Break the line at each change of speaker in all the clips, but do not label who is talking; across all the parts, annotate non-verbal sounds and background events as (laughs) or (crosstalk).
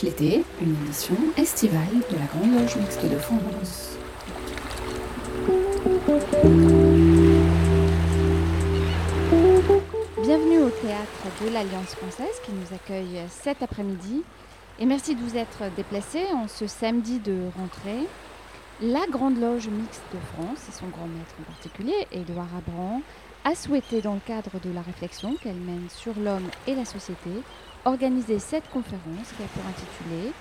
l'été, une édition estivale de la Grande Loge Mixte de France.
Bienvenue au théâtre de l'Alliance française qui nous accueille cet après-midi. Et merci de vous être déplacés en ce samedi de rentrée. La Grande Loge Mixte de France et son grand maître en particulier, Édouard Abran, a souhaité, dans le cadre de la réflexion qu'elle mène sur l'homme et la société, organiser cette conférence qui a pour intitulé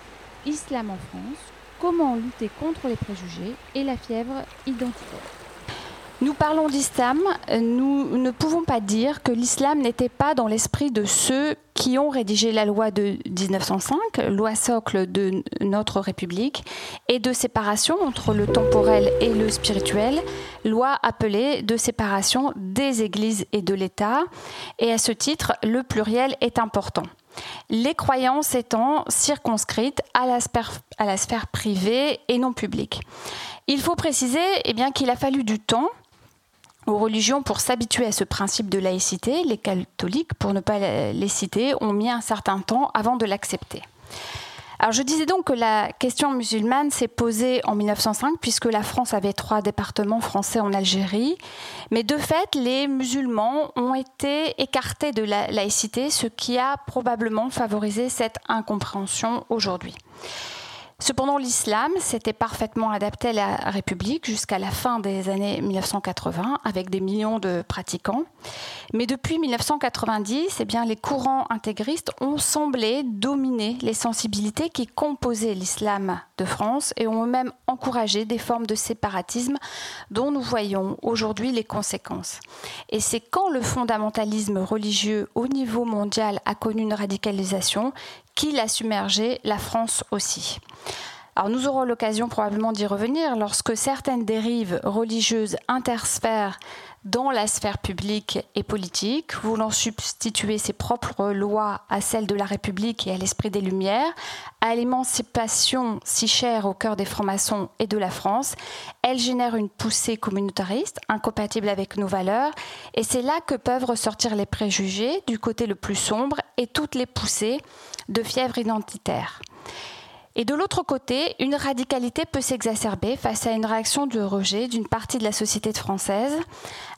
Islam en France, comment lutter contre les préjugés et la fièvre identitaire. Nous parlons d'islam, nous ne pouvons pas dire que l'islam n'était pas dans l'esprit de ceux qui ont rédigé la loi de 1905, loi socle de notre République, et de séparation entre le temporel et le spirituel, loi appelée de séparation des églises et de l'État, et à ce titre, le pluriel est important. Les croyances étant circonscrites à la sphère, privée et non publique. Il faut préciser eh qu'il a fallu du temps aux religions pour s'habituer à ce principe de laïcité. Les catholiques, pour ne pas les citer, ont mis un certain temps avant de l'accepter. Alors je disais donc que la question musulmane s'est posée en 1905 puisque la France avait trois départements français en Algérie. Mais de fait, les musulmans ont été écartés de la laïcité, ce qui a probablement favorisé cette incompréhension aujourd'hui. Cependant, l'islam s'était parfaitement adapté à la République jusqu'à la fin des années 1980, avec des millions de pratiquants. Mais depuis 1990, eh bien, les courants intégristes ont semblé dominer les sensibilités qui composaient l'islam de France et ont eux-mêmes encouragé des formes de séparatisme dont nous voyons aujourd'hui les conséquences. Et c'est quand le fondamentalisme religieux au niveau mondial a connu une radicalisation qu'il a submergé la France aussi. Alors nous aurons l'occasion probablement d'y revenir lorsque certaines dérives religieuses intersphèrent dans la sphère publique et politique, voulant substituer ses propres lois à celles de la République et à l'esprit des Lumières, à l'émancipation si chère au cœur des francs-maçons et de la France, elle génère une poussée communautariste incompatible avec nos valeurs, et c'est là que peuvent ressortir les préjugés du côté le plus sombre et toutes les poussées de fièvre identitaire. Et de l'autre côté, une radicalité peut s'exacerber face à une réaction de rejet d'une partie de la société française.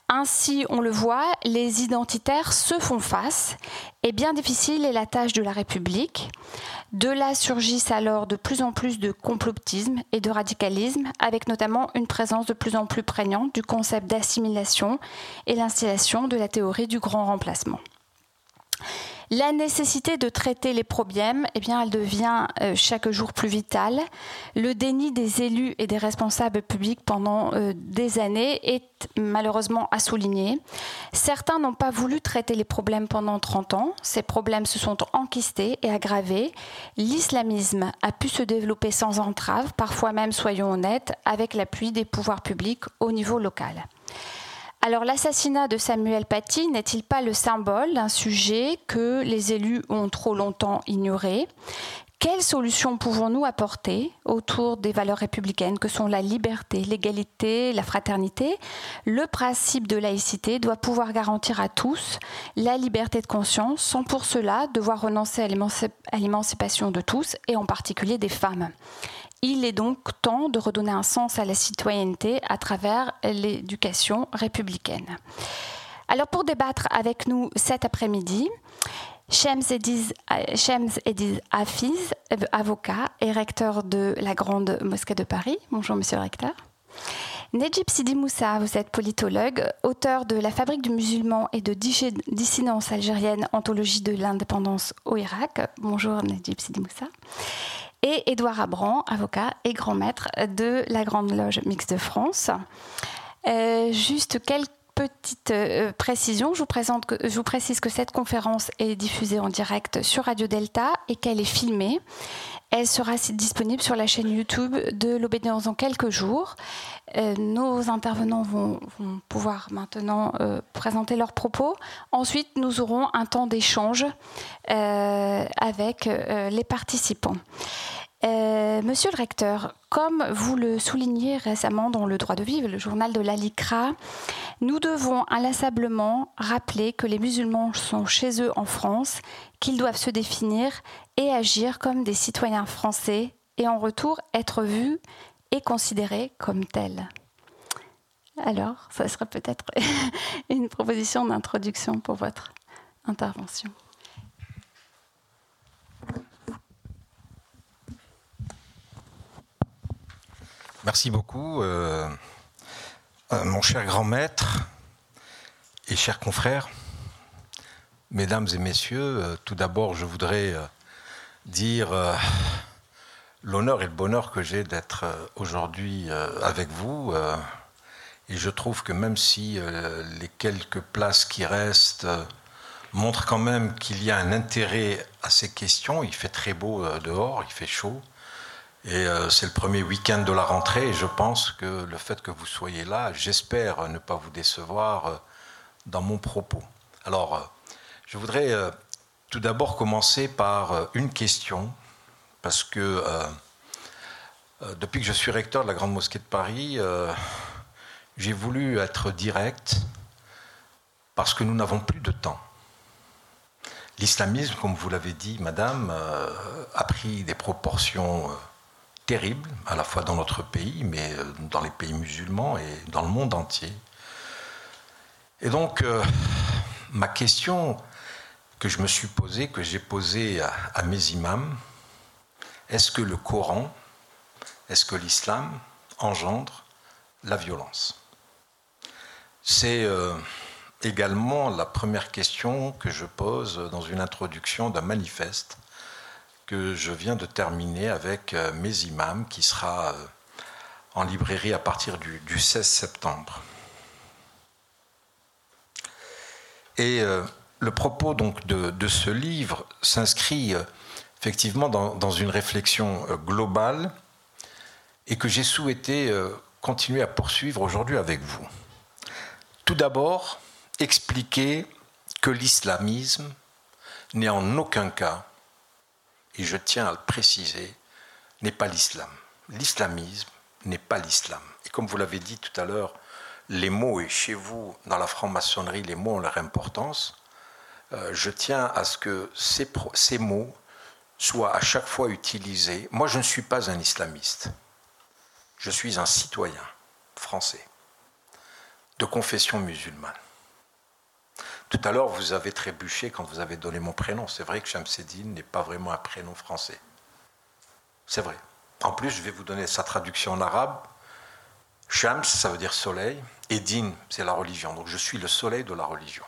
Ainsi, on le voit, les identitaires se font face et bien difficile est la tâche de la République. De là surgissent alors de plus en plus de complotisme et de radicalisme, avec notamment une présence de plus en plus prégnante du concept d'assimilation et l'installation de la théorie du grand remplacement. La nécessité de traiter les problèmes, eh elle devient euh, chaque jour plus vitale. Le déni des élus et des responsables publics pendant euh, des années est malheureusement à souligner. Certains n'ont pas voulu traiter les problèmes pendant 30 ans. Ces problèmes se sont enquistés et aggravés. L'islamisme a pu se développer sans entrave, parfois même, soyons honnêtes, avec l'appui des pouvoirs publics au niveau local. Alors l'assassinat de Samuel Paty n'est-il pas le symbole d'un sujet que les élus ont trop longtemps ignoré? Quelles solutions pouvons-nous apporter autour des valeurs républicaines que sont la liberté, l'égalité, la fraternité? Le principe de laïcité doit pouvoir garantir à tous la liberté de conscience sans pour cela devoir renoncer à l'émancipation de tous et en particulier des femmes. Il est donc temps de redonner un sens à la citoyenneté à travers l'éducation républicaine. Alors pour débattre avec nous cet après-midi, Shems Ediz, Hafiz, avocat et recteur de la Grande Mosquée de Paris. Bonjour monsieur le recteur. Nejib Sidi Moussa, vous êtes politologue, auteur de La fabrique du musulman et de dissidence algérienne, anthologie de l'indépendance au Irak. Bonjour Nejib Sidi Moussa et Édouard Abran, avocat et grand maître de la Grande Loge Mixte de France. Euh, juste quelques petites euh, précisions. Je vous, présente que, je vous précise que cette conférence est diffusée en direct sur Radio Delta et qu'elle est filmée. Elle sera disponible sur la chaîne YouTube de l'Obédience dans quelques jours. Euh, nos intervenants vont, pouvoir maintenant présenter leurs propos. Ensuite, nous aurons un temps d'échange avec les participants.
Euh, monsieur le recteur, comme vous le soulignez récemment dans Le droit de vivre, le journal de l'ALICRA, nous devons inlassablement rappeler que les musulmans sont chez eux en France, qu'ils doivent se définir et agir comme des citoyens français et en retour être vus et considérés comme tels. Alors, ça serait peut-être (laughs) une proposition d'introduction pour votre intervention.
Merci beaucoup, euh, euh, mon cher grand maître et chers confrères. Mesdames et messieurs, euh, tout d'abord, je voudrais dire l'honneur et le bonheur que j'ai d'être aujourd'hui avec vous. Et je trouve que même si les quelques places qui restent montrent quand même qu'il y a un intérêt à ces questions, il fait très beau dehors, il fait chaud. Et euh, c'est le premier week-end de la rentrée et je pense que le fait que vous soyez là, j'espère ne pas vous décevoir euh, dans mon propos. Alors, euh, je voudrais tout d'abord commencer par une question, parce que depuis que je suis recteur de la Grande Mosquée de Paris, j'ai voulu être direct parce que nous n'avons plus de temps. L'islamisme, comme vous l'avez dit, Madame, a pris des proportions terrible, à la fois dans notre pays, mais euh, dans les pays musulmans et dans le monde entier. Et donc, euh, ma question que je me suis posée, que j'ai posée à, mes imams, est-ce que le Coran, est-ce que l'islam engendre la violence? C'est euh, également la première question que je pose dans une introduction d'un manifeste que je viens de terminer avec euh, mes imams, qui sera euh, en librairie à partir du, 16 septembre. Et euh, le propos donc de, ce livre s'inscrit effectivement dans, une réflexion globale et que j'ai souhaité continuer à poursuivre aujourd'hui avec vous. Tout d'abord, expliquer que l'islamisme n'est en aucun cas et je tiens à le préciser, n'est pas l'islam. L'islamisme n'est pas l'islam. Et comme vous l'avez dit tout à l'heure, les mots, et chez vous, dans la franc-maçonnerie, les mots ont leur importance, euh, je tiens à ce que ces, ces mots soient à chaque fois utilisés. Moi, je ne suis pas un islamiste. Je suis un citoyen français de confession musulmane. Tout à l'heure, vous avez trébuché quand vous avez donné mon prénom. C'est vrai que Shamseddin n'est pas vraiment un prénom français. C'est vrai. En plus, je vais vous donner sa traduction en arabe. Shams, ça veut dire soleil, et Din, c'est la religion. Donc je suis le soleil de la religion.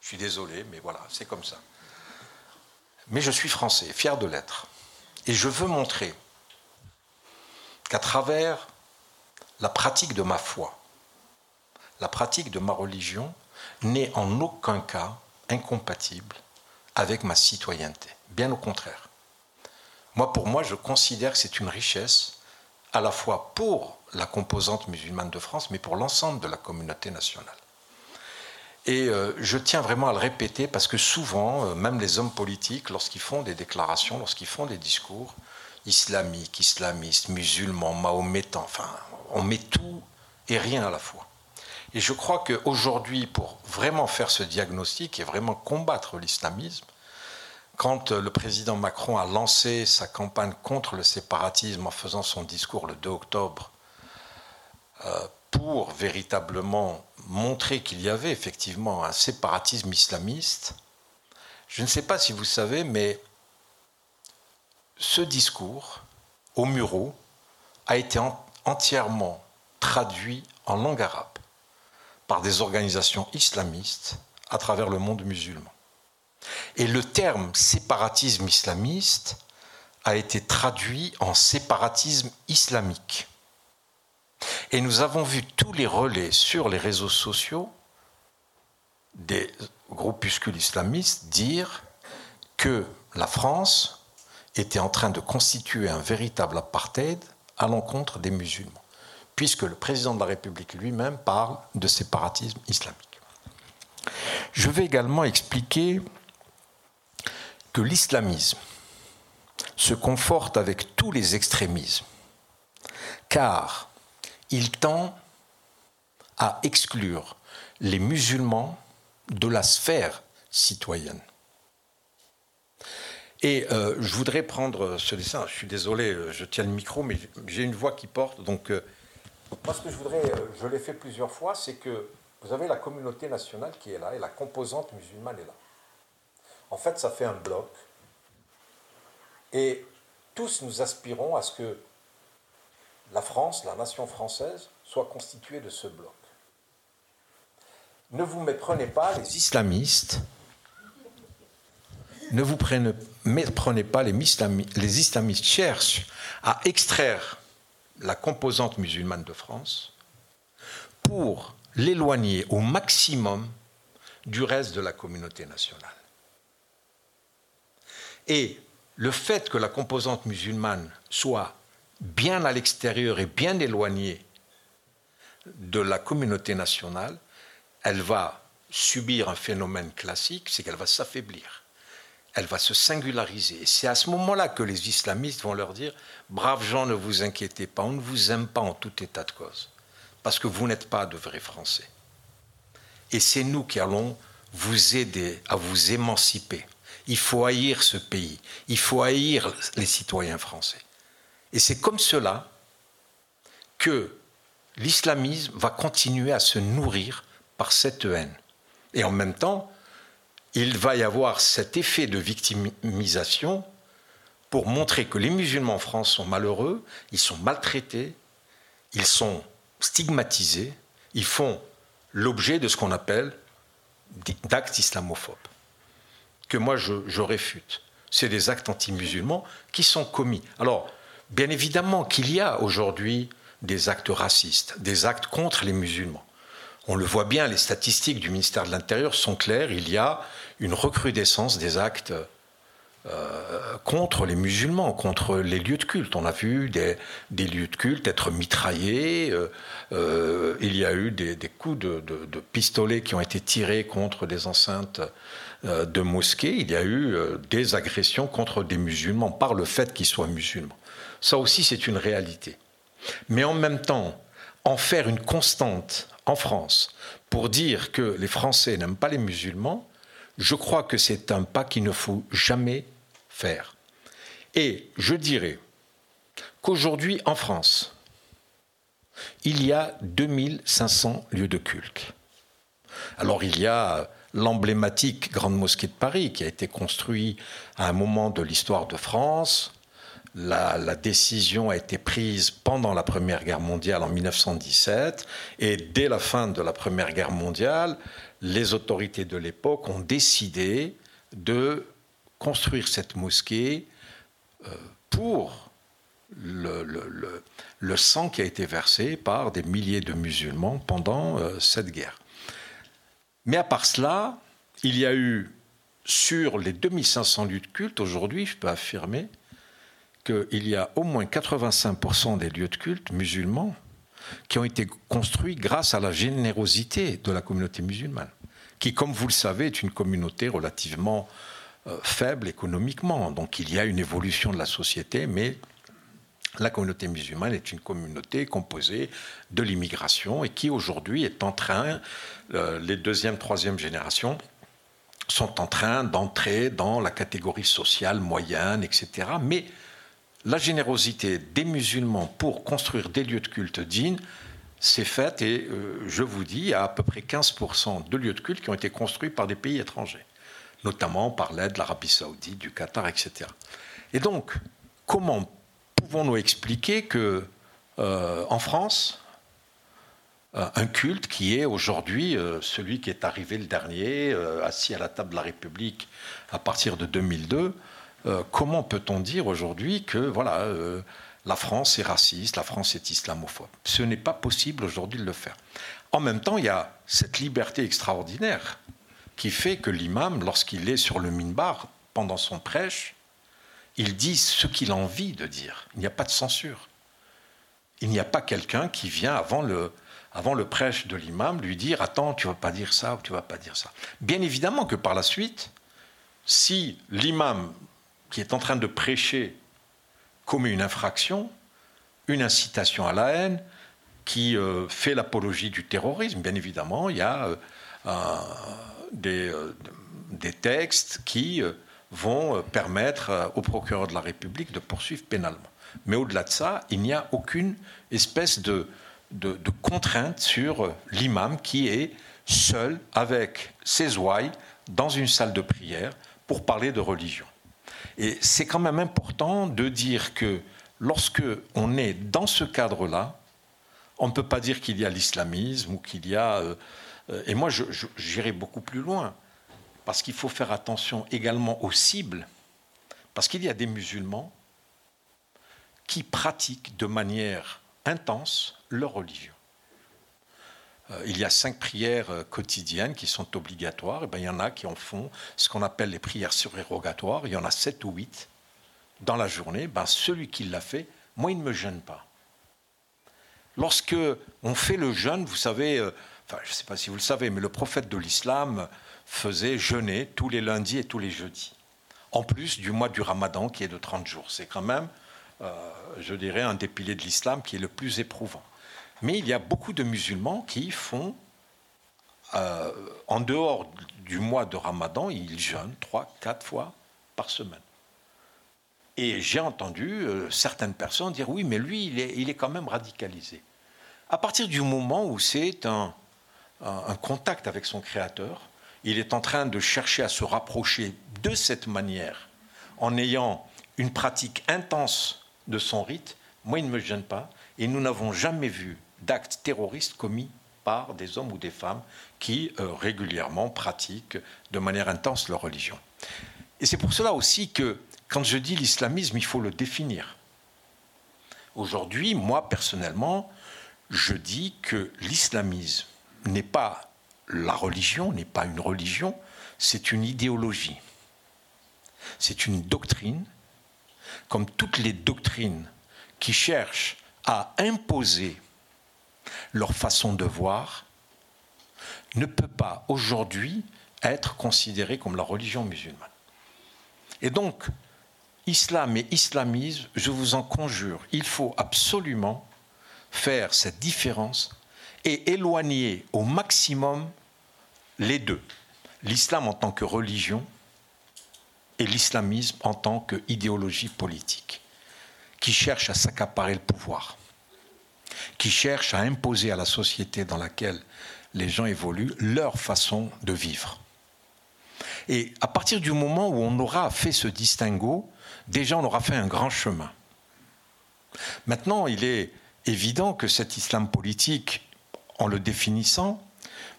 Je suis désolé, mais voilà, c'est comme ça. Mais je suis français, fier de l'être. Et je veux montrer qu'à travers la pratique de ma foi, la pratique de ma religion n'est en aucun cas incompatible avec ma citoyenneté. Bien au contraire. Moi, pour moi, je considère que c'est une richesse à la fois pour la composante musulmane de France, mais pour l'ensemble de la communauté nationale. Et euh, je tiens vraiment à le répéter parce que souvent, euh, même les hommes politiques, lorsqu'ils font des déclarations, lorsqu'ils font des discours islamiques, islamistes, musulmans, mahométans, enfin, on met tout et rien à la fois. Et je crois qu'aujourd'hui, pour vraiment faire ce diagnostic et vraiment combattre l'islamisme, quand le président Macron a lancé sa campagne contre le séparatisme en faisant son discours le 2 octobre, euh, pour véritablement montrer qu'il y avait effectivement un séparatisme islamiste, je ne sais pas si vous savez, mais ce discours au Murau a été entièrement traduit en langue arabe par des organisations islamistes à travers le monde musulman. Et le terme séparatisme islamiste a été traduit en séparatisme islamique. Et nous avons vu tous les relais sur les réseaux sociaux des groupuscules islamistes dire que la France était en train de constituer un véritable apartheid à l'encontre des musulmans puisque le président de la République lui-même parle de séparatisme islamique. Je vais également expliquer que l'islamisme se conforte avec tous les extrémismes, car il tend à exclure les musulmans de la sphère citoyenne. Et euh, je voudrais prendre ce dessin. Je suis désolé, euh, je tiens le micro, mais j'ai une voix qui porte. Donc, euh, moi, ce que je voudrais, je l'ai fait plusieurs fois, c'est que vous avez la communauté nationale qui est là et la composante musulmane est là. En fait, ça fait un bloc. Et tous nous aspirons à ce que la France, la nation française, soit constituée de ce bloc. Ne vous méprenez pas les islamistes ne vous prenez, prenez pas les islamistes cherchent à extraire la composante musulmane de France pour l'éloigner au maximum du reste de la communauté nationale. Et le fait que la composante musulmane soit bien à l'extérieur et bien éloignée de la communauté nationale, elle va subir un phénomène classique, c'est qu'elle va s'affaiblir elle va se singulariser. Et c'est à ce moment-là que les islamistes vont leur dire Braves gens, ne vous inquiétez pas, on ne vous aime pas en tout état de cause, parce que vous n'êtes pas de vrais Français. Et c'est nous qui allons vous aider à vous émanciper. Il faut haïr ce pays, il faut haïr les citoyens français. Et c'est comme cela que l'islamisme va continuer à se nourrir par cette haine. Et en même temps, il va y avoir cet effet de victimisation pour montrer que les musulmans en France sont malheureux, ils sont maltraités, ils sont stigmatisés, ils font l'objet de ce qu'on appelle d'actes islamophobes, que moi je, réfute. C'est des actes anti-musulmans qui sont commis. Alors, bien évidemment qu'il y a aujourd'hui des actes racistes, des actes contre les musulmans. On le voit bien, les statistiques du ministère de l'Intérieur sont claires, il y a une recrudescence des actes euh, contre les musulmans, contre les lieux de culte. On a vu des, lieux de culte être mitraillés, euh, euh, il y a eu des, coups de, de, pistolets qui ont été tirés contre des enceintes de mosquées, il y a eu des agressions contre des musulmans par le fait qu'ils soient musulmans. Ça aussi, c'est une réalité. Mais en même temps, en faire une constante en France pour dire que les Français n'aiment pas les musulmans, je crois que c'est un pas qu'il ne faut jamais faire. Et je dirais qu'aujourd'hui, en France, il y a 2500 lieux de culte. Alors il y a l'emblématique Grande Mosquée de Paris qui a été construite à un moment de l'histoire de France. La, la, décision a été prise pendant la Première Guerre mondiale en 1917 et dès la fin de la Première Guerre mondiale, les autorités de l'époque ont décidé de construire cette mosquée euh, pour le, sang qui a été versé par des milliers de musulmans pendant euh, cette guerre. Mais à part cela, il y a eu, sur les 2500 lieux de culte, aujourd'hui, je peux affirmer qu'il y a au moins 85% des lieux de culte musulmans qui ont été construits grâce à la générosité de la communauté musulmane, qui, comme vous le savez, est une communauté relativement euh, faible économiquement. Donc il y a une évolution de la société, mais la communauté musulmane est une communauté composée de l'immigration et qui aujourd'hui est en train, euh, les deuxième, troisième générations, sont en train d'entrer dans la catégorie sociale moyenne, etc. Mais la générosité des musulmans pour construire des lieux de culte dignes s'est faite et euh, je vous dis, il y a à peu près 15% de lieux de culte qui ont été construits par des pays étrangers, notamment par l'aide de l'Arabie saoudite, du Qatar, etc. Et donc, comment pouvons-nous expliquer que euh, en France, euh, un culte qui est aujourd'hui celui qui est arrivé le dernier, assis à la table de la République à partir de 2002, euh, comment peut-on dire aujourd'hui que voilà, euh, la France est raciste, la France est islamophobe? Ce n'est pas possible aujourd'hui de le faire. En même temps, il y a cette liberté extraordinaire qui fait que l'imam, lorsqu'il est sur le minbar, pendant son prêche, il dit ce qu'il a envie de dire. Il n'y a pas de censure. Il n'y a pas quelqu'un qui vient avant le, avant le prêche de l'imam lui dire Attends, tu vas pas dire ça ou tu vas pas dire ça. Bien évidemment que par la suite, si l'imam qui est en train de prêcher commet une infraction, une incitation à la haine, qui euh, fait l'apologie du terrorisme. Bien évidemment, il y a euh, des, des, textes qui vont permettre au procureur de la République de poursuivre pénalement. Mais au-delà de ça, il n'y a aucune espèce de, de, de contrainte sur l'imam qui est seul avec ses ouailles dans une salle de prière pour parler de religion. Et c'est quand même important de dire que lorsque on est dans ce cadre-là, on ne peut pas dire qu'il y a l'islamisme ou qu'il y a... Euh, et moi, j'irai beaucoup plus loin, parce qu'il faut faire attention également aux cibles, parce qu'il y a des musulmans qui pratiquent de manière intense leur religion. Euh, il y a cinq prières euh, quotidiennes qui sont obligatoires. Et ben, il y en a qui en font ce qu'on appelle les prières surérogatoires. Il y en a sept ou huit dans la journée. Ben, celui qui l'a fait, moi, il ne me gêne pas. Lorsque on fait le jeûne, vous savez, euh, je ne sais pas si vous le savez, mais le prophète de l'islam faisait jeûner tous les lundis et tous les jeudis. En plus du mois du ramadan qui est de 30 jours. C'est quand même, je dirais, un des piliers de l'islam qui est le plus éprouvant. Mais il y a beaucoup de musulmans qui font, euh, en dehors du mois de Ramadan, ils jeûnent trois, quatre fois par semaine. Et j'ai entendu euh, certaines personnes dire oui, mais lui, il est, il est, quand même radicalisé. À partir du moment où c'est un, un, contact avec son créateur, il est en train de chercher à se rapprocher de cette manière, en ayant une pratique intense de son rite, moi, il ne me gêne pas. Et nous n'avons jamais vu d'actes terroristes commis par des hommes ou des femmes qui euh, régulièrement pratiquent de manière intense leur religion. Et c'est pour cela aussi que quand je dis l'islamisme, il faut le définir. Aujourd'hui, moi personnellement, je dis que l'islamisme n'est pas la religion, n'est pas une religion, c'est une idéologie. C'est une doctrine, comme toutes les doctrines qui cherchent à imposer leur façon de voir, ne peut pas aujourd'hui être considérée comme la religion musulmane. Et donc, islam et islamisme, je vous en conjure, il faut absolument faire cette différence et éloigner au maximum les deux. L'islam en tant que religion et l'islamisme en tant qu'idéologie politique, qui cherche à s'accaparer le pouvoir qui cherchent à imposer à la société dans laquelle les gens évoluent leur façon de vivre. Et à partir du moment où on aura fait ce distinguo, déjà on aura fait un grand chemin. Maintenant, il est évident que cet islam politique, en le définissant,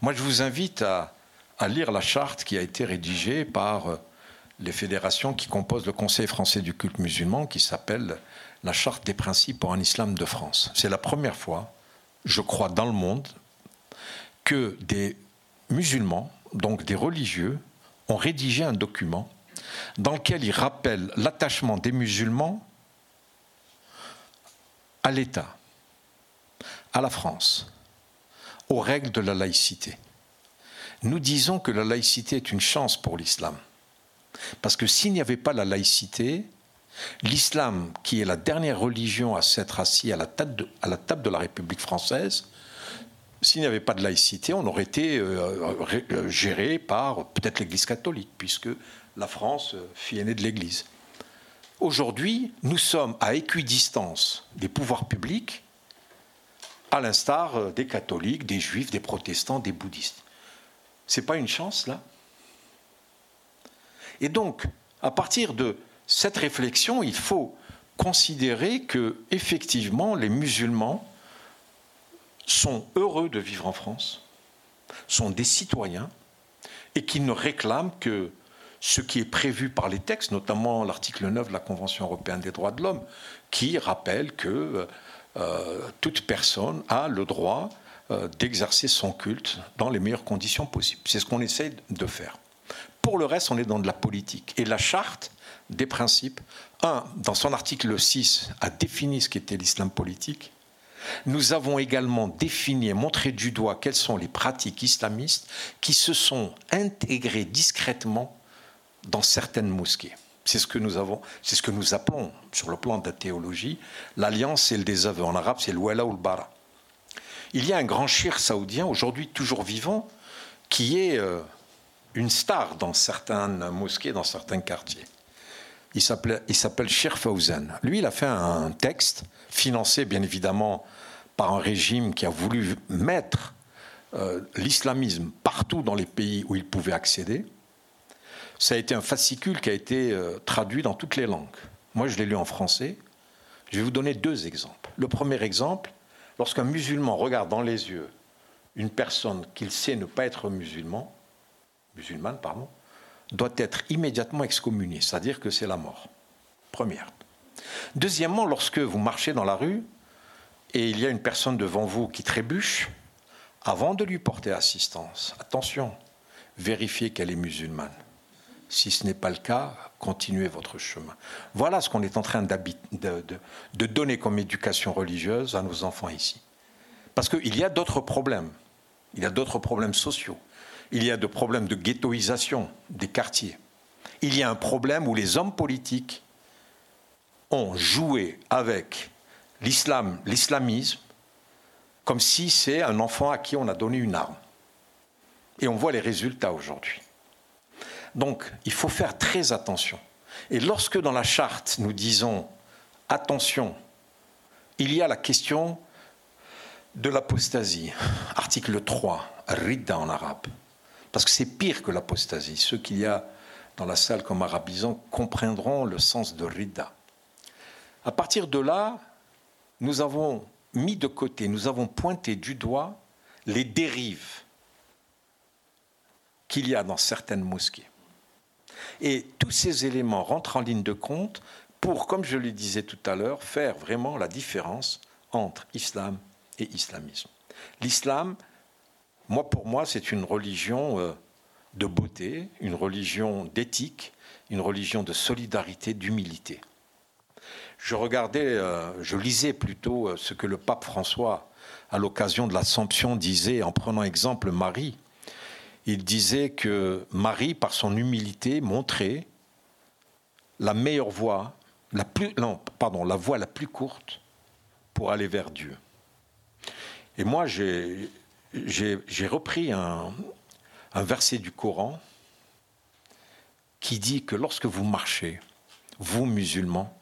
moi je vous invite à, à lire la charte qui a été rédigée par les fédérations qui composent le Conseil français du culte musulman, qui s'appelle la charte des principes pour un islam de France. C'est la première fois, je crois, dans le monde, que des musulmans, donc des religieux, ont rédigé un document dans lequel ils rappellent l'attachement des musulmans à l'État, à la France, aux règles de la laïcité. Nous disons que la laïcité est une chance pour l'islam. Parce que s'il n'y avait pas la laïcité, L'islam, qui est la dernière religion à s'être assis à la, table de, la République française, s'il n'y avait pas de laïcité, on aurait été euh, euh, géré par peut-être l'Église catholique, puisque la France, euh, fille aînée de l'Église. Aujourd'hui, nous sommes à équidistance des pouvoirs publics, à l'instar des catholiques, des juifs, des protestants, des bouddhistes. C'est pas une chance, là? Et donc, à partir de cette réflexion, il faut considérer que effectivement les musulmans sont heureux de vivre en France, sont des citoyens et qu'ils ne réclament que ce qui est prévu par les textes, notamment l'article 9 de la Convention européenne des droits de l'homme, qui rappelle que euh, toute personne a le droit euh, d'exercer son culte dans les meilleures conditions possibles. C'est ce qu'on essaie de faire. Pour le reste, on est dans de la politique. Et la charte des principes. Un, dans son article 6, a défini ce qu'était l'islam politique. Nous avons également défini et montré du doigt quelles sont les pratiques islamistes qui se sont intégrées discrètement dans certaines mosquées. C'est ce que nous avons, c'est ce que nous appelons, sur le plan de la théologie, l'alliance et le désaveu. En arabe, c'est l'ouala ou le bara. Il y a un grand shir saoudien, aujourd'hui toujours vivant, qui est euh, une star dans certaines mosquées, dans certains quartiers. Il s'appelle Shir Fawzan. Lui, il a fait un texte financé, bien évidemment, par un régime qui a voulu mettre euh, l'islamisme partout dans les pays où il pouvait accéder. Ça a été un fascicule qui a été euh, traduit dans toutes les langues. Moi, je l'ai lu en français. Je vais vous donner deux exemples. Le premier exemple, lorsqu'un musulman regarde dans les yeux une personne qu'il sait ne pas être musulman, musulmane, pardon, doit être immédiatement excommunié, c'est-à-dire que c'est la mort. Première. Deuxièmement, lorsque vous marchez dans la rue et il y a une personne devant vous qui trébuche, avant de lui porter assistance, attention, vérifiez qu'elle est musulmane. Si ce n'est pas le cas, continuez votre chemin. Voilà ce qu'on est en train de, de, donner comme éducation religieuse à nos enfants ici. Parce qu'il y a d'autres problèmes. Il y a d'autres problèmes sociaux. Il y a des problèmes de ghettoisation des quartiers. Il y a un problème où les hommes politiques ont joué avec l'islam, l'islamisme, comme si c'est un enfant à qui on a donné une arme. Et on voit les résultats aujourd'hui. Donc, il faut faire très attention. Et lorsque dans la charte, nous disons attention, il y a la question de l'apostasie, article 3, Rida en arabe. Parce que c'est pire que l'apostasie. Ceux qu'il y a dans la salle comme arabisants comprendront le sens de Rida. À partir de là, nous avons mis de côté, nous avons pointé du doigt les dérives qu'il y a dans certaines mosquées. Et tous ces éléments rentrent en ligne de compte pour, comme je le disais tout à l'heure, faire vraiment la différence entre islam et islamisme. L'islam, moi, pour moi, c'est une religion euh, de beauté, une religion d'éthique, une religion de solidarité, d'humilité. Je regardais, euh, je lisais plutôt euh, ce que le pape François, à l'occasion de l'Assomption, disait en prenant exemple Marie. Il disait que Marie, par son humilité, montrait la meilleure voie, la plus, non, pardon, la voie la plus courte pour aller vers Dieu. Et moi, j'ai j'ai repris un, verset du Coran qui dit que lorsque vous marchez, vous musulmans,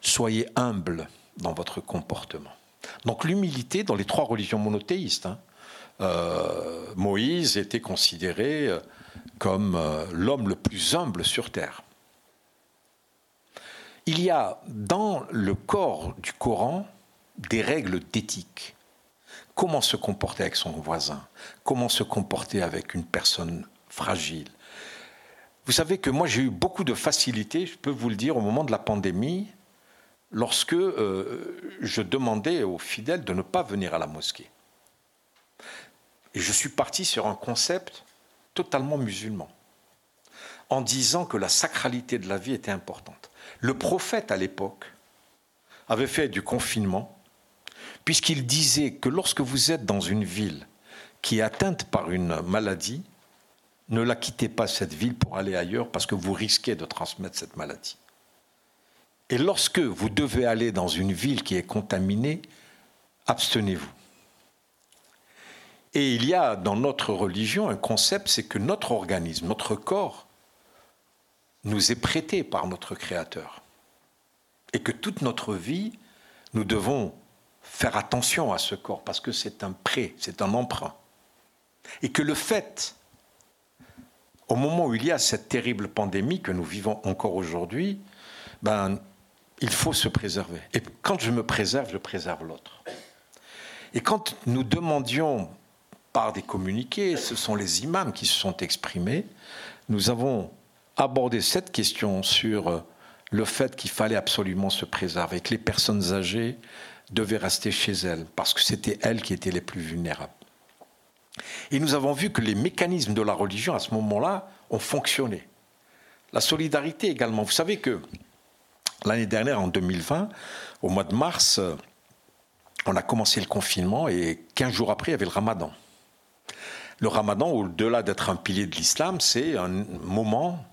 soyez humbles dans votre comportement. Donc l'humilité dans les trois religions monothéistes. Hein, euh, Moïse était considéré euh, comme euh, l'homme le plus humble sur terre. Il y a dans le corps du Coran des règles d'éthique comment se comporter avec son voisin, comment se comporter avec une personne fragile? Vous savez que moi j'ai eu beaucoup de facilité, je peux vous le dire, au moment de la pandémie, lorsque euh, je demandais aux fidèles de ne pas venir à la mosquée. Et je suis parti sur un concept totalement musulman, en disant que la sacralité de la vie était importante. Le prophète à l'époque avait fait du confinement puisqu'il disait que lorsque vous êtes dans une ville qui est atteinte par une maladie, ne la quittez pas cette ville pour aller ailleurs parce que vous risquez de transmettre cette maladie. Et lorsque vous devez aller dans une ville qui est contaminée, abstenez-vous. Et il y a dans notre religion un concept, c'est que notre organisme, notre corps, nous est prêté par notre Créateur. Et que toute notre vie, nous devons faire attention à ce corps parce que c'est un prêt, c'est un emprunt. Et que le fait, au moment où il y a cette terrible pandémie que nous vivons encore aujourd'hui, ben, il faut se préserver. Et quand je me préserve, je préserve l'autre. Et quand nous demandions par des communiqués, ce sont les imams qui se sont exprimés, nous avons abordé cette question sur le fait qu'il fallait absolument se préserver, que les personnes âgées devaient rester chez elles, parce que c'était elles qui étaient les plus vulnérables. Et nous avons vu que les mécanismes de la religion, à ce moment-là, ont fonctionné. La solidarité également. Vous savez que l'année dernière, en 2020, au mois de mars, on a commencé le confinement et 15 jours après, il y avait le ramadan. Le ramadan, au-delà d'être un pilier de l'islam, c'est un moment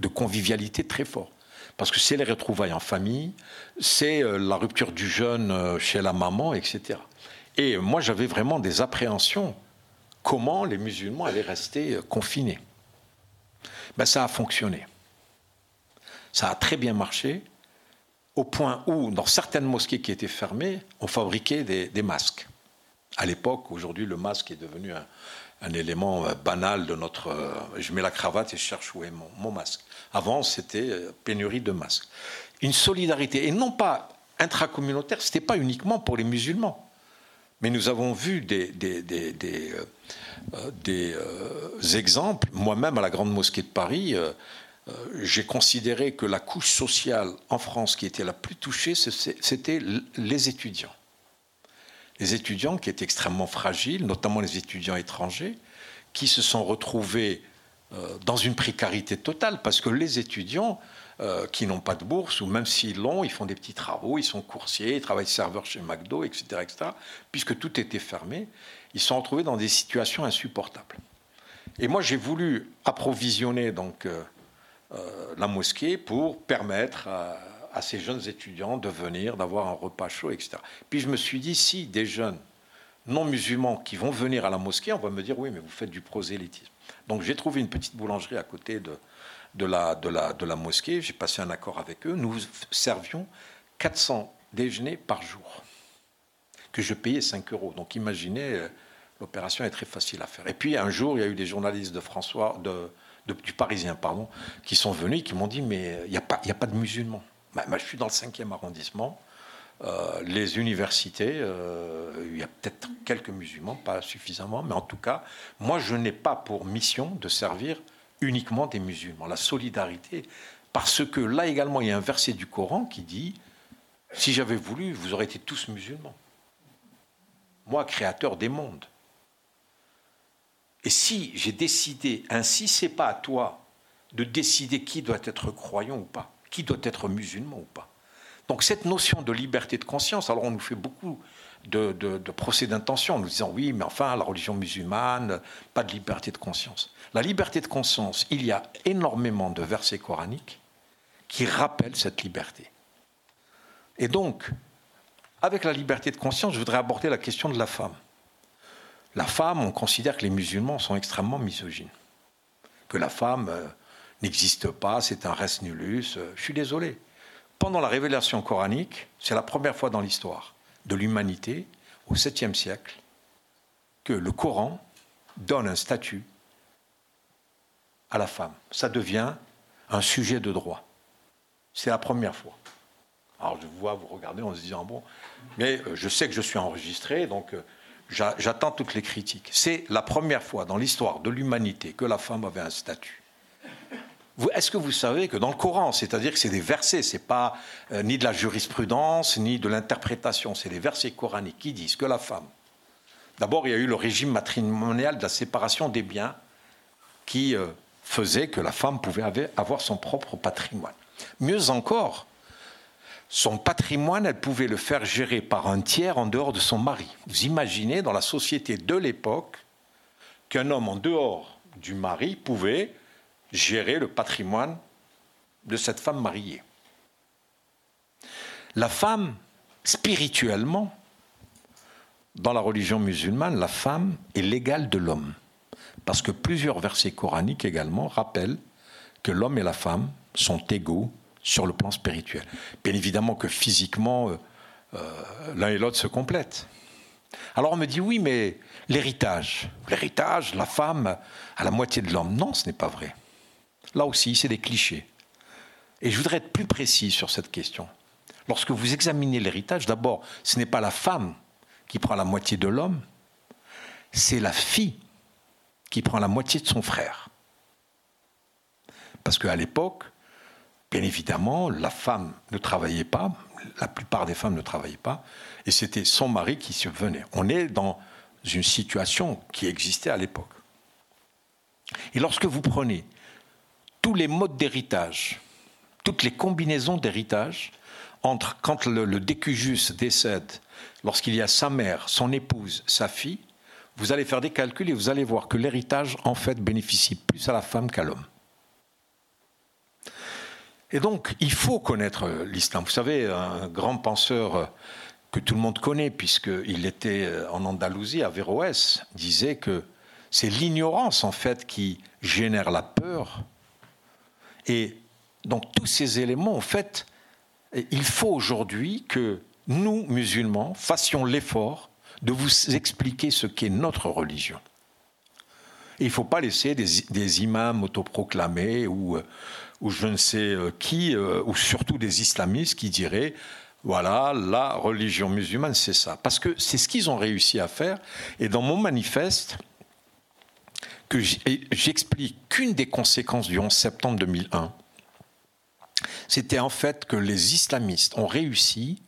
de convivialité très fort. Parce que c'est les retrouvailles en famille, c'est euh, la rupture du jeûne euh, chez la maman, etc. Et moi, j'avais vraiment des appréhensions. Comment les musulmans allaient rester euh, confinés ben, Ça a fonctionné. Ça a très bien marché, au point où, dans certaines mosquées qui étaient fermées, on fabriquait des, masques. À l'époque, aujourd'hui, le masque est devenu un, élément banal de notre. Je mets la cravate et je cherche où est mon, masque. Avant, c'était pénurie de masques. Une solidarité, et non pas intracommunautaire, ce n'était pas uniquement pour les musulmans. Mais nous avons vu des, des, des, des exemples. Moi-même, à la Grande Mosquée de Paris, euh, j'ai considéré que la couche sociale en France qui était la plus touchée, c'était les étudiants. Les étudiants qui étaient extrêmement fragiles, notamment les étudiants étrangers, qui se sont retrouvés euh, dans une précarité totale, parce que les étudiants euh, qui n'ont pas de bourse, ou même s'ils l'ont, ils font des petits travaux, ils sont coursiers, ils travaillent serveur chez McDo, etc., puisque tout était fermé, ils se sont retrouvés dans des situations insupportables. Et moi, j'ai voulu approvisionner donc euh, la mosquée pour permettre à, ces jeunes étudiants de venir, d'avoir un repas chaud, etc. Puis je me suis dit, si des jeunes non musulmans qui vont venir à la mosquée, on va me dire, oui, mais vous faites du prosélytisme. Donc j'ai trouvé une petite boulangerie à côté de, de, la, de, la, de la mosquée, j'ai passé un accord avec eux, nous servions 400 déjeuners par jour, que je payais 5 euros. Donc imaginez, euh, l'opération est très facile à faire. Et puis un jour, il y a eu des journalistes de François, de, du Parisien, pardon, qui sont venus et qui m'ont dit mais il n'y a, pas, a pas de musulmans. Bah, je suis dans le 5e arrondissement. Euh, les universités, euh, il y a peut-être quelques musulmans, pas suffisamment, mais en tout cas, moi, je n'ai pas pour mission de servir uniquement des musulmans. La solidarité, parce que là également, il y a un verset du Coran qui dit si j'avais voulu, vous auriez été tous musulmans. Moi, créateur des mondes. Et si j'ai décidé ainsi, c'est pas à toi de décider qui doit être croyant ou pas, qui doit être musulman ou pas. Donc cette notion de liberté de conscience, alors on nous fait beaucoup de, procès d'intention en nous disant oui, mais enfin la religion musulmane, pas de liberté de conscience. La liberté de conscience, il y a énormément de versets coraniques qui rappellent cette liberté. Et donc, avec la liberté de conscience, je voudrais aborder la question de la femme. La femme, on considère que les musulmans sont extrêmement misogynes. Que la femme euh, n'existe pas, c'est un res nullus. Euh, je suis désolé. Pendant la révélation coranique, c'est la première fois dans l'histoire de l'humanité, au 7e siècle, que le Coran donne un statut à la femme. Ça devient un sujet de droit. C'est la première fois. Alors je vois vous regarder en se disant bon, mais euh, je sais que je suis enregistré, donc J'attends toutes les critiques. C'est la première fois dans l'histoire de l'humanité que la femme avait un statut. Est-ce que vous savez que dans le Coran, c'est-à-dire que c'est des versets, c'est pas euh, ni de la jurisprudence ni de l'interprétation, c'est des versets coraniques qui disent que la femme. D'abord, il y a eu le régime matrimonial de la séparation des biens qui euh, faisait que la femme pouvait avoir son propre patrimoine. Mieux encore, son patrimoine, elle pouvait le faire gérer par un tiers en dehors de son mari. Vous imaginez dans la société de l'époque qu'un homme en dehors du mari pouvait gérer le patrimoine de cette femme mariée. La femme, spirituellement, dans la religion musulmane, la femme est l'égale de l'homme. Parce que plusieurs versets coraniques également rappellent que l'homme et la femme sont égaux sur le plan spirituel. Bien évidemment que physiquement, euh, euh, l'un et l'autre se complètent. Alors on me dit oui, mais l'héritage, l'héritage, la femme à la moitié de l'homme. Non, ce n'est pas vrai. Là aussi, c'est des clichés. Et je voudrais être plus précis sur cette question. Lorsque vous examinez l'héritage, d'abord, ce n'est pas la femme qui prend la moitié de l'homme, c'est la fille qui prend la moitié de son frère. Parce qu'à l'époque, Bien évidemment, la femme ne travaillait pas, la plupart des femmes ne travaillaient pas, et c'était son mari qui subvenait. On est dans une situation qui existait à l'époque. Et lorsque vous prenez tous les modes d'héritage, toutes les combinaisons d'héritage, entre quand le, le décujus décède, lorsqu'il y a sa mère, son épouse, sa fille, vous allez faire des calculs et vous allez voir que l'héritage, en fait, bénéficie plus à la femme qu'à l'homme. Et donc, il faut connaître l'islam. Vous savez, un grand penseur que tout le monde connaît, puisqu'il était en Andalousie, à Véroès, disait que c'est l'ignorance, en fait, qui génère la peur. Et donc, tous ces éléments, en fait, il faut aujourd'hui que nous, musulmans, fassions l'effort de vous expliquer ce qu'est notre religion. il ne faut pas laisser des, imams autoproclamés ou, euh, ou, je ne sais euh, qui, euh, ou surtout des islamistes qui diraient voilà, la religion musulmane, c'est ça. Parce que c'est ce qu'ils ont réussi à faire. Et dans mon manifeste, que j'explique qu'une des conséquences du 11 septembre 2001, c'était en fait que les islamistes ont réussi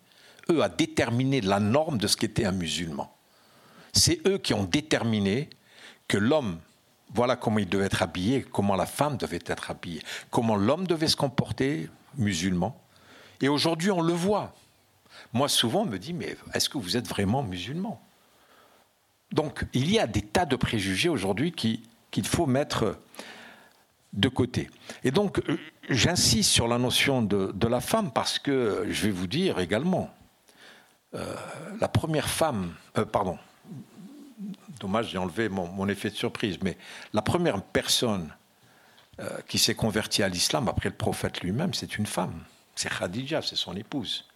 eux, à déterminer la norme de ce qu'était un musulman. C'est eux qui ont déterminé que l'homme, voilà comment il devait être habillé, comment la femme devait être habillée, comment l'homme devait se comporter, musulman. Et aujourd'hui, on le voit. Moi, souvent, on me dit, mais est-ce que vous êtes vraiment musulman? Donc, il y a des tas de préjugés aujourd'hui qu'il faut mettre de côté. Et donc, euh, j'insiste sur la notion de, la femme parce que je vais vous dire également, la première femme, euh, pardon, dommage, j'ai enlevé mon, effet de surprise, mais la première personne euh, qui s'est convertie à l'islam après le prophète lui-même, c'est une femme. C'est Khadija, c'est son épouse.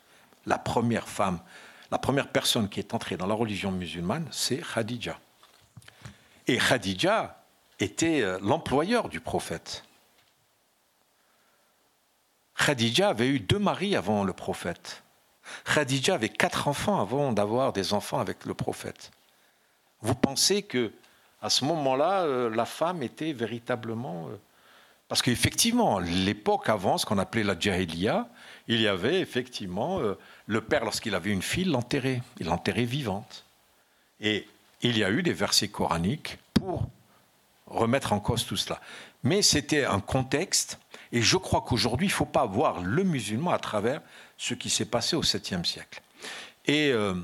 La première femme, la première personne qui est entrée dans la religion musulmane, c'est Khadija. Et Khadija était l'employeur du prophète. Khadija avait eu deux maris avant le prophète. Khadija avait quatre enfants avant d'avoir des enfants avec le prophète. Vous pensez que à ce moment-là, euh, la femme était véritablement euh, parce qu'effectivement, l'époque avant, ce qu'on appelait la jahiliya, il y avait effectivement euh, le père, lorsqu'il avait une fille, l'enterrait. Il l'enterrait vivante. Et il y a eu des versets coraniques pour remettre en cause tout cela. Mais c'était un contexte, et je crois qu'aujourd'hui, il ne faut pas voir le musulman à travers ce qui s'est passé au 7e siècle. Et euh,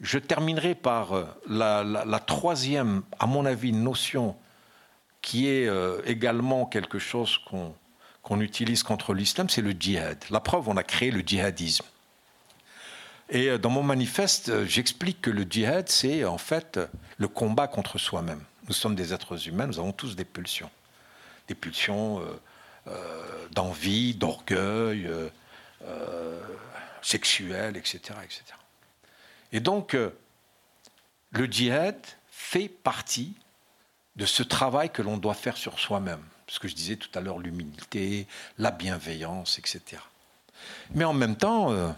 je terminerai par euh, la, troisième, à mon avis, notion qui est euh, également quelque chose qu'on utilise contre l'islam, c'est le djihad. La preuve, on a créé le djihadisme. Et dans mon manifeste, j'explique que le djihad, c'est en fait le combat contre soi-même. Nous sommes des êtres humains, nous avons tous des pulsions. Des pulsions d'envie, d'orgueil, sexuelle, etc., etc. Et donc, euh, le djihad fait partie de ce travail que l'on doit faire sur soi-même. Ce que je disais tout à l'heure, l'humilité, la bienveillance, etc. Mais en même temps, euh,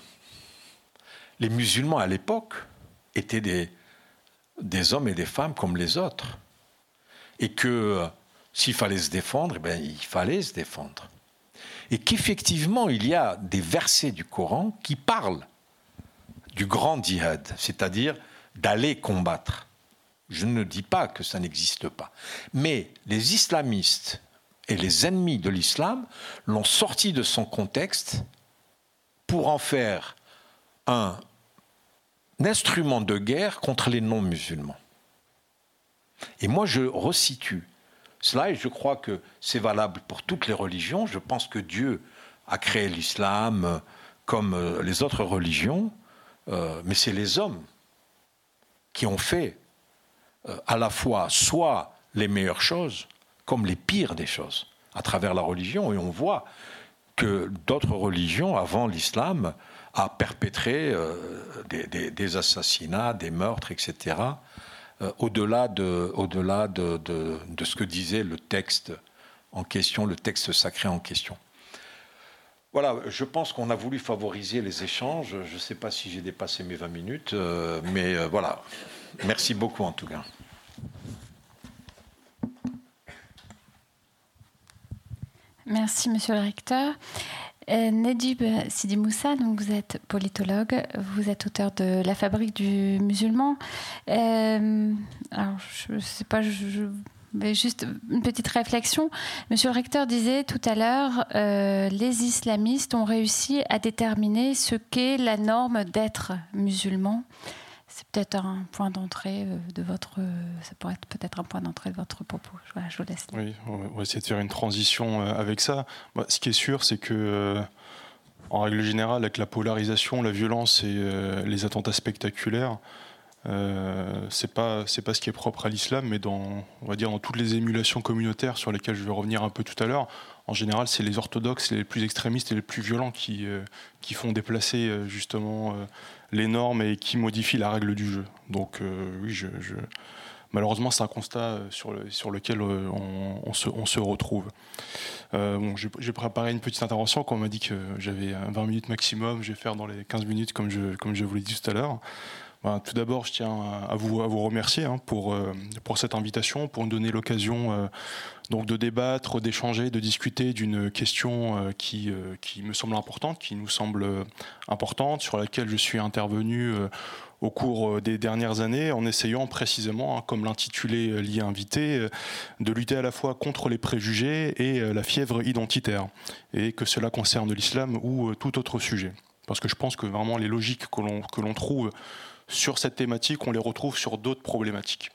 les musulmans à l'époque étaient des, des hommes et des femmes comme les autres. Et que s'il fallait se défendre, eh bien, il fallait se défendre et qu'effectivement il y a des versets du Coran qui parlent du grand djihad, c'est-à-dire d'aller combattre. Je ne dis pas que ça n'existe pas. Mais les islamistes et les ennemis de l'islam l'ont sorti de son contexte pour en faire un instrument de guerre contre les non-musulmans. Et moi, je resitue cela, et je crois que c'est valable pour toutes les religions. Je pense que Dieu a créé l'islam euh, comme euh, les autres religions, euh, mais c'est les hommes qui ont fait à la fois soit les meilleures choses, comme les pires des choses, à travers la religion. Et on voit que d'autres religions, avant l'islam, a perpétré des, assassinats, des meurtres, etc. Euh, au-delà de, au -delà de, de, ce que disait le texte en question, le texte sacré en question. Voilà, je pense qu'on a voulu favoriser les échanges. Je ne sais pas si j'ai dépassé mes 20 minutes, euh, mais euh, voilà. Merci beaucoup en tout cas.
Merci, monsieur le recteur. Euh, Nedjib Sidi Moussa, donc vous êtes politologue, vous êtes auteur de La fabrique du musulman. Euh, alors, je ne sais pas, je, vais juste une petite réflexion. Monsieur le recteur disait tout à l'heure, euh, les islamistes ont réussi à déterminer ce qu'est la norme d'être musulman. C'est peut-être un point d'entrée euh, de votre. Ça pourrait être peut-être un point d'entrée de votre propos. je vous laisse.
Oui, on va essayer de faire une transition avec ça. ce qui est sûr, c'est que, en règle générale, avec la polarisation, la violence et les attentats spectaculaires, euh, c'est pas c'est pas ce qui est propre à l'islam, mais dans on va dire dans toutes les émulations communautaires sur lesquelles je vais revenir un peu tout à l'heure. En général, c'est les orthodoxes, les plus extrémistes et les plus violents qui euh, qui font déplacer euh, justement les normes et qui modifient la règle du jeu. Donc oui, je, malheureusement, c'est un constat sur, le, sur lequel on, se, on, se, retrouve. bon, j'ai préparé une petite intervention. Quand on m'a dit que j'avais 20 minutes maximum, je vais faire dans les 15 minutes comme je, comme je vous l'ai dit tout à l'heure. Ben, tout d'abord, je tiens à vous, à vous remercier hein, pour, euh, pour cette invitation, pour nous donner l'occasion euh, donc de débattre, d'échanger, de discuter d'une question euh, qui, me semble importante, qui nous semble importante, sur laquelle je suis intervenu au cours des dernières années en essayant précisément, hein, comme l'intitulé lié invité, de lutter à la fois contre les préjugés et la fièvre identitaire, et que cela concerne l'islam ou tout autre sujet. Parce que je pense que vraiment les logiques que l'on trouve sur cette thématique, on les retrouve sur d'autres problématiques.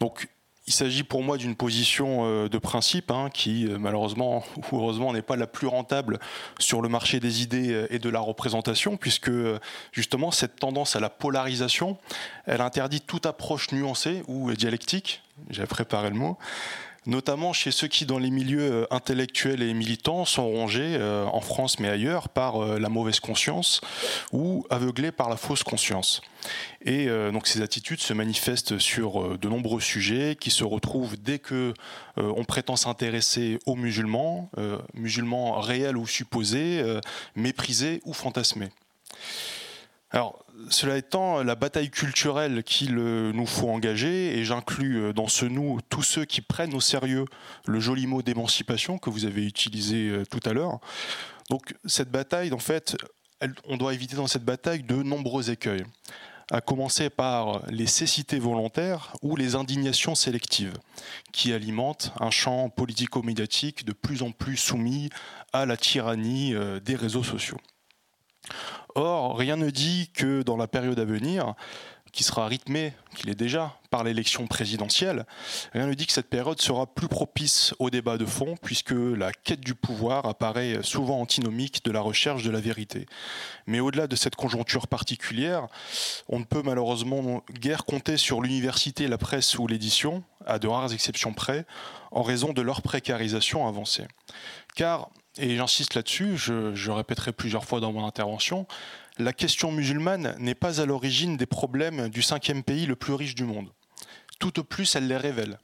Donc, il s'agit pour moi d'une position euh, de principe hein, qui, euh, malheureusement (laughs) ou heureusement, n'est pas la plus rentable sur le marché des idées euh, et de la représentation, puisque justement cette tendance à la polarisation, elle interdit toute approche nuancée ou dialectique, j'ai préparé le mot, notamment chez ceux qui, dans les milieux euh, intellectuels et militants, sont rongés, euh, en France mais ailleurs, par euh, la mauvaise conscience ou aveuglés par la fausse conscience. Et donc ces attitudes se manifestent sur de nombreux sujets qui se retrouvent dès que on prétend s'intéresser aux musulmans, musulmans réels ou supposés, méprisés ou fantasmés. Alors, cela étant, la bataille culturelle qu'il nous faut engager, et j'inclus euh, dans ce nous tous ceux qui prennent au sérieux le joli mot d'émancipation que vous avez utilisé euh, tout à l'heure. Donc cette bataille, en fait, on doit éviter dans cette bataille de nombreux écueils, à commencer par les cécités volontaires ou les indignations sélectives, qui alimentent un champ politico-médiatique de plus en plus soumis à la tyrannie euh, des réseaux sociaux. Or, rien ne dit que dans la période à venir, qui sera rythmée, qu'il est déjà, par l'élection présidentielle, rien ne dit que cette période sera plus propice au débat de fond, puisque la quête du pouvoir apparaît souvent antinomique de la recherche de la vérité. Mais au-delà de cette conjoncture particulière, on ne peut malheureusement guère compter sur l'université, la presse ou l'édition, à de rares exceptions près, en raison de leur précarisation avancée. Car et j'insiste là-dessus, je, répéterai plusieurs fois dans mon intervention, la question musulmane n'est pas à l'origine des problèmes du cinquième pays le plus riche du monde. Tout au plus, elle les révèle.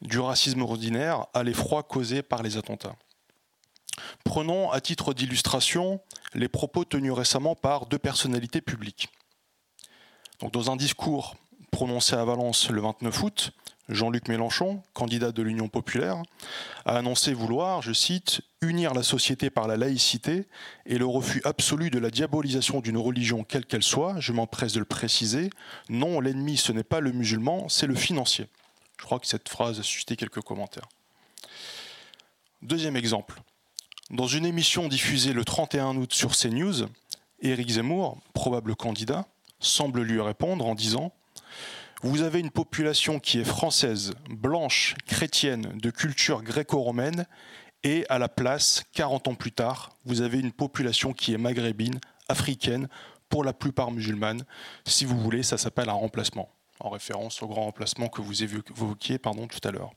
Du racisme ordinaire à l'effroi causé par les attentats. Prenons à titre d'illustration les propos tenus récemment par deux personnalités publiques. Donc, dans un discours prononcé à Valence le 29 août, Jean-Luc Mélenchon, candidat de l'Union populaire, a annoncé vouloir, je cite, unir la société par la laïcité et le refus absolu de la diabolisation d'une religion quelle qu'elle soit, je m'empresse de le préciser, non, l'ennemi ce n'est pas le musulman, c'est le financier. Je crois que cette phrase a suscité quelques commentaires. Deuxième exemple. Dans une émission diffusée le 31 août sur CNews, Éric Zemmour, probable candidat, semble lui répondre en disant vous avez une population qui est française, blanche, chrétienne, de culture gréco-romaine, et à la place, 40 ans plus tard, vous avez une population qui est maghrébine, africaine, pour la plupart musulmane. Si vous voulez, ça s'appelle un remplacement, en référence au grand remplacement que vous évoquiez pardon, tout à l'heure.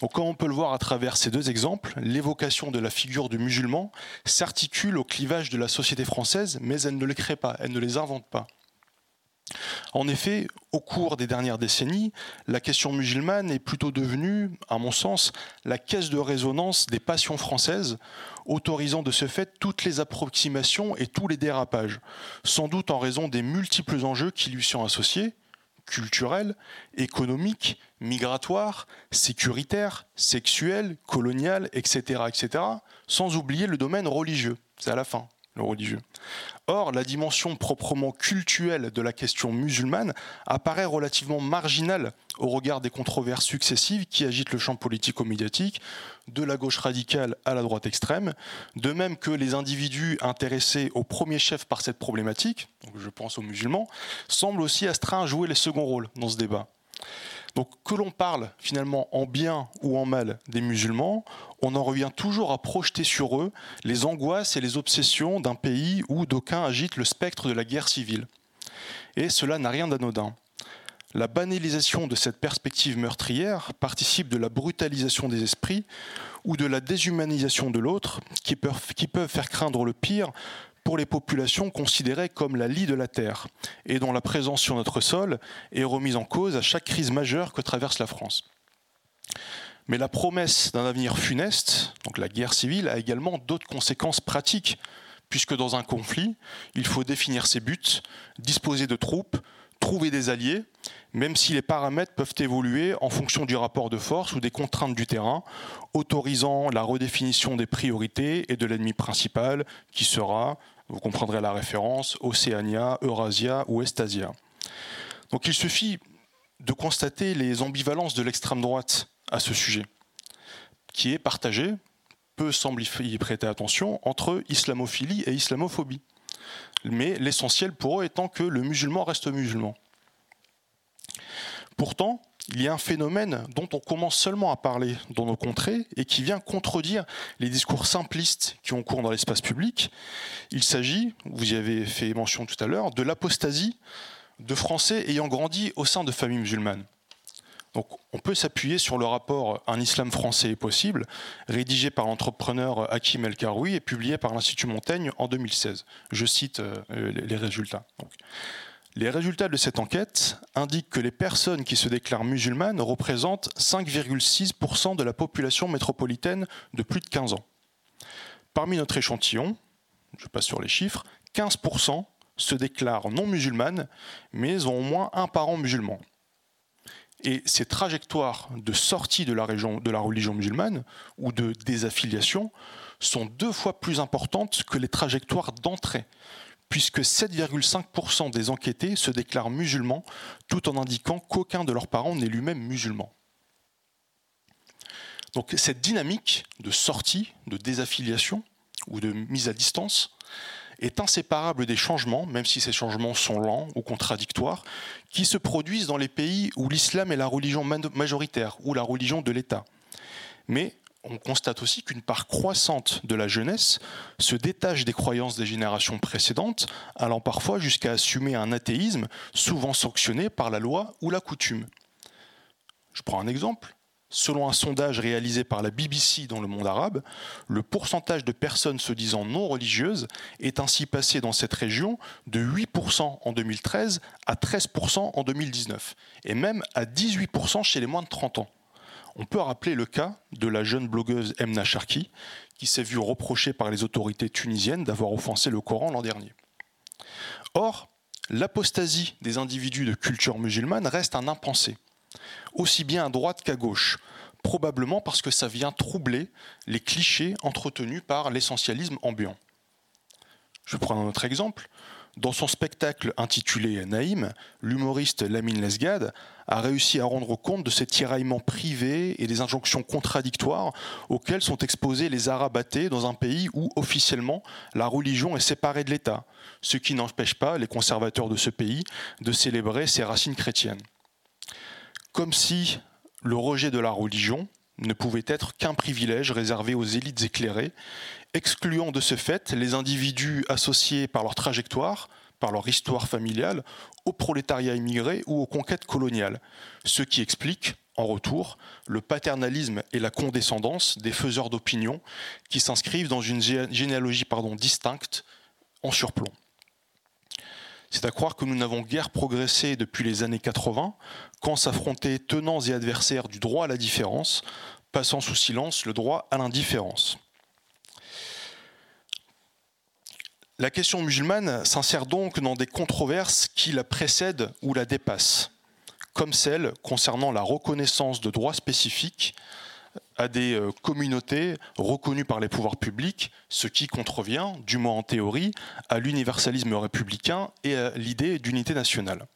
Donc, comme on peut le voir à travers ces deux exemples, l'évocation de la figure du musulman s'articule au clivage de la société française, mais elle ne les crée pas, elle ne les invente pas. En effet, au cours des dernières décennies, la question musulmane est plutôt devenue, à mon sens, la caisse de résonance des passions françaises, autorisant de ce fait toutes les approximations et tous les dérapages, sans doute en raison des multiples enjeux qui lui sont associés, culturels, économiques, migratoires, sécuritaires, sexuels, coloniales, etc., etc., sans oublier le domaine religieux. C'est à la fin Or, la dimension proprement cultuelle de la question musulmane apparaît relativement marginale au regard des controverses successives qui agitent le champ politico-médiatique, de la gauche radicale à la droite extrême, de même que les individus intéressés au premier chef par cette problématique, je pense aux musulmans, semblent aussi astreints à jouer les seconds rôles dans ce débat. Donc que l'on parle finalement en bien ou en mal des musulmans, on en revient toujours à projeter sur eux les angoisses et les obsessions d'un pays où d'aucuns agitent le spectre de la guerre civile. Et cela n'a rien d'anodin. La banalisation de cette perspective meurtrière participe de la brutalisation des esprits ou de la déshumanisation de l'autre qui peuvent, faire craindre le pire pour les populations considérées comme la lie de la Terre et dont la présence sur notre sol est remise en cause à chaque crise majeure que traverse la France. Mais la promesse d'un avenir funeste, donc la guerre civile, a également d'autres conséquences pratiques, puisque dans un conflit, il faut définir ses buts, disposer de troupes, trouver des alliés, même si les paramètres peuvent évoluer en fonction du rapport de force ou des contraintes du terrain, autorisant la redéfinition des priorités et de l'ennemi principal, qui sera vous comprendrez la référence, Océania, Eurasia ou Estasia. Donc il suffit de constater les ambivalences de l'extrême droite à ce sujet, qui est partagée, peu semble y prêter attention, entre islamophilie et islamophobie. Mais l'essentiel pour eux étant que le musulman reste musulman. Pourtant, il y a un phénomène dont on commence seulement à parler dans nos contrées et qui vient contredire les discours simplistes qui ont cours dans l'espace public. Il s'agit, vous y avez fait mention tout à l'heure, de l'apostasie de Français ayant grandi au sein de familles musulmanes. Donc, on peut s'appuyer sur le rapport Un islam français est possible, rédigé par l'entrepreneur Hakim El Karoui et publié par l'Institut Montaigne en 2016. Je cite euh, les résultats. Les résultats de cette enquête indiquent que les personnes qui se déclarent musulmanes représentent 5,6% de la population métropolitaine de plus de 15 ans. Parmi notre échantillon, je passe sur les chiffres, 15% se déclarent non musulmanes, mais ont au moins un parent musulman. Et ces trajectoires de sortie de la, de la religion musulmane ou de désaffiliation sont deux fois plus importantes que les trajectoires d'entrée, puisque 7,5% des enquêtés se déclarent musulmans tout en indiquant qu'aucun de leurs parents n'est lui-même musulman. Donc cette dynamique de sortie, de désaffiliation ou de mise à distance est inséparable des changements, même si ces changements sont lents ou contradictoires, qui se produisent dans les pays où l'islam est la religion majoritaire ou la religion de l'État. Mais on constate aussi qu'une part croissante de la jeunesse se détache des croyances des générations précédentes, allant parfois jusqu'à assumer un athéisme souvent sanctionné par la loi ou la coutume. Je prends un exemple. Selon un sondage réalisé par la BBC dans le monde arabe, le pourcentage de personnes se disant non religieuses est ainsi passé dans cette région de 8% en 2013 à 13% en 2019, et même à 18% chez les moins de 30 ans. On peut rappeler le cas de la jeune blogueuse Emna Sharki, qui s'est vue reprocher par les autorités tunisiennes d'avoir offensé le Coran l'an dernier. Or, l'apostasie des individus de culture musulmane reste un impensé, aussi bien à droite qu'à gauche, probablement parce que ça vient troubler les clichés entretenus par l'essentialisme ambiant. Je prends un autre exemple. Dans son spectacle intitulé Naïm, l'humoriste Lamine Lesgade a réussi à rendre compte de ces tiraillements privés et des injonctions contradictoires auxquelles sont exposés les Arabes athées dans un pays où officiellement la religion est séparée de l'État, ce qui n'empêche pas les conservateurs de ce pays de célébrer ses racines chrétiennes. Comme si le rejet de la religion ne pouvait être qu'un privilège réservé aux élites éclairées excluant de ce fait les individus associés par leur trajectoire, par leur histoire familiale, au prolétariat immigré ou aux conquêtes coloniales, ce qui explique, en retour, le paternalisme et la condescendance des faiseurs d'opinion qui s'inscrivent dans une généalogie distincte en surplomb. C'est à croire que nous n'avons guère progressé depuis les années 80 quand s'affrontaient tenants et adversaires du droit à la différence, passant sous silence le droit à l'indifférence. La question musulmane s'insère donc dans des controverses qui la précèdent ou la dépassent, comme celle concernant la reconnaissance de droits spécifiques à des euh, communautés reconnues par les pouvoirs publics, ce qui contrevient, du moins en théorie, à l'universalisme républicain et à l'idée d'unité nationale.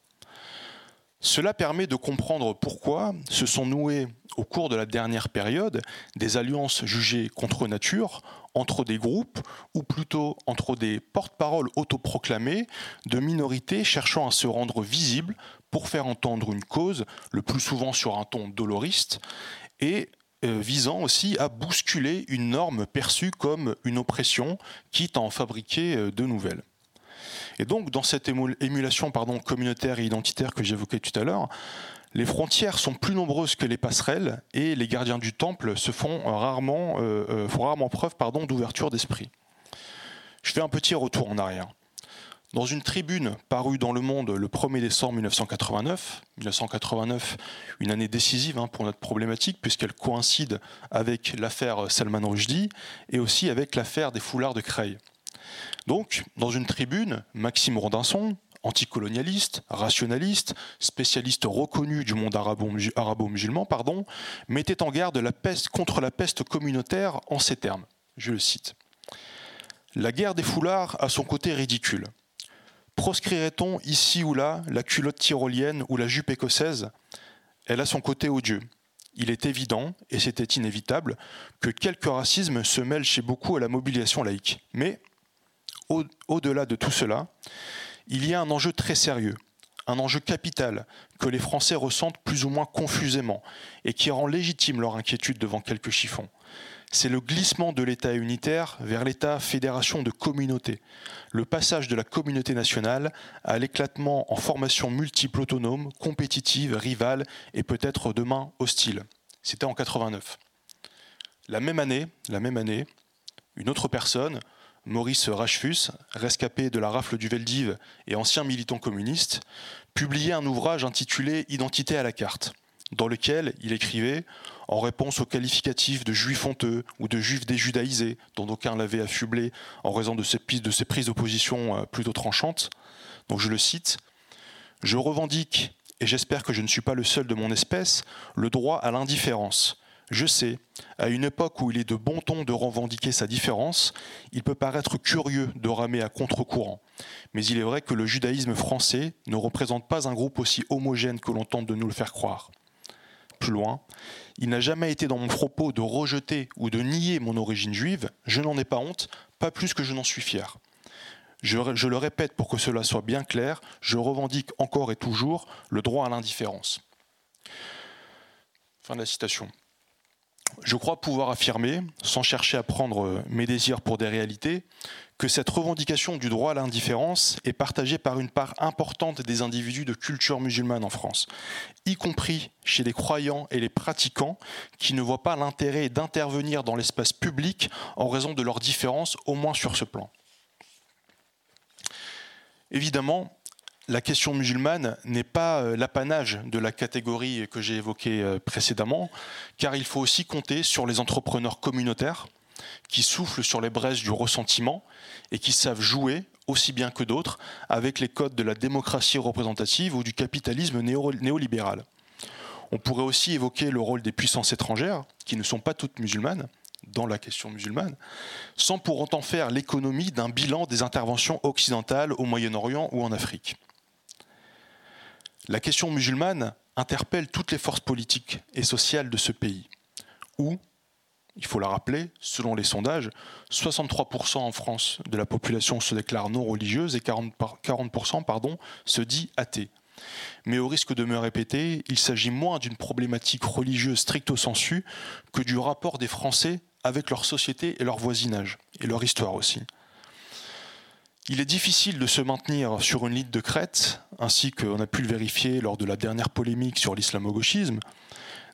Cela permet de comprendre pourquoi se sont nouées au cours de la dernière période des alliances jugées contre nature entre des groupes, ou plutôt entre des porte-paroles autoproclamés de minorités cherchant à se rendre visibles pour faire entendre une cause, le plus souvent sur un ton doloriste, et visant aussi à bousculer une norme perçue comme une oppression, quitte à en fabriquer euh, de nouvelles. Et donc, dans cette émulation pardon, communautaire et identitaire que j'évoquais tout à l'heure, les frontières sont plus nombreuses que les passerelles et les gardiens du temple se font rarement, euh, font rarement preuve d'ouverture d'esprit. Je fais un petit retour en arrière. Dans une tribune parue dans Le Monde le 1er décembre 1989, 1989, une année décisive hein, pour notre problématique puisqu'elle coïncide avec l'affaire Salman Rushdie et aussi avec l'affaire des foulards de Creil. Donc, dans une tribune, Maxime Rondinson, anticolonialiste, rationaliste, spécialiste reconnu du monde arabo-musulman, pardon, mettait en garde la peste contre la peste communautaire en ces termes. Je le cite. La guerre des foulards a son côté ridicule. Proscrirait-on ici ou là la culotte tyrolienne ou la jupe écossaise? Elle a son côté odieux. Il est évident, et c'était inévitable, que quelques racismes se mêlent chez beaucoup à la mobilisation laïque. Mais, au-delà de tout cela, il y a un enjeu très sérieux, un enjeu capital que les Français ressentent plus ou moins confusément et qui rend légitime leur inquiétude devant quelques chiffons c'est le glissement de l'État unitaire vers l'État fédération de communautés, le passage de la communauté nationale à l'éclatement en formations multiples autonomes, compétitives, rivales et peut-être demain hostiles. C'était en 89. La même année, la même année, une autre personne, Maurice Rachfus, rescapé de la rafle du Veldiv et ancien militant communiste, publiait un ouvrage intitulé Identité à la carte dans lequel il écrivait, en réponse aux qualificatifs de juifs honteux ou de juifs déjudaïsés, dont aucun l'avait affublé en raison de ses, de ses prises d'opposition euh, plutôt tranchantes. Donc je le cite Je revendique, et j'espère que je ne suis pas le seul de mon espèce, le droit à l'indifférence. Je sais, à une époque où il est de bon ton de revendiquer sa différence, il peut paraître curieux de ramer à contre-courant. Mais il est vrai que le judaïsme français ne représente pas un groupe aussi homogène que l'on tente de nous le faire croire plus loin, il n'a jamais été dans mon propos de rejeter ou de nier mon origine juive, je n'en ai pas honte, pas plus que je n'en suis fier. Je, je, le répète pour que cela soit bien clair, je revendique encore et toujours le droit à l'indifférence. Fin de la citation. Je crois pouvoir affirmer, sans chercher à prendre mes désirs pour des réalités, que cette revendication du droit à l'indifférence est partagée par une part importante des individus de culture musulmane en France, y compris chez les croyants et les pratiquants qui ne voient pas l'intérêt d'intervenir dans l'espace public en raison de leurs différences, au moins sur ce plan. Évidemment, la question musulmane n'est pas euh, l'apanage de la catégorie que j'ai évoquée euh, précédemment, car il faut aussi compter sur les entrepreneurs communautaires qui soufflent sur les braises du ressentiment et qui savent jouer, aussi bien que d'autres, avec les codes de la démocratie représentative ou du capitalisme néolibéral. On pourrait aussi évoquer le rôle des puissances étrangères, qui ne sont pas toutes musulmanes, dans la question musulmane, sans pour autant faire l'économie d'un bilan des interventions occidentales au Moyen-Orient ou en Afrique. La question musulmane interpelle toutes les forces politiques et sociales de ce pays, où, il faut la rappeler, selon les sondages, 63% en France de la population se déclare non religieuse et 40%, pardon, se dit athée. Mais au risque de me répéter, il s'agit moins d'une problématique religieuse stricto sensu que du rapport des Français avec leur société et leur voisinage, et leur histoire aussi. Il est difficile de se maintenir sur une ligne de crête, ainsi qu'on a pu le vérifier lors de la dernière polémique sur l'islamo-gauchisme,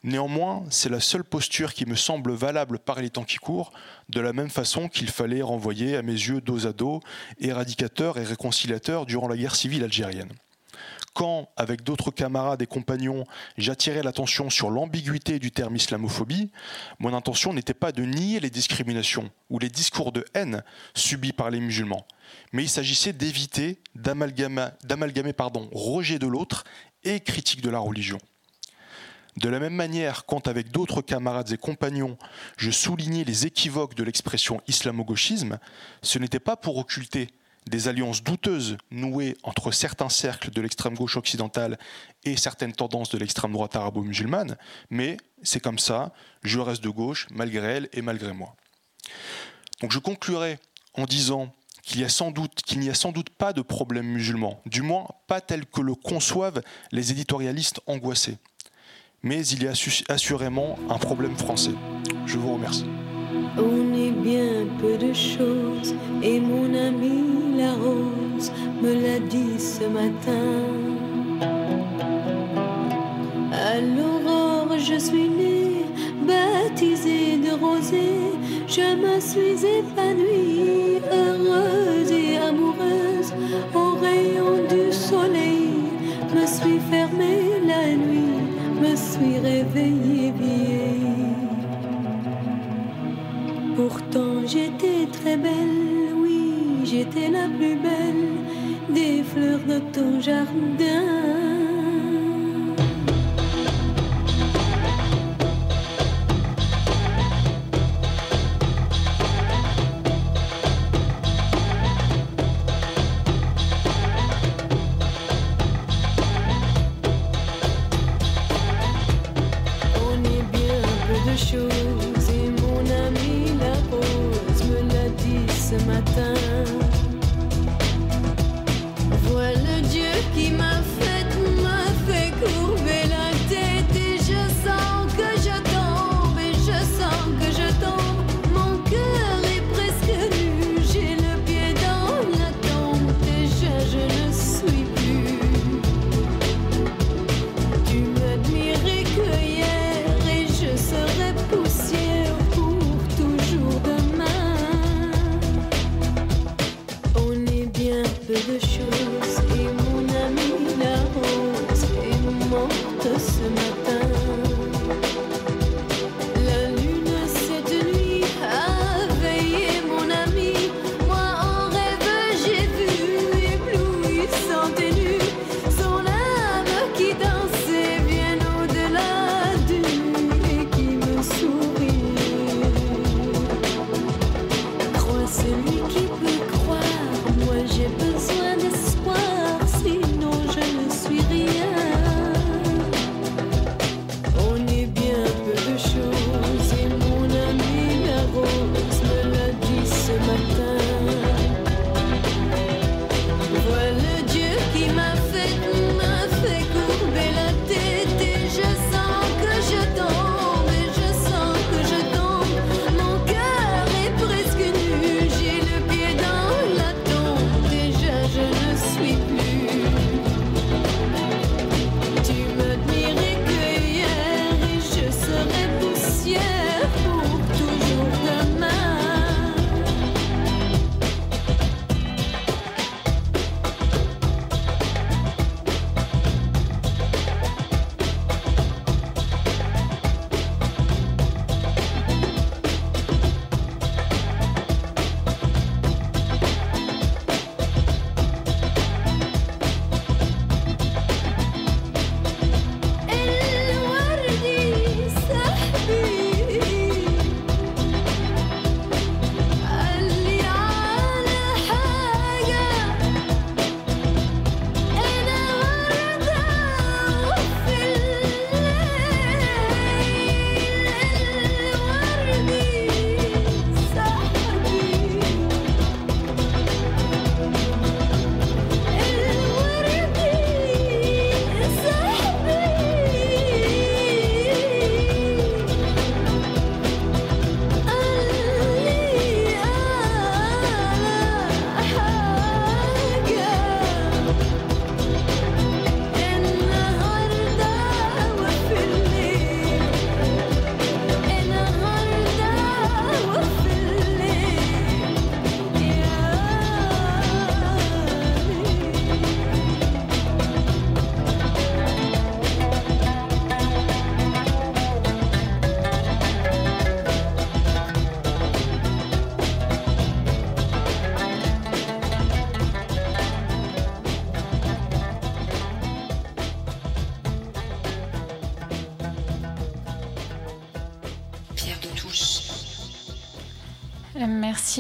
Néanmoins, c'est la seule posture qui me semble valable par les temps qui courent, de la même façon qu'il fallait renvoyer à mes yeux dos à dos, éradicateur et réconciliateur durant la guerre civile algérienne. Quand, avec d'autres camarades et compagnons, j'attirais l'attention sur l'ambiguïté du terme islamophobie, mon intention n'était pas de nier les discriminations ou les discours de haine subis par les musulmans, mais il s'agissait d'éviter d'amalgamer, rejet de l'autre et critique de la religion. De la même manière, quand avec d'autres camarades et compagnons, je soulignais les équivoques de l'expression islamo-gauchisme, ce n'était pas pour occulter des alliances douteuses nouées entre certains cercles de l'extrême gauche occidentale et certaines tendances de l'extrême droite arabo-musulmane, mais c'est comme ça, je reste de gauche malgré elle et malgré moi. Donc je conclurai en disant qu'il n'y a sans doute qu'il n'y a sans doute pas de problème musulman, du moins pas tel que le conçoivent les éditorialistes angoissés mais il y a assurément un problème français. Je vous remercie.
On est bien peu de choses et mon ami la rose me l'a dit ce matin. À l'aurore, je suis née, baptisée de rosée, je me suis épanouie, heureuse et amoureuse, au rayon du soleil, me suis me suis réveillée vieille. Pourtant j'étais très belle, oui, j'étais la plus belle des fleurs de ton jardin.
matin.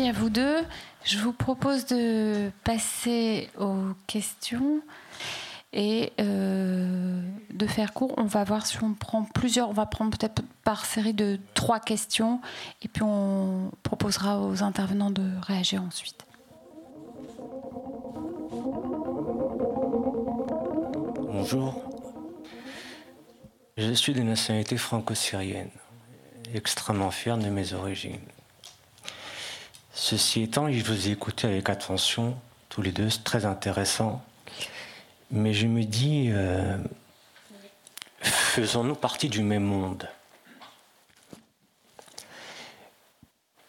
À vous deux. Je vous propose de passer aux questions et euh, de faire court. On va voir si on prend plusieurs. On va prendre peut-être par série de trois questions et puis on proposera aux intervenants de réagir ensuite.
Bonjour. Je suis de nationalité franco-syrienne, extrêmement fier de mes origines. Ceci étant, je vous ai écouté avec attention, tous les deux, c'est très intéressant. Mais je me dis, euh, faisons-nous partie du même monde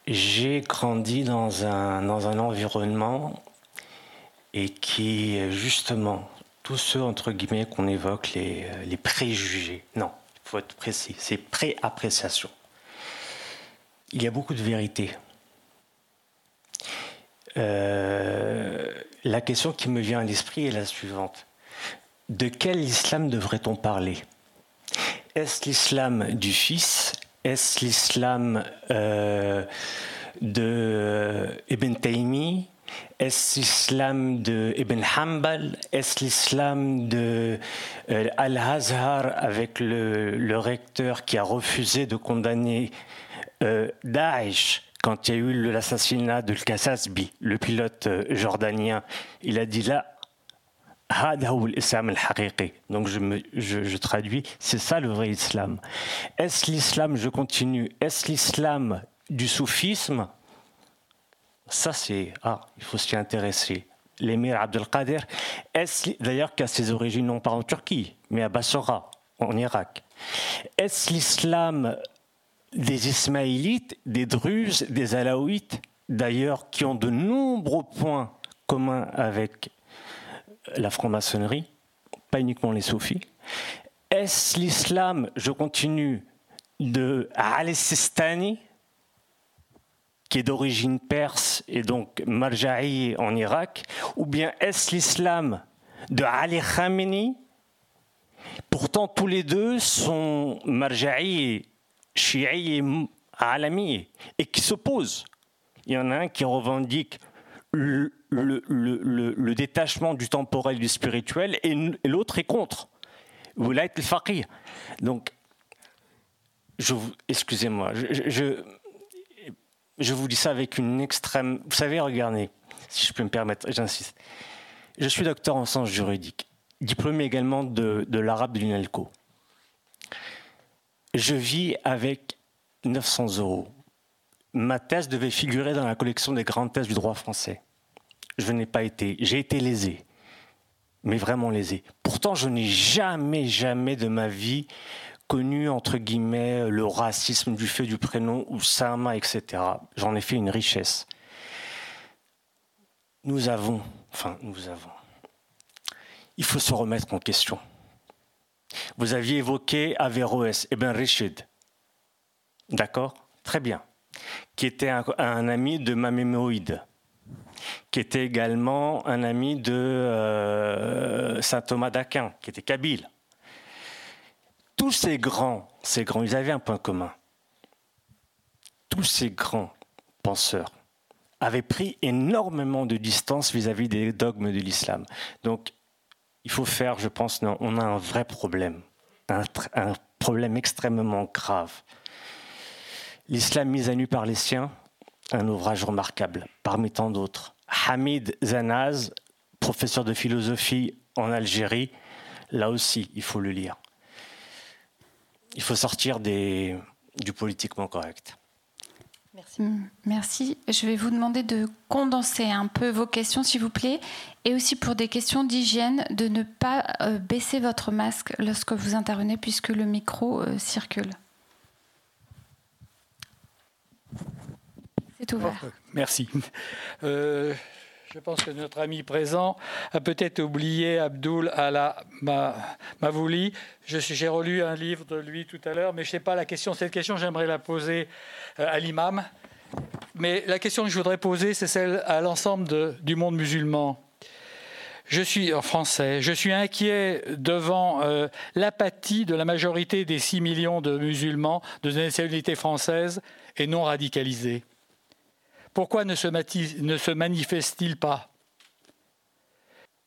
J'ai grandi dans un, environnement et qui, justement, tous ceux, entre guillemets, qu'on évoque, les, les préjugés. Non, il faut être précis, c'est pré-appréciation. Il y a beaucoup de vérité. Euh, la question qui me vient à l'esprit est la suivante. De quel islam devrait-on parler? Est-ce l'islam du Fils? Est-ce l'islam euh, de Ibn Taymi? Est-ce l'islam de Ibn Hanbal? Est-ce l'islam de euh, Al-Azhar avec le, recteur qui a refusé de condamner euh, Daesh? Quand il y a eu l'assassinat de Kassasbi, le pilote euh, jordanien Il a dit là, donc je, me, je, je traduis, c'est ça le vrai islam. Est-ce l'islam, je continue, est-ce l'islam du soufisme? Ça, c'est. Ah, il faut s'y intéresser. L'émir Abdelkader, est-ce d'ailleurs qu'à ses origines non pas en Turquie, mais à Bassora, en Irak Est-ce l'islam des Ismaélites, des Druzes, des Alaouites, d'ailleurs, qui ont de nombreux points communs avec la franc-maçonnerie, pas uniquement les soufis. Est-ce l'islam, je continue, de Al-Sistani, qui est d'origine perse et donc marja'i en Irak, ou bien est-ce l'islam de Ali Khamenei? Pourtant, tous les deux sont marja'i, chi'i et alami, et qui s'opposent. Il y en a un qui revendique le, détachement du temporel et du spirituel, et, l'autre est contre. Vous l'êtes le faqih. Donc, excusez-moi, je je vous dis ça avec une extrême. Vous savez, regardez, si je peux me permettre, j'insiste. Je suis docteur en sciences juridiques, diplômé également de, l'arabe de l'UNELCO. Je vis avec 900 euros. Ma thèse devait figurer dans la collection des grandes thèses du droit français. Je n'ai pas été. J'ai été lésé, mais vraiment lésé. Pourtant, je n'ai jamais, jamais de ma vie connu, entre guillemets, le racisme du fait du prénom, Oussama, etc. J'en ai fait une richesse. Nous avons, enfin, nous avons. Il faut se remettre en question. Vous aviez évoqué Averroès, Ibn Rishid. D'accord? Très bien. Qui était un, ami de Mamémoïde qui était également un ami de euh, saint Thomas d'Aquin, qui était kabyle tous ces grands, ces grands, ils avaient un point commun. Tous ces grands penseurs avaient pris énormément de distance vis-à-vis des dogmes de l'islam. Donc, il faut faire, je pense, on a un vrai problème, un, un problème extrêmement grave. L'islam mis à nu par les siens, un ouvrage remarquable, parmi tant d'autres. Hamid Zanaz, professeur de philosophie en Algérie, là aussi, il faut le lire il faut sortir des, du politiquement correct.
Merci. Merci. Je vais vous demander de condenser un peu vos questions, s'il vous plaît, et aussi pour des questions d'hygiène, de ne pas euh, baisser votre masque lorsque vous intervenez, puisque le micro euh, circule. C'est ouvert.
Merci. (laughs) Euh, je pense que notre ami présent a peut-être oublié Abdul Ala Mavouli. J'ai relu un livre de lui tout à l'heure, mais je ne sais pas la question. Cette question, j'aimerais la poser à l'imam. Mais la question que je voudrais poser, c'est celle à l'ensemble du monde musulman. Je suis en français, je suis inquiet devant euh, l'apathie de la majorité des 6 millions de musulmans de nationalité française et non radicalisés. pourquoi ne se, manifeste-t-il pas?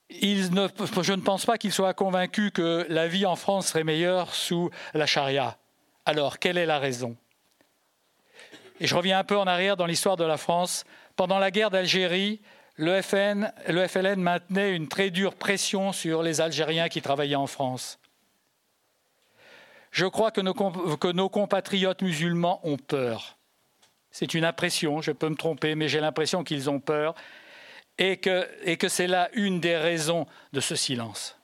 Je ne pense pas qu'il soit convaincu que la vie en France serait meilleure sous la charia. Alors, quelle est la raison? Et je reviens un peu en arrière dans l'histoire de la France. Pendant la guerre d'Algérie, le, le FLN maintenait une très dure pression sur les Algériens qui travaillaient en France. Je crois que nos, que nos compatriotes musulmans ont peur. C'est une impression, je peux me tromper, mais j'ai l'impression qu'ils ont peur et que, et que c'est là une des raisons de ce silence.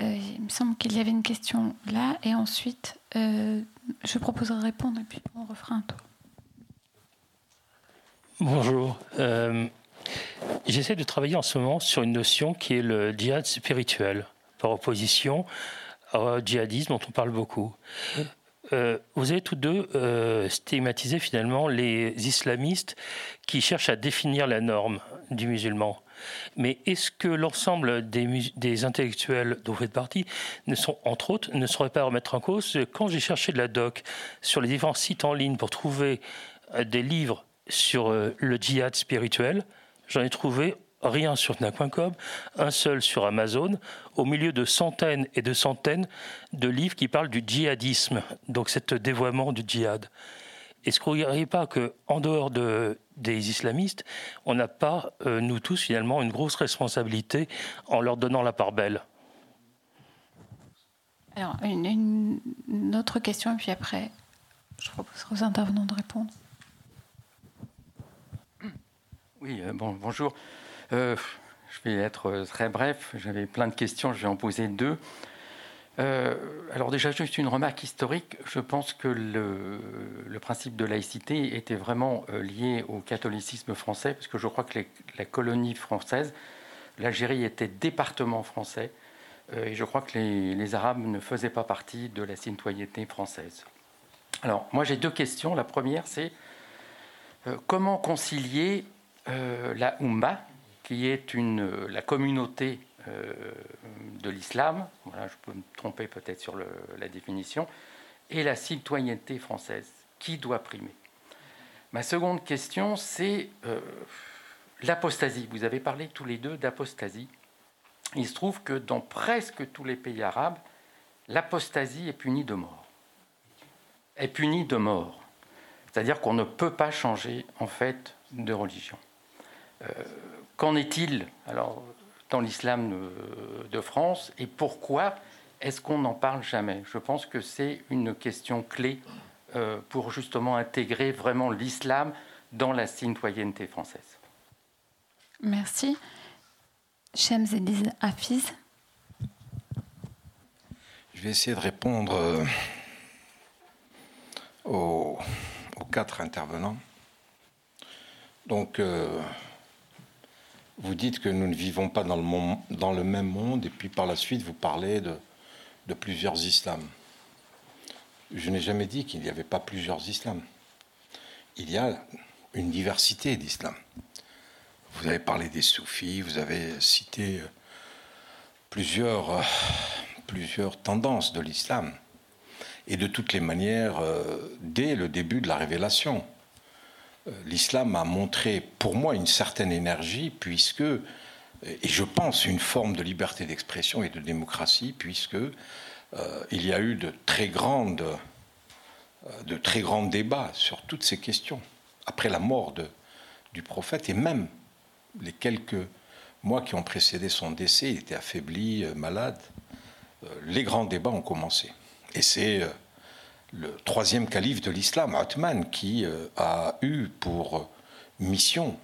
Euh, il me semble qu'il y avait une question là, et ensuite, euh, je proposerai de répondre, et puis on refera un tour.
Bonjour. Euh, j'essaie de travailler en ce moment sur une notion qui est le djihad spirituel, par opposition au djihadisme dont on parle beaucoup. Euh, vous avez tous deux euh, stigmatisé finalement les islamistes qui cherchent à définir la norme du musulman. Mais est-ce que l'ensemble des, des, intellectuels dont vous faites partie ne sont, entre autres, ne sauraient pas remettre en cause Quand j'ai cherché de la doc sur les différents sites en ligne pour trouver euh, des livres sur le djihad spirituel, j'en ai trouvé rien sur Fnac.com, un seul sur Amazon, au milieu de centaines et de centaines de livres qui parlent du djihadisme, donc cet dévoiement du djihad. Est-ce qu'on ne pas qu'en dehors de, des islamistes, on n'a pas, euh, nous tous, finalement, une grosse responsabilité en leur donnant la part belle
Alors, une, autre question, et puis après, je propose aux intervenants de répondre.
Oui, euh, bon, bonjour. Euh, je vais être très bref. J'avais plein de questions, je vais en poser deux. Euh, alors déjà, juste une remarque historique. Je pense que le, principe de laïcité était vraiment euh, lié au catholicisme français, parce que je crois que la colonie française, l'Algérie était département français, et je crois que les, Arabes ne faisaient pas partie de la citoyenneté française. Alors moi j'ai deux questions. La première c'est comment concilier la Oumba, qui est euh, la communauté euh, de l'islam, je peux me tromper peut-être sur la définition, et la citoyenneté française. Qui doit primer Ma seconde question, c'est euh, l'apostasie. Vous avez parlé tous les deux d'apostasie. Il se trouve que dans presque tous les pays arabes, l'apostasie est punie de mort. Est punie de mort. C'est-à-dire qu'on ne peut pas changer en fait de religion. Qu'en est-il alors dans l'islam de France et pourquoi est-ce qu'on n'en parle jamais? Je pense que c'est une question clé euh, pour justement intégrer vraiment l'islam dans la citoyenneté française.
Merci. Hafiz.
Je vais essayer de répondre euh, aux, quatre intervenants. Donc, euh, vous dites que nous ne vivons pas dans le, dans le même monde, et puis par la suite, vous parlez de, de plusieurs islams. Je n'ai jamais dit qu'il n'y avait pas plusieurs islams. Il y a une diversité d'islam. Vous avez parlé des soufis, vous avez cité euh, plusieurs, euh, plusieurs tendances de l'islam. Et de toutes les manières, euh, dès le début de la révélation, l'islam a montré pour moi une certaine énergie, puisque, euh, et je pense une forme de liberté d'expression et de démocratie, puisque euh, il y a eu de très grandes, de très grands débats sur toutes ces questions après la mort de, du prophète et même les quelques mois qui ont précédé son décès, il était affaibli, malade. Les grands débats ont commencé. Et c'est le troisième calife de l'islam, Othman, qui euh, a eu pour mission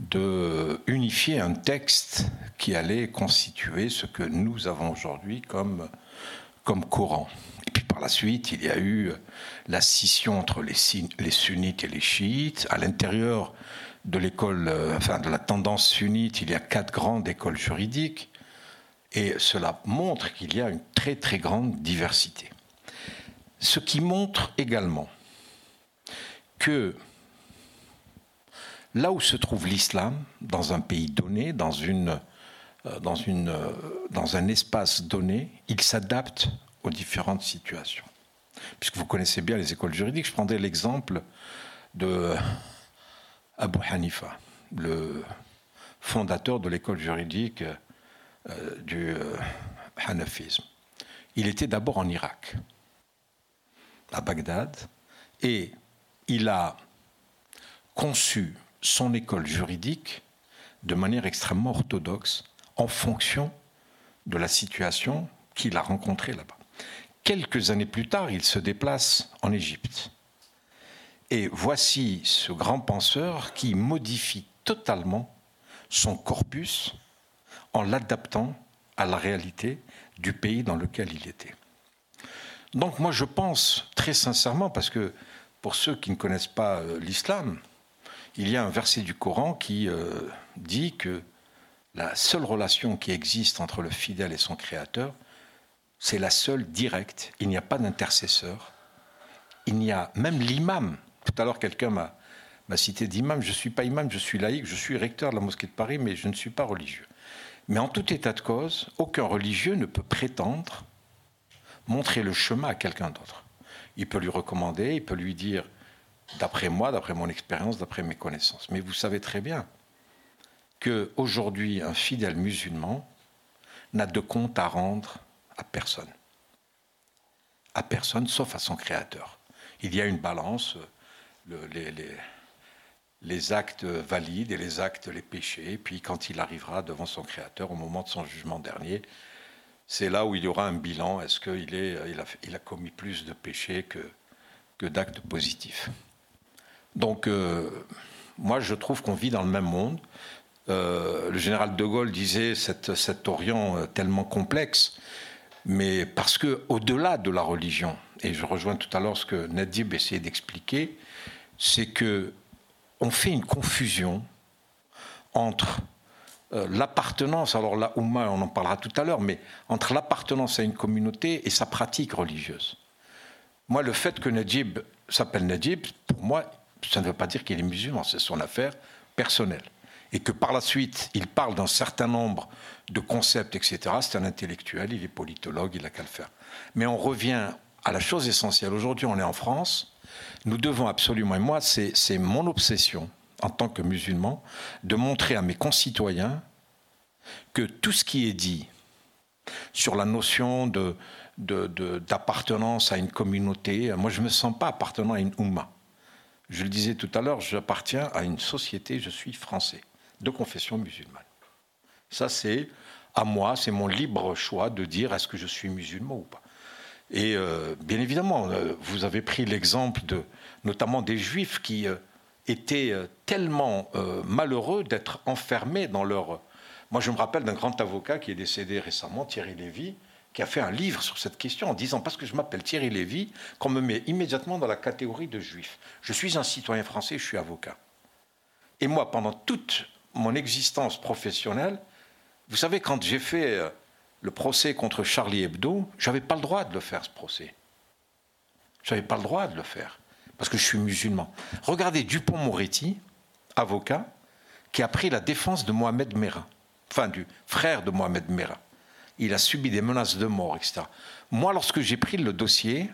de unifier un texte qui allait constituer ce que nous avons aujourd'hui comme, comme Coran. Et puis par la suite, il y a eu la scission entre les, les sunnites et les chiites. À l'intérieur de l'école, euh, enfin de la tendance sunnite, il y a quatre grandes écoles juridiques. Et cela montre qu'il y a une très très grande diversité. Ce qui montre également que là où se trouve l'islam, dans un pays donné, dans, une, euh, euh, un espace donné, il s'adapte aux différentes situations. Puisque vous connaissez bien les écoles juridiques, je prendrai l'exemple de, Abu Hanifa, le fondateur de l'école juridique euh, du hanafisme. Il était d'abord en Irak, à Bagdad, et il a conçu son école juridique de manière extrêmement orthodoxe en fonction de la situation qu'il a rencontrée là-bas. Quelques années plus tard, il se déplace en Égypte. Et voici ce grand penseur qui modifie totalement son corpus en l'adaptant à la réalité du pays dans lequel il était. Donc moi je pense très sincèrement, parce que pour ceux qui ne connaissent pas euh, l'islam, il y a un verset du Coran qui euh, dit que la seule relation qui existe entre le fidèle et son créateur, c'est la seule directe. Il n'y a pas d'intercesseur. Il n'y a même l'imam. Tout à l'heure, quelqu'un m'a, cité d'imam. Je ne suis pas imam, je suis laïque, je suis recteur de la mosquée de Paris, mais je ne suis pas religieux. Mais en tout état de cause, aucun religieux ne peut prétendre montrer le chemin à quelqu'un d'autre. Il peut lui recommander, il peut lui dire, d'après moi, d'après mon expérience, d'après mes connaissances. Mais vous savez très bien qu'aujourd'hui, un fidèle musulman n'a de compte à rendre à personne. À personne, sauf à son créateur. Il y a une balance, les, les, actes valides et les actes, les péchés. Puis quand il arrivera devant son créateur, au moment de son jugement dernier, c'est là où il y aura un bilan. Est-ce qu'il il a, commis plus de péchés que, d'actes positifs? Donc, euh, moi, je trouve qu'on vit dans le même monde. Euh, le général de Gaulle disait cet, Orient euh, tellement complexe, mais parce que au-delà de la religion, et je rejoins tout à l'heure ce que Nadib essayait d'expliquer, c'est que on fait une confusion entre euh, l'appartenance, alors la Oumma, on en parlera tout à l'heure, mais entre l'appartenance à une communauté et sa pratique religieuse. Moi, le fait que Najib s'appelle Najib, pour moi, ça ne veut pas dire qu'il est musulman, c'est son affaire personnelle et que par la suite, il parle d'un certain nombre de concepts, etc., c'est un intellectuel, il est politologue, il n'a qu'à le faire. Mais on revient à la chose essentielle. Aujourd'hui, on est en France. Nous devons absolument, et moi, c'est mon obsession en tant que musulman, de montrer à mes concitoyens que tout ce qui est dit sur la notion d'appartenance à une communauté, moi je ne me sens pas appartenant à une Oumma. Je le disais tout à l'heure, j'appartiens à une société, je suis français de confession musulmane. Ça, c'est à moi, c'est mon libre choix de dire est-ce que je suis musulman ou pas. Et euh, bien évidemment, euh, vous avez pris l'exemple de, notamment des juifs qui euh, étaient tellement malheureux d'être enfermés dans leur. Moi, je me rappelle d'un grand avocat qui est décédé récemment, Thierry Lévy, qui a fait un livre sur cette question en disant parce que je m'appelle Thierry Lévy, qu'on me met immédiatement dans la catégorie de juif. Je suis un citoyen français, je suis avocat. Et moi, pendant toute mon existence professionnelle, vous savez, quand j'ai fait euh, le procès contre Charlie Hebdo, je n'avais pas le droit de le faire, ce procès. Je n'avais pas le droit de le faire, parce que je suis musulman. Regardez Dupont-Moretti, avocat, qui a pris la défense de Mohamed Merah, enfin du frère de Mohamed Merah. Il a subi des menaces de mort, etc. Moi, lorsque j'ai pris le dossier,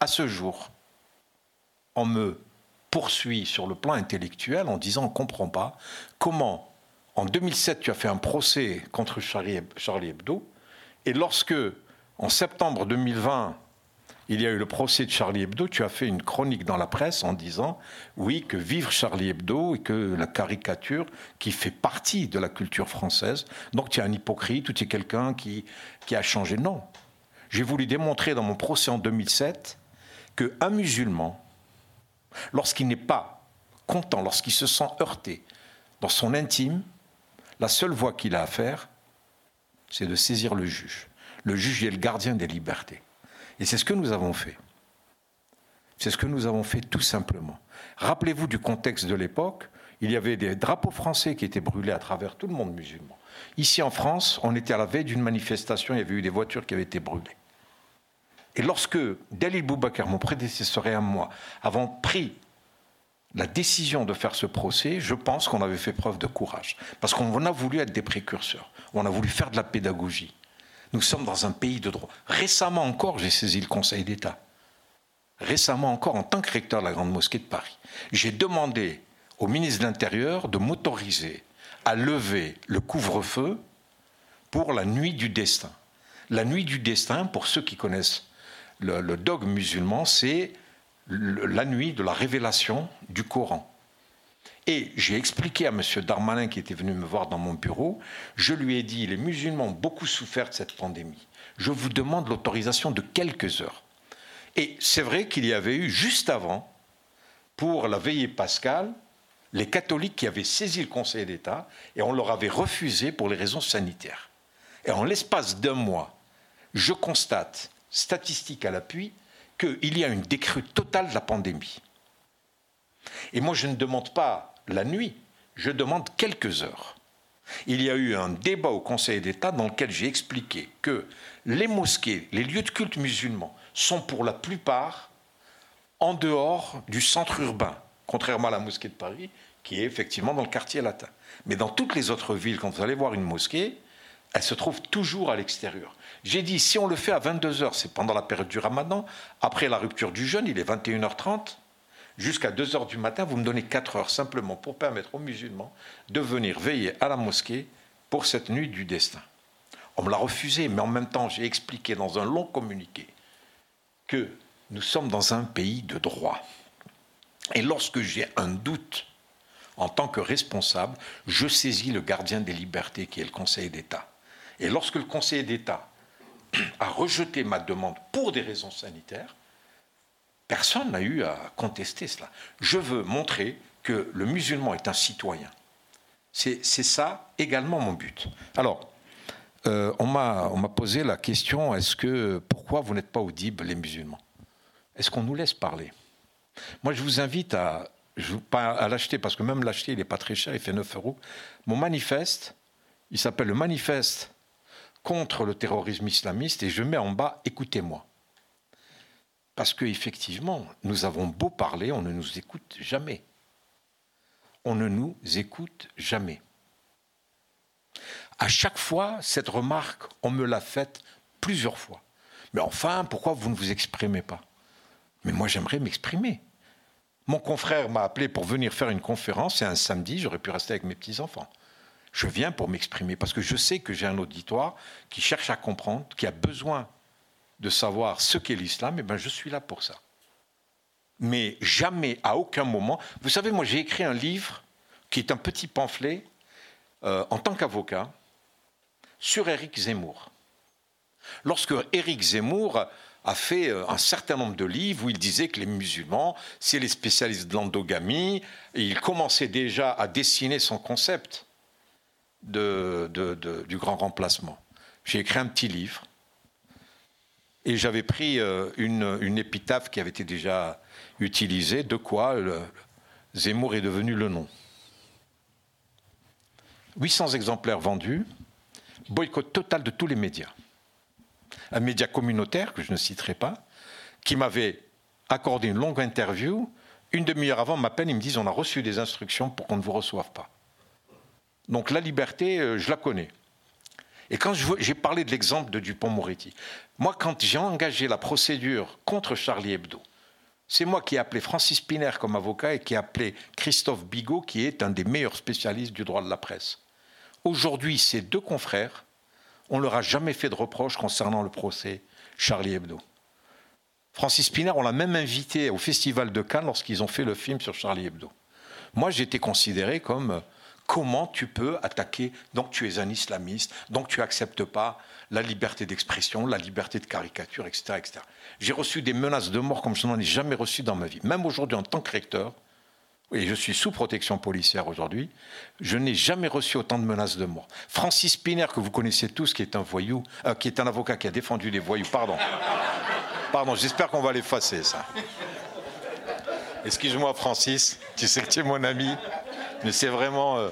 à ce jour, on me poursuit sur le plan intellectuel en disant on ne comprend pas comment, en 2007, tu as fait un procès contre Charlie Hebdo, et lorsque, en septembre 2020, il y a eu le procès de Charlie Hebdo, tu as fait une chronique dans la presse en disant, oui, que vivre Charlie Hebdo et que la caricature qui fait partie de la culture française, donc tu es un hypocrite ou tu es quelqu'un qui, qui a changé. Non. J'ai voulu démontrer dans mon procès en 2007 qu'un musulman Lorsqu'il n'est pas content, lorsqu'il se sent heurté dans son intime, la seule voie qu'il a à faire, c'est de saisir le juge. Le juge est le gardien des libertés. Et c'est ce que nous avons fait. C'est ce que nous avons fait tout simplement. Rappelez-vous du contexte de l'époque, il y avait des drapeaux français qui étaient brûlés à travers tout le monde musulman. Ici en France, on était à la veille d'une manifestation, il y avait eu des voitures qui avaient été brûlées. Et lorsque Dalil Boubacar, mon prédécesseur et moi, avons pris la décision de faire ce procès, je pense qu'on avait fait preuve de courage. Parce qu'on a voulu être des précurseurs. On a voulu faire de la pédagogie. Nous sommes dans un pays de droit. Récemment encore, j'ai saisi le Conseil d'État. Récemment encore, en tant que recteur de la Grande Mosquée de Paris, j'ai demandé au ministre de l'Intérieur de m'autoriser à lever le couvre-feu pour la nuit du destin. La nuit du destin, pour ceux qui connaissent le, dogme musulman, c'est la nuit de la révélation du Coran. Et j'ai expliqué à M. Darmanin, qui était venu me voir dans mon bureau, je lui ai dit, les musulmans ont beaucoup souffert de cette pandémie. Je vous demande l'autorisation de quelques heures. Et c'est vrai qu'il y avait eu juste avant, pour la veillée pascale, les catholiques qui avaient saisi le Conseil d'État et on leur avait refusé pour les raisons sanitaires. Et en l'espace d'un mois, je constate, statistique à l'appui, qu'il y a une décrue totale de la pandémie. Et moi, je ne demande pas la nuit, je demande quelques heures. Il y a eu un débat au Conseil d'État dans lequel j'ai expliqué que les mosquées, les lieux de culte musulmans, sont pour la plupart en dehors du centre urbain, contrairement à la mosquée de Paris, qui est effectivement dans le quartier latin. Mais dans toutes les autres villes, quand vous allez voir une mosquée, elle se trouve toujours à l'extérieur. J'ai dit, si on le fait à 22h, c'est pendant la période du ramadan, après la rupture du jeûne, il est 21h30, jusqu'à 2h du matin, vous me donnez 4 heures simplement pour permettre aux musulmans de venir veiller à la mosquée pour cette nuit du destin. On me l'a refusé, mais en même temps, j'ai expliqué dans un long communiqué que nous sommes dans un pays de droit. Et lorsque j'ai un doute en tant que responsable, je saisis le gardien des libertés qui est le Conseil d'État. Et lorsque le Conseil d'État (clears throat) a rejeté ma demande pour des raisons sanitaires, personne n'a eu à contester cela. Je veux montrer que le musulman est un citoyen. C'est ça également mon but. Alors, euh, on m'a posé la question est-ce que pourquoi vous n'êtes pas audibles les musulmans? Est-ce qu'on nous laisse parler? Moi, je vous invite à à l'acheter parce que même l'acheter, il n'est pas très cher, il fait 9 euros. Mon manifeste, il s'appelle le manifeste contre le terrorisme islamiste et je mets en bas écoutez-moi. Parce qu'effectivement, nous avons beau parler, on ne nous écoute jamais. On ne nous écoute jamais. À chaque fois, cette remarque, on me l'a faite plusieurs fois. Mais enfin, pourquoi vous ne vous exprimez pas? Mais moi, j'aimerais m'exprimer. Mon confrère m'a appelé pour venir faire une conférence, c'est un samedi, j'aurais pu rester avec mes petits-enfants. Je viens pour m'exprimer parce que je sais que j'ai un auditoire qui cherche à comprendre, qui a besoin de savoir ce qu'est l'islam, et bien je suis là pour ça. Mais jamais, à aucun moment, vous savez, moi j'ai écrit un livre qui est un petit pamphlet euh, en tant qu'avocat sur Éric Zemmour. Lorsque Éric Zemmour a fait euh, un certain nombre de livres où il disait que les musulmans, c'est les spécialistes de l'endogamie, et il commençait déjà à dessiner son concept de, du grand remplacement. J'ai écrit un petit livre, et j'avais pris euh, une, une, épitaphe qui avait été déjà utilisée, de quoi Zemmour est devenu le nom. 800 exemplaires vendus, boycott total de tous les médias un média communautaire, que je ne citerai pas, qui m'avait accordé une longue interview. Une demi-heure avant m'appelle, ils me disent on a reçu des instructions pour qu'on ne vous reçoive pas. Donc la liberté, euh, je la connais. Et quand j'ai parlé de l'exemple de Dupont-Moretti, moi, quand j'ai engagé la procédure contre Charlie Hebdo, c'est moi qui ai appelé Francis Piner comme avocat et qui ai appelé Christophe Bigot, qui est un des meilleurs spécialistes du droit de la presse. Aujourd'hui, ces deux confrères on ne leur a jamais fait de reproche concernant le procès Charlie Hebdo. Francis Piner, on l'a même invité au Festival de Cannes lorsqu'ils ont fait le film sur Charlie Hebdo. Moi, j'étais considéré comme comment tu peux attaquer, donc tu es un islamiste, donc tu n'acceptes pas la liberté d'expression, la liberté de caricature, etc. etc. J'ai reçu des menaces de mort comme je n'en ai jamais reçu dans ma vie. Même aujourd'hui, en tant que recteur, et je suis sous protection policière aujourd'hui, je n'ai jamais reçu autant de menaces de mort. Francis Piner, que vous connaissez tous, qui est un voyou, euh, qui est un avocat qui a défendu les voyous, pardon. Pardon, j'espère qu'on va l'effacer, ça. Excuse-moi, Francis, tu sais que tu es mon ami, mais c'est vraiment. Euh,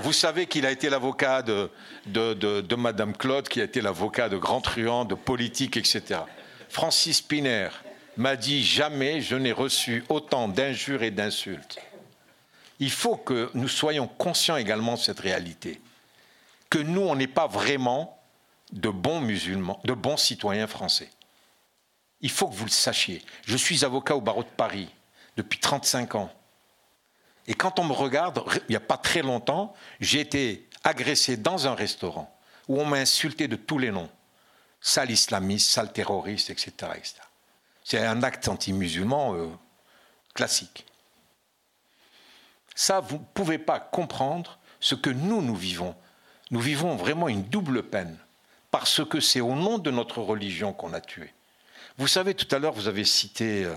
vous savez qu'il a été l'avocat de, de, de, Madame Claude, qui a été l'avocat de grands truands, de politique, etc. Francis Piner, m'a dit jamais je n'ai reçu autant d'injures et d'insultes. Il faut que nous soyons conscients également de cette réalité, que nous, on n'est pas vraiment de bons musulmans, de bons citoyens français. Il faut que vous le sachiez. Je suis avocat au barreau de Paris depuis 35 ans. Et quand on me regarde, il n'y a pas très longtemps, j'ai été agressé dans un restaurant où on m'a insulté de tous les noms. Sale islamiste, sale terroriste, etc. C'est un acte anti-musulman euh, classique. Ça, vous ne pouvez pas comprendre ce que nous, nous vivons. Nous vivons vraiment une double peine, parce que c'est au nom de notre religion qu'on a tué. Vous savez, tout à l'heure, vous avez cité euh,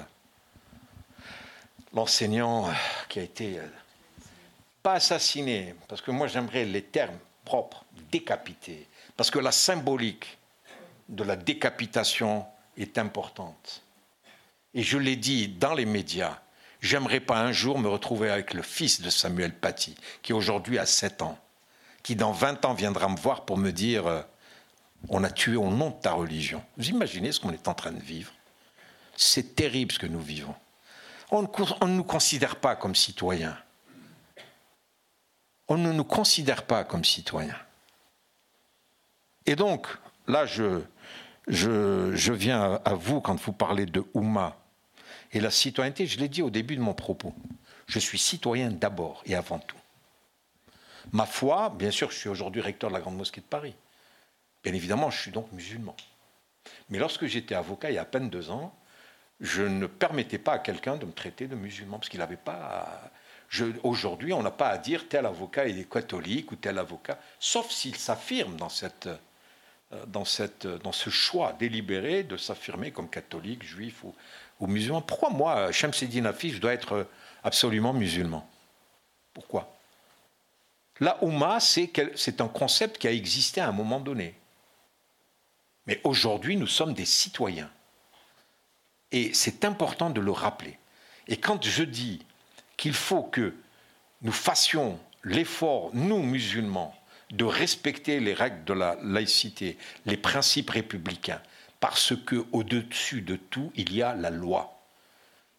l'enseignant euh, qui a été, pas assassiné, parce que moi j'aimerais les termes propres, décapité, parce que la symbolique de la décapitation est importante. Et je l'ai dit dans les médias, j'aimerais pas un jour me retrouver avec le fils de Samuel Paty, qui aujourd'hui a 7 ans, qui dans 20 ans viendra me voir pour me dire euh, on a tué au nom de ta religion. Vous imaginez ce qu'on est en train de vivre? C'est terrible ce que nous vivons. On ne nous considère pas comme citoyens. On ne nous considère pas comme citoyens. Et donc, là, je, viens à vous quand vous parlez de Ouma et la citoyenneté, je l'ai dit au début de mon propos. Je suis citoyen d'abord et avant tout. Ma foi, bien sûr, je suis aujourd'hui recteur de la Grande Mosquée de Paris. Bien évidemment, je suis donc musulman. Mais lorsque j'étais avocat, il y a à peine deux ans, je ne permettais pas à quelqu'un de me traiter de musulman, parce qu'il n'avait pas... Aujourd'hui, on n'a pas à dire tel avocat est catholique ou tel avocat, sauf s'il s'affirme dans cette euh, dans, cette, dans ce choix délibéré de s'affirmer comme catholique, juif ou, ou musulman. Pourquoi moi, Shamseddin Afi, je dois être absolument musulman? Pourquoi? La Oumma, c'est un concept qui a existé à un moment donné. Mais aujourd'hui, nous sommes des citoyens. Et c'est important de le rappeler. Et quand je dis qu'il faut que nous fassions l'effort, nous musulmans, de respecter les règles de la laïcité, les principes républicains, parce que au-dessus de tout, il y a la loi.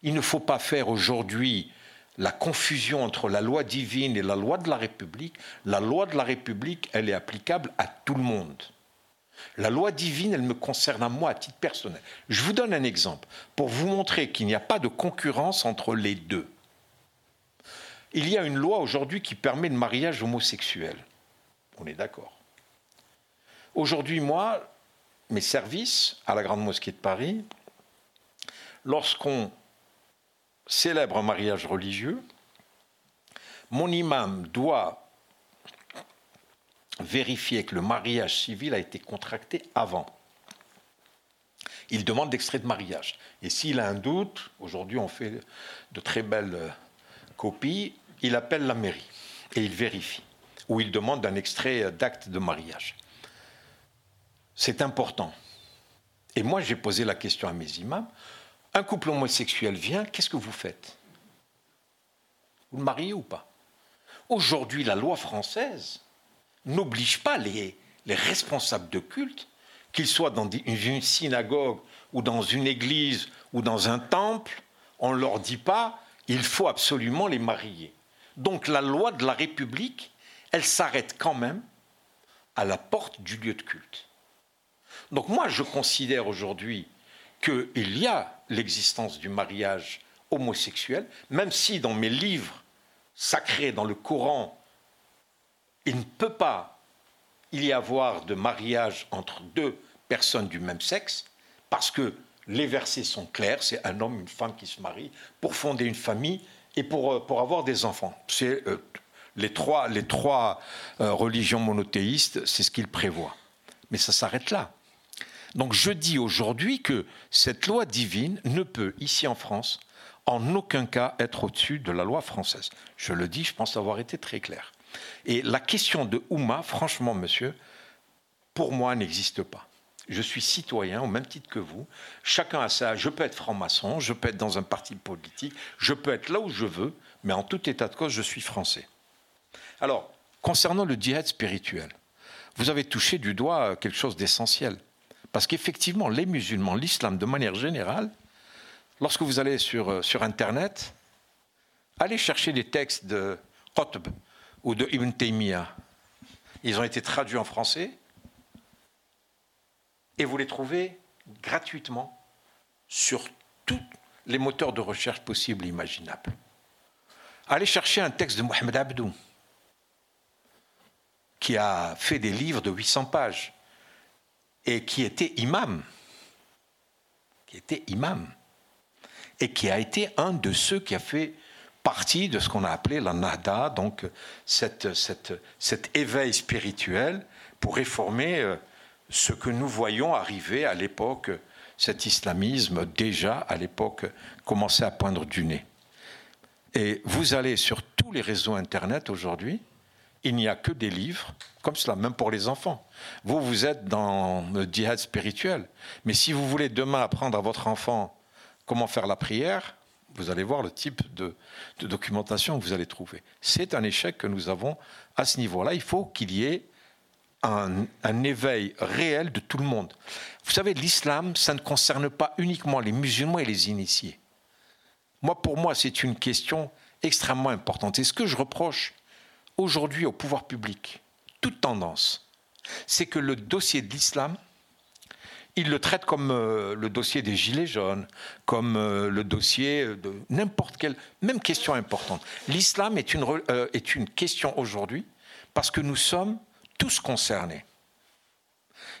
Il ne faut pas faire aujourd'hui la confusion entre la loi divine et la loi de la République. La loi de la République, elle est applicable à tout le monde. La loi divine, elle me concerne à moi à titre personnel. Je vous donne un exemple pour vous montrer qu'il n'y a pas de concurrence entre les deux. Il y a une loi aujourd'hui qui permet le mariage homosexuel. On est d'accord. Aujourd'hui, moi, mes services à la Grande Mosquée de Paris, lorsqu'on célèbre un mariage religieux, mon imam doit vérifier que le mariage civil a été contracté avant. Il demande d'extrait de mariage. Et s'il a un doute, aujourd'hui on fait de très belles copies, il appelle la mairie et il vérifie où il demande un extrait d'acte de mariage. C'est important. Et moi, j'ai posé la question à mes imams. Un couple homosexuel vient, qu'est-ce que vous faites? Vous le mariez ou pas? Aujourd'hui, la loi française n'oblige pas les, les, responsables de culte, qu'ils soient dans une synagogue ou dans une église ou dans un temple, on ne leur dit pas il faut absolument les marier. Donc la loi de la République elle s'arrête quand même à la porte du lieu de culte. Donc moi, je considère aujourd'hui qu'il y a l'existence du mariage homosexuel, même si dans mes livres sacrés, dans le Coran, il ne peut pas y avoir de mariage entre deux personnes du même sexe, parce que les versets sont clairs, c'est un homme, une femme qui se marient pour fonder une famille et pour, euh, avoir des enfants. C'est euh, les trois, les trois euh, religions monothéistes, c'est ce qu'ils prévoient. Mais ça s'arrête là. Donc je dis aujourd'hui que cette loi divine ne peut, ici en France, en aucun cas être au-dessus de la loi française. Je le dis, je pense avoir été très clair. Et la question de Ouma, franchement, monsieur, pour moi, n'existe pas. Je suis citoyen au même titre que vous. Chacun a ça. Je peux être franc-maçon, je peux être dans un parti politique, je peux être là où je veux, mais en tout état de cause, je suis français. Alors, concernant le djihad spirituel, vous avez touché du doigt quelque chose d'essentiel. Parce qu'effectivement, les musulmans, l'islam de manière générale, lorsque vous allez sur, euh, sur Internet, allez chercher des textes de Qutb ou de Ibn Taymiyyah. Ils ont été traduits en français et vous les trouvez gratuitement sur tous les moteurs de recherche possibles et imaginables. Allez chercher un texte de Mohamed Abdou, qui a fait des livres de 800 pages et qui était imam, qui était imam, et qui a été un de ceux qui a fait partie de ce qu'on a appelé la nada, donc cette, cet éveil spirituel pour réformer euh, ce que nous voyons arriver à l'époque, cet islamisme déjà à l'époque commençait à poindre du nez. Et vous allez sur tous les réseaux Internet aujourd'hui, il n'y a que des livres comme cela, même pour les enfants. Vous, vous êtes dans le djihad spirituel. Mais si vous voulez demain apprendre à votre enfant comment faire la prière, vous allez voir le type de, documentation que vous allez trouver. C'est un échec que nous avons à ce niveau-là. Il faut qu'il y ait un, éveil réel de tout le monde. Vous savez, l'islam, ça ne concerne pas uniquement les musulmans et les initiés. Moi, pour moi, c'est une question extrêmement importante. Et ce que je reproche aujourd'hui au pouvoir public, toute tendance, c'est que le dossier de l'islam, il le traite comme euh, le dossier des Gilets jaunes, comme euh, le dossier de n'importe quelle, même question importante. L'islam est une, euh, est une question aujourd'hui parce que nous sommes tous concernés.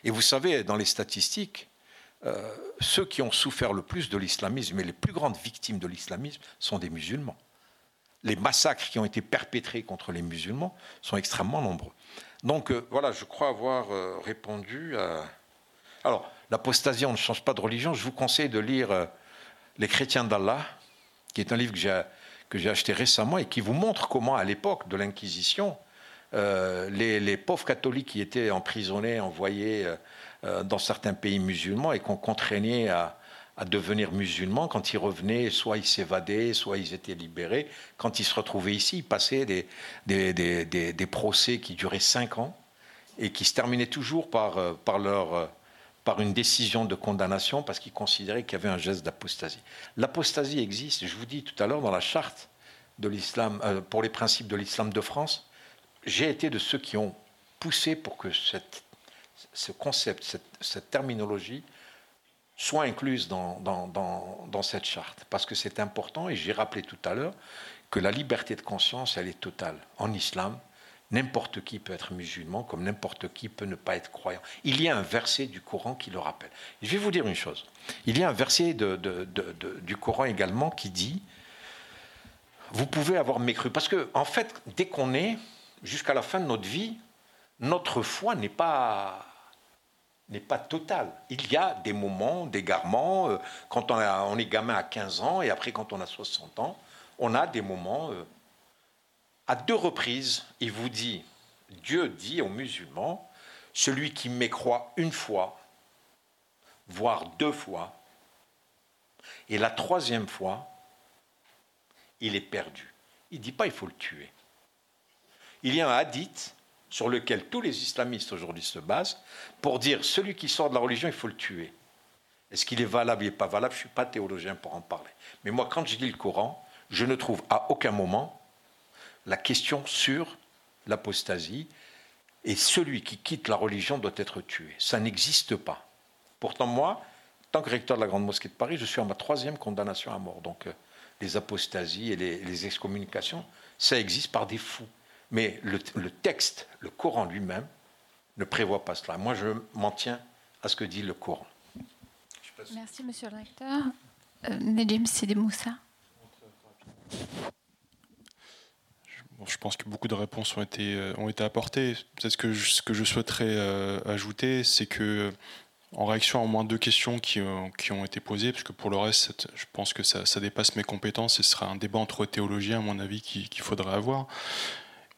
Et vous savez, dans les statistiques, ceux qui ont souffert le plus de l'islamisme et les plus grandes victimes de l'islamisme sont des musulmans. Les massacres qui ont été perpétrés contre les musulmans sont extrêmement nombreux. Donc voilà, je crois avoir répondu à... Alors, l'apostasie, on ne change pas de religion, je vous conseille de lire euh, Les chrétiens d'Allah, qui est un livre que j'ai acheté récemment et qui vous montre comment, à l'époque de l'Inquisition, euh, les, pauvres catholiques qui étaient emprisonnés, envoyés euh, dans certains pays musulmans et qu'on contraignait à, devenir musulmans, quand ils revenaient, soit ils s'évadaient, soit ils étaient libérés. Quand ils se retrouvaient ici, ils passaient des, des, procès qui duraient cinq ans et qui se terminaient toujours par, par leur par une décision de condamnation parce qu'ils considéraient qu'il y avait un geste d'apostasie. L'apostasie existe, je vous dis tout à l'heure, dans la charte de l'islam, euh, pour les principes de l'islam de France, j'ai été de ceux qui ont poussé pour que ce concept, cette, terminologie soit incluse dans, dans cette charte, parce que c'est important, et j'ai rappelé tout à l'heure que la liberté de conscience, elle est totale en islam, N'importe qui peut être musulman, comme n'importe qui peut ne pas être croyant. Il y a un verset du Coran qui le rappelle. Je vais vous dire une chose. Il y a un verset du Coran également qui dit Vous pouvez avoir mécru. Parce que, en fait, dès qu'on est, jusqu'à la fin de notre vie, notre foi n'est pas n'est pas totale. Il y a des moments d'égarement, euh, quand on, on, est gamin à 15 ans et après quand on a 60 ans, on a des moments euh, à deux reprises, il vous dit, Dieu dit aux musulmans, celui qui m'écroit une fois, voire deux fois, et la troisième fois, il est perdu. Il ne dit pas il faut le tuer. Il y a un hadith sur lequel tous les islamistes aujourd'hui se basent pour dire celui qui sort de la religion, il faut le tuer. Est-ce qu'il est valable, il n'est pas valable? Je ne suis pas théologien pour en parler. Mais moi, quand je lis le Coran, je ne trouve à aucun moment la question sur l'apostasie et celui qui quitte la religion doit être tué. Ça n'existe pas. Pourtant, moi, tant que recteur de la Grande Mosquée de Paris, je suis à ma troisième condamnation à mort. Donc, euh, les apostasies et les, excommunications, ça existe par des fous. Mais le, texte, le Coran lui-même, ne prévoit pas cela. Moi, je m'en tiens à ce que dit le Coran.
Merci, monsieur le recteur. Euh, Sidi Moussa
je pense que beaucoup de réponses ont été, euh, ont été apportées. Ce que je souhaiterais euh, ajouter, c'est que en réaction à au moins deux questions qui, qui, ont été posées, parce que pour le reste, je pense que ça, dépasse mes compétences et ce sera un débat entre théologiens, à mon avis, qu'il faudrait avoir.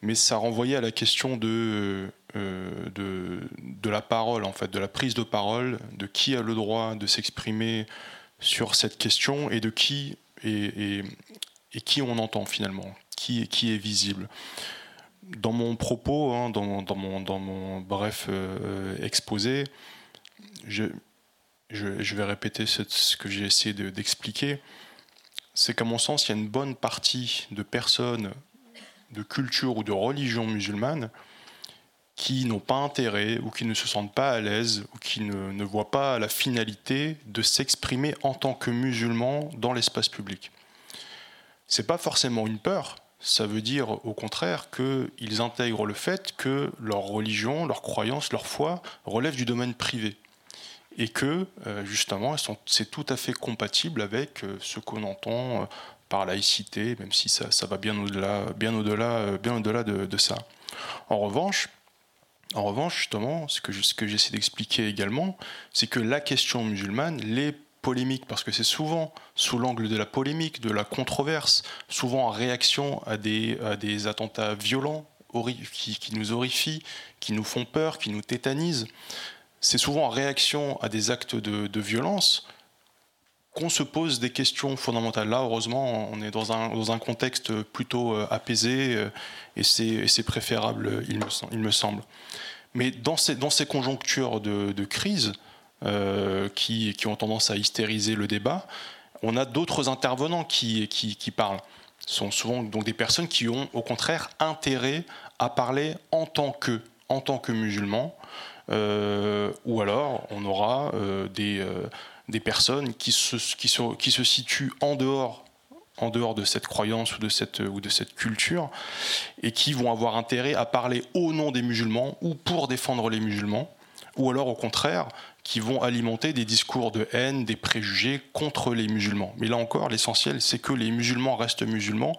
Mais ça renvoyait à la question de, euh, de, de, la parole, en fait, de la prise de parole, de qui a le droit de s'exprimer sur cette question et de qui et, et qui on entend finalement qui, est visible. Dans mon propos, hein, dans, mon, dans, mon, bref euh, exposé, je, je, vais répéter ce, que j'ai essayé d'expliquer. c'est qu'à mon sens, il y a une bonne partie de personnes de culture ou de religion musulmane qui n'ont pas intérêt ou qui ne se sentent pas à l'aise ou qui ne, voient pas la finalité de s'exprimer en tant que musulmans dans l'espace public. C'est pas forcément une peur, ça veut dire au contraire qu'ils intègrent le fait que leur religion, leur croyance, leur foi relèvent du domaine privé. Et que, euh, justement, c'est tout à fait compatible avec euh, ce qu'on entend euh, par laïcité, même si ça, va bien au-delà bien au -delà, bien au -delà de, ça. En revanche, en revanche, justement, ce que j'essaie d'expliquer également, c'est que la question musulmane, les polémique, parce que c'est souvent sous l'angle de la polémique, de la controverse, souvent en réaction à des, attentats violents qui, qui, nous horrifient, qui nous font peur, qui nous tétanisent. C'est souvent en réaction à des actes de, violence qu'on se pose des questions fondamentales. Là, heureusement, on est dans un, contexte plutôt euh, apaisé euh, et c'est préférable, il me, semble. Mais dans ces, conjonctures de crise, euh, qui, ont tendance à hystériser le débat. On a d'autres intervenants qui, qui, parlent. Ce sont souvent donc des personnes qui ont au contraire intérêt à parler en tant que, en tant que musulmans. Euh, ou alors on aura euh, des, personnes qui se, qui, qui se situent en dehors en dehors de cette croyance ou de cette, ou de cette culture, et qui vont avoir intérêt à parler au nom des musulmans ou pour défendre les musulmans, ou alors au contraire qui vont alimenter des discours de haine, des préjugés contre les musulmans. Mais là encore, l'essentiel, c'est que les musulmans restent musulmans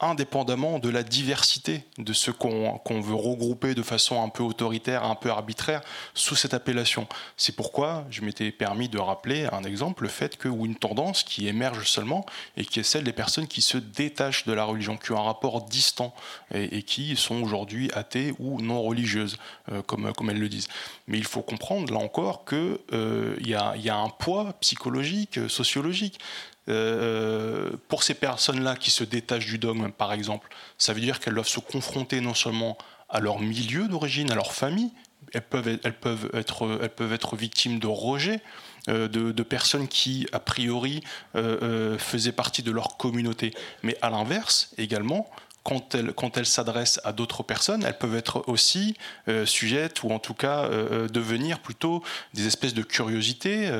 indépendamment de la diversité de ce qu'on veut regrouper de façon un peu autoritaire, un peu arbitraire sous cette appellation. C'est pourquoi je m'étais permis de rappeler un exemple, le fait que, ou une tendance qui émerge seulement, et qui est celle des personnes qui se détachent de la religion, qui ont un rapport distant, et, qui sont aujourd'hui athées ou non religieuses, euh, comme, elles le disent. Mais il faut comprendre, là encore, qu'il euh, y, y, a un poids psychologique, sociologique. Euh, pour ces personnes-là qui se détachent du dogme, par exemple, ça veut dire qu'elles doivent se confronter non seulement à leur milieu d'origine, à leur famille, elles peuvent, être, elles peuvent, être, elles peuvent être victimes de rejet, euh, de, personnes qui, a priori, euh, faisaient partie de leur communauté. Mais à l'inverse, également, quand elles, s'adressent à d'autres personnes, elles peuvent être aussi euh, sujettes, ou en tout cas euh, euh, devenir plutôt des espèces de curiosité,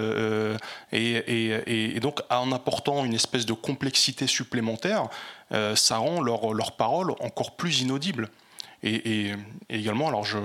et, donc en apportant une espèce de complexité supplémentaire, ça rend leurs leur paroles encore plus inaudibles. Et, également, alors je,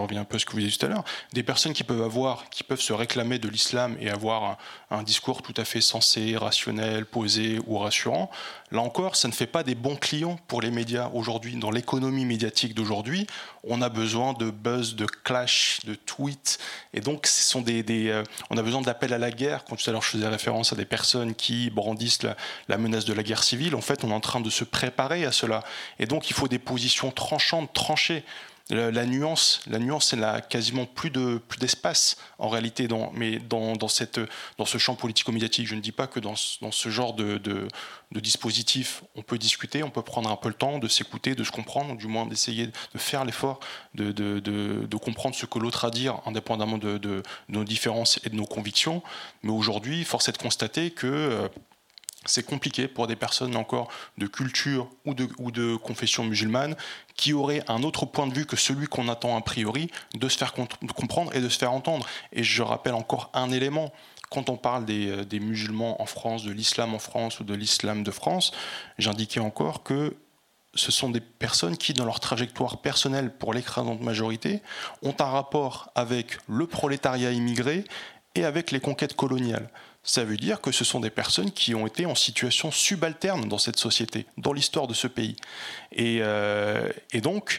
reviens un peu à ce que vous disiez tout à l'heure, des personnes qui peuvent avoir, qui peuvent se réclamer de l'islam et avoir un, discours tout à fait sensé, rationnel, posé ou rassurant, là encore, ça ne fait pas des bons clients pour les médias aujourd'hui. Dans l'économie médiatique d'aujourd'hui, on a besoin de buzz, de clash, de tweets, et donc ce sont des, euh, on a besoin d'appels à la guerre. Quand tout à l'heure je faisais référence à des personnes qui brandissent la, la menace de la guerre civile, en fait, on est en train de se préparer à cela, et donc il faut des positions tranchantes trancher. La, nuance, la nuance, elle a quasiment plus de plus d'espace en réalité dans, mais dans, dans, cette, dans ce champ politico-médiatique. Je ne dis pas que dans, dans ce genre de, de, de, dispositif, on peut discuter, on peut prendre un peu le temps de s'écouter, de se comprendre, du moins d'essayer de faire l'effort de, de, comprendre ce que l'autre a à dire, indépendamment de, nos différences et de nos convictions. Mais aujourd'hui, force est de constater que euh, c'est compliqué pour des personnes encore de culture ou de, confession musulmane qui auraient un autre point de vue que celui qu'on attend a priori de se faire comprendre et de se faire entendre. Et je rappelle encore un élément. Quand on parle des, euh, des musulmans en France, de l'islam en France ou de l'islam de France, j'indiquais encore que ce sont des personnes qui, dans leur trajectoire personnelle pour l'écrasante majorité, ont un rapport avec le prolétariat immigré et avec les conquêtes coloniales ça veut dire que ce sont des personnes qui ont été en situation subalterne dans cette société, dans l'histoire de ce pays. Et, euh, donc,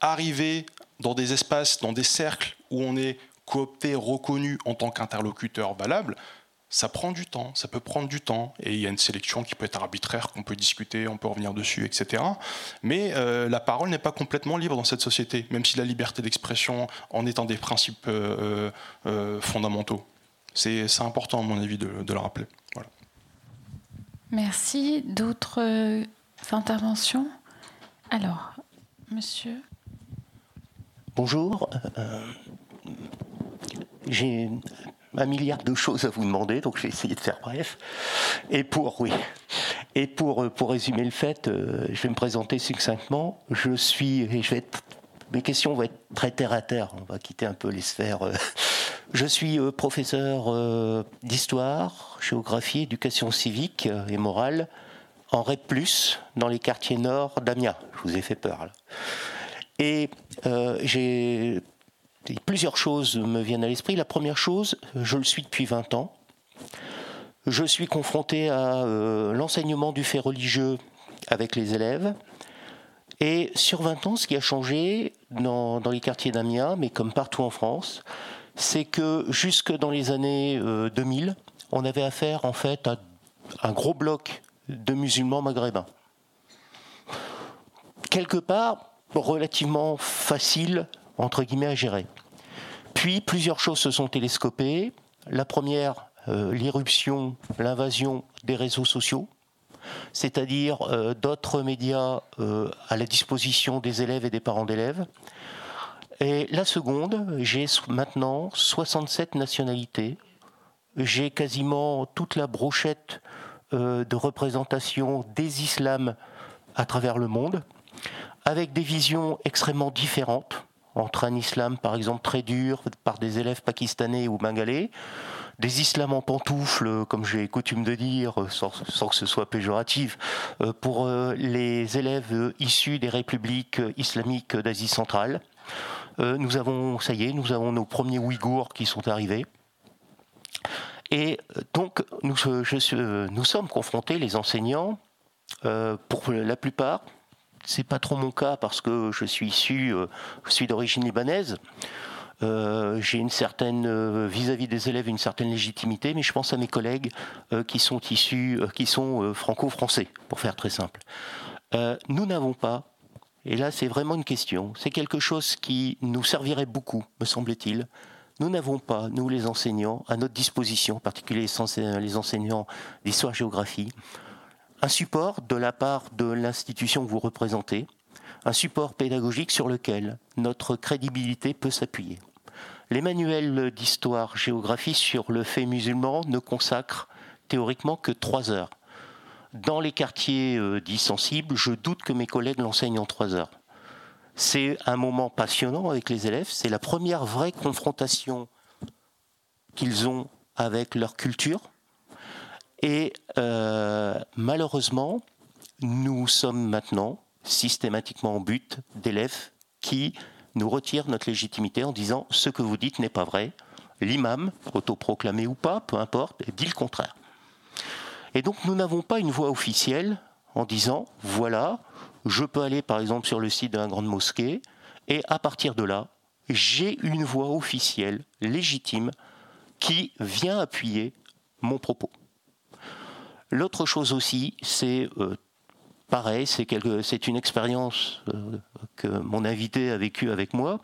arriver dans des espaces, dans des cercles où on est coopté, reconnu en tant qu'interlocuteur valable, ça prend du temps, ça peut prendre du temps, et il y a une sélection qui peut être arbitraire, qu'on peut discuter, on peut revenir dessus, etc. Mais euh, la parole n'est pas complètement libre dans cette société, même si la liberté d'expression en est un des principes euh, fondamentaux. C'est important, à mon avis, de, le rappeler.
Merci. D'autres euh, interventions? Alors, monsieur?
Bonjour. Euh, j'ai un milliard de choses à vous demander, donc je vais essayer de faire bref. Et pour, oui. Et pour, euh, pour résumer le fait, je vais me présenter succinctement. Je suis, et je vais être, mes questions vont être très terre à terre. On va quitter un peu les sphères je suis euh, professeur euh, d'histoire, géographie, éducation civique euh, et morale en REP, dans les quartiers nord d'Amiens. Je vous ai fait peur. Là. Et j'ai. Plusieurs choses me viennent à l'esprit. La première chose, je le suis depuis 20 ans. Je suis confronté à l'enseignement du fait religieux avec les élèves. Et sur 20 ans, ce qui a changé dans les quartiers d'Amiens, mais comme partout en France, c'est que jusque dans les années 2000, euh, on avait affaire en fait à un gros bloc de musulmans maghrébins. Quelque part, relativement facile, entre guillemets, à gérer. Puis, plusieurs choses se sont télescopées. La première, euh, l'irruption, l'invasion des réseaux sociaux, c'est-à-dire euh, d'autres médias à la disposition des élèves et des parents d'élèves. Et la seconde, j'ai maintenant 67 nationalités. J'ai quasiment toute la brochette de représentation des islams à travers le monde avec des visions extrêmement différentes entre un islam, par exemple, très dur par des élèves pakistanais ou bengalais, des islams en pantoufles, comme j'ai coutume de dire, sans, que ce soit péjoratif, euh, pour euh, les élèves issus des républiques islamiques d'Asie centrale. Euh, nous avons, ça y est, nous avons nos premiers Ouïghours qui sont arrivés. Et donc, nous, nous sommes confrontés, les enseignants, pour la plupart, c'est pas trop mon cas parce que je suis issu, euh, je suis d'origine libanaise. Euh, j'ai une certaine euh, vis-à-vis des élèves une certaine légitimité, mais je pense à mes collègues qui sont issus, qui sont franco-français, pour faire très simple. nous n'avons pas, et là c'est vraiment une question, c'est quelque chose qui nous servirait beaucoup, me semble-t-il. Nous n'avons pas, nous les enseignants, à notre disposition, en particulier les enseignants d'histoire-géographie, un support de la part de l'institution que vous représentez, un support pédagogique sur lequel notre crédibilité peut s'appuyer. Les manuels d'histoire-géographie sur le fait musulman ne consacrent théoriquement que trois heures. Dans les quartiers euh, dits sensibles, je doute que mes collègues l'enseignent en trois heures. C'est un moment passionnant avec les élèves, c'est la première vraie confrontation qu'ils ont avec leur culture, et euh, malheureusement, nous sommes maintenant systématiquement en but d'élèves qui nous retirent notre légitimité en disant ce que vous dites n'est pas vrai. L'imam, autoproclamé ou pas, peu importe, dit le contraire. Et donc nous n'avons pas une voix officielle en disant voilà, je peux aller par exemple sur le site de la grande mosquée et à partir de là, j'ai une voix officielle, légitime, qui vient appuyer mon propos. L'autre chose aussi, c'est euh, pareil, c'est une expérience euh, que mon invité a vécue avec moi.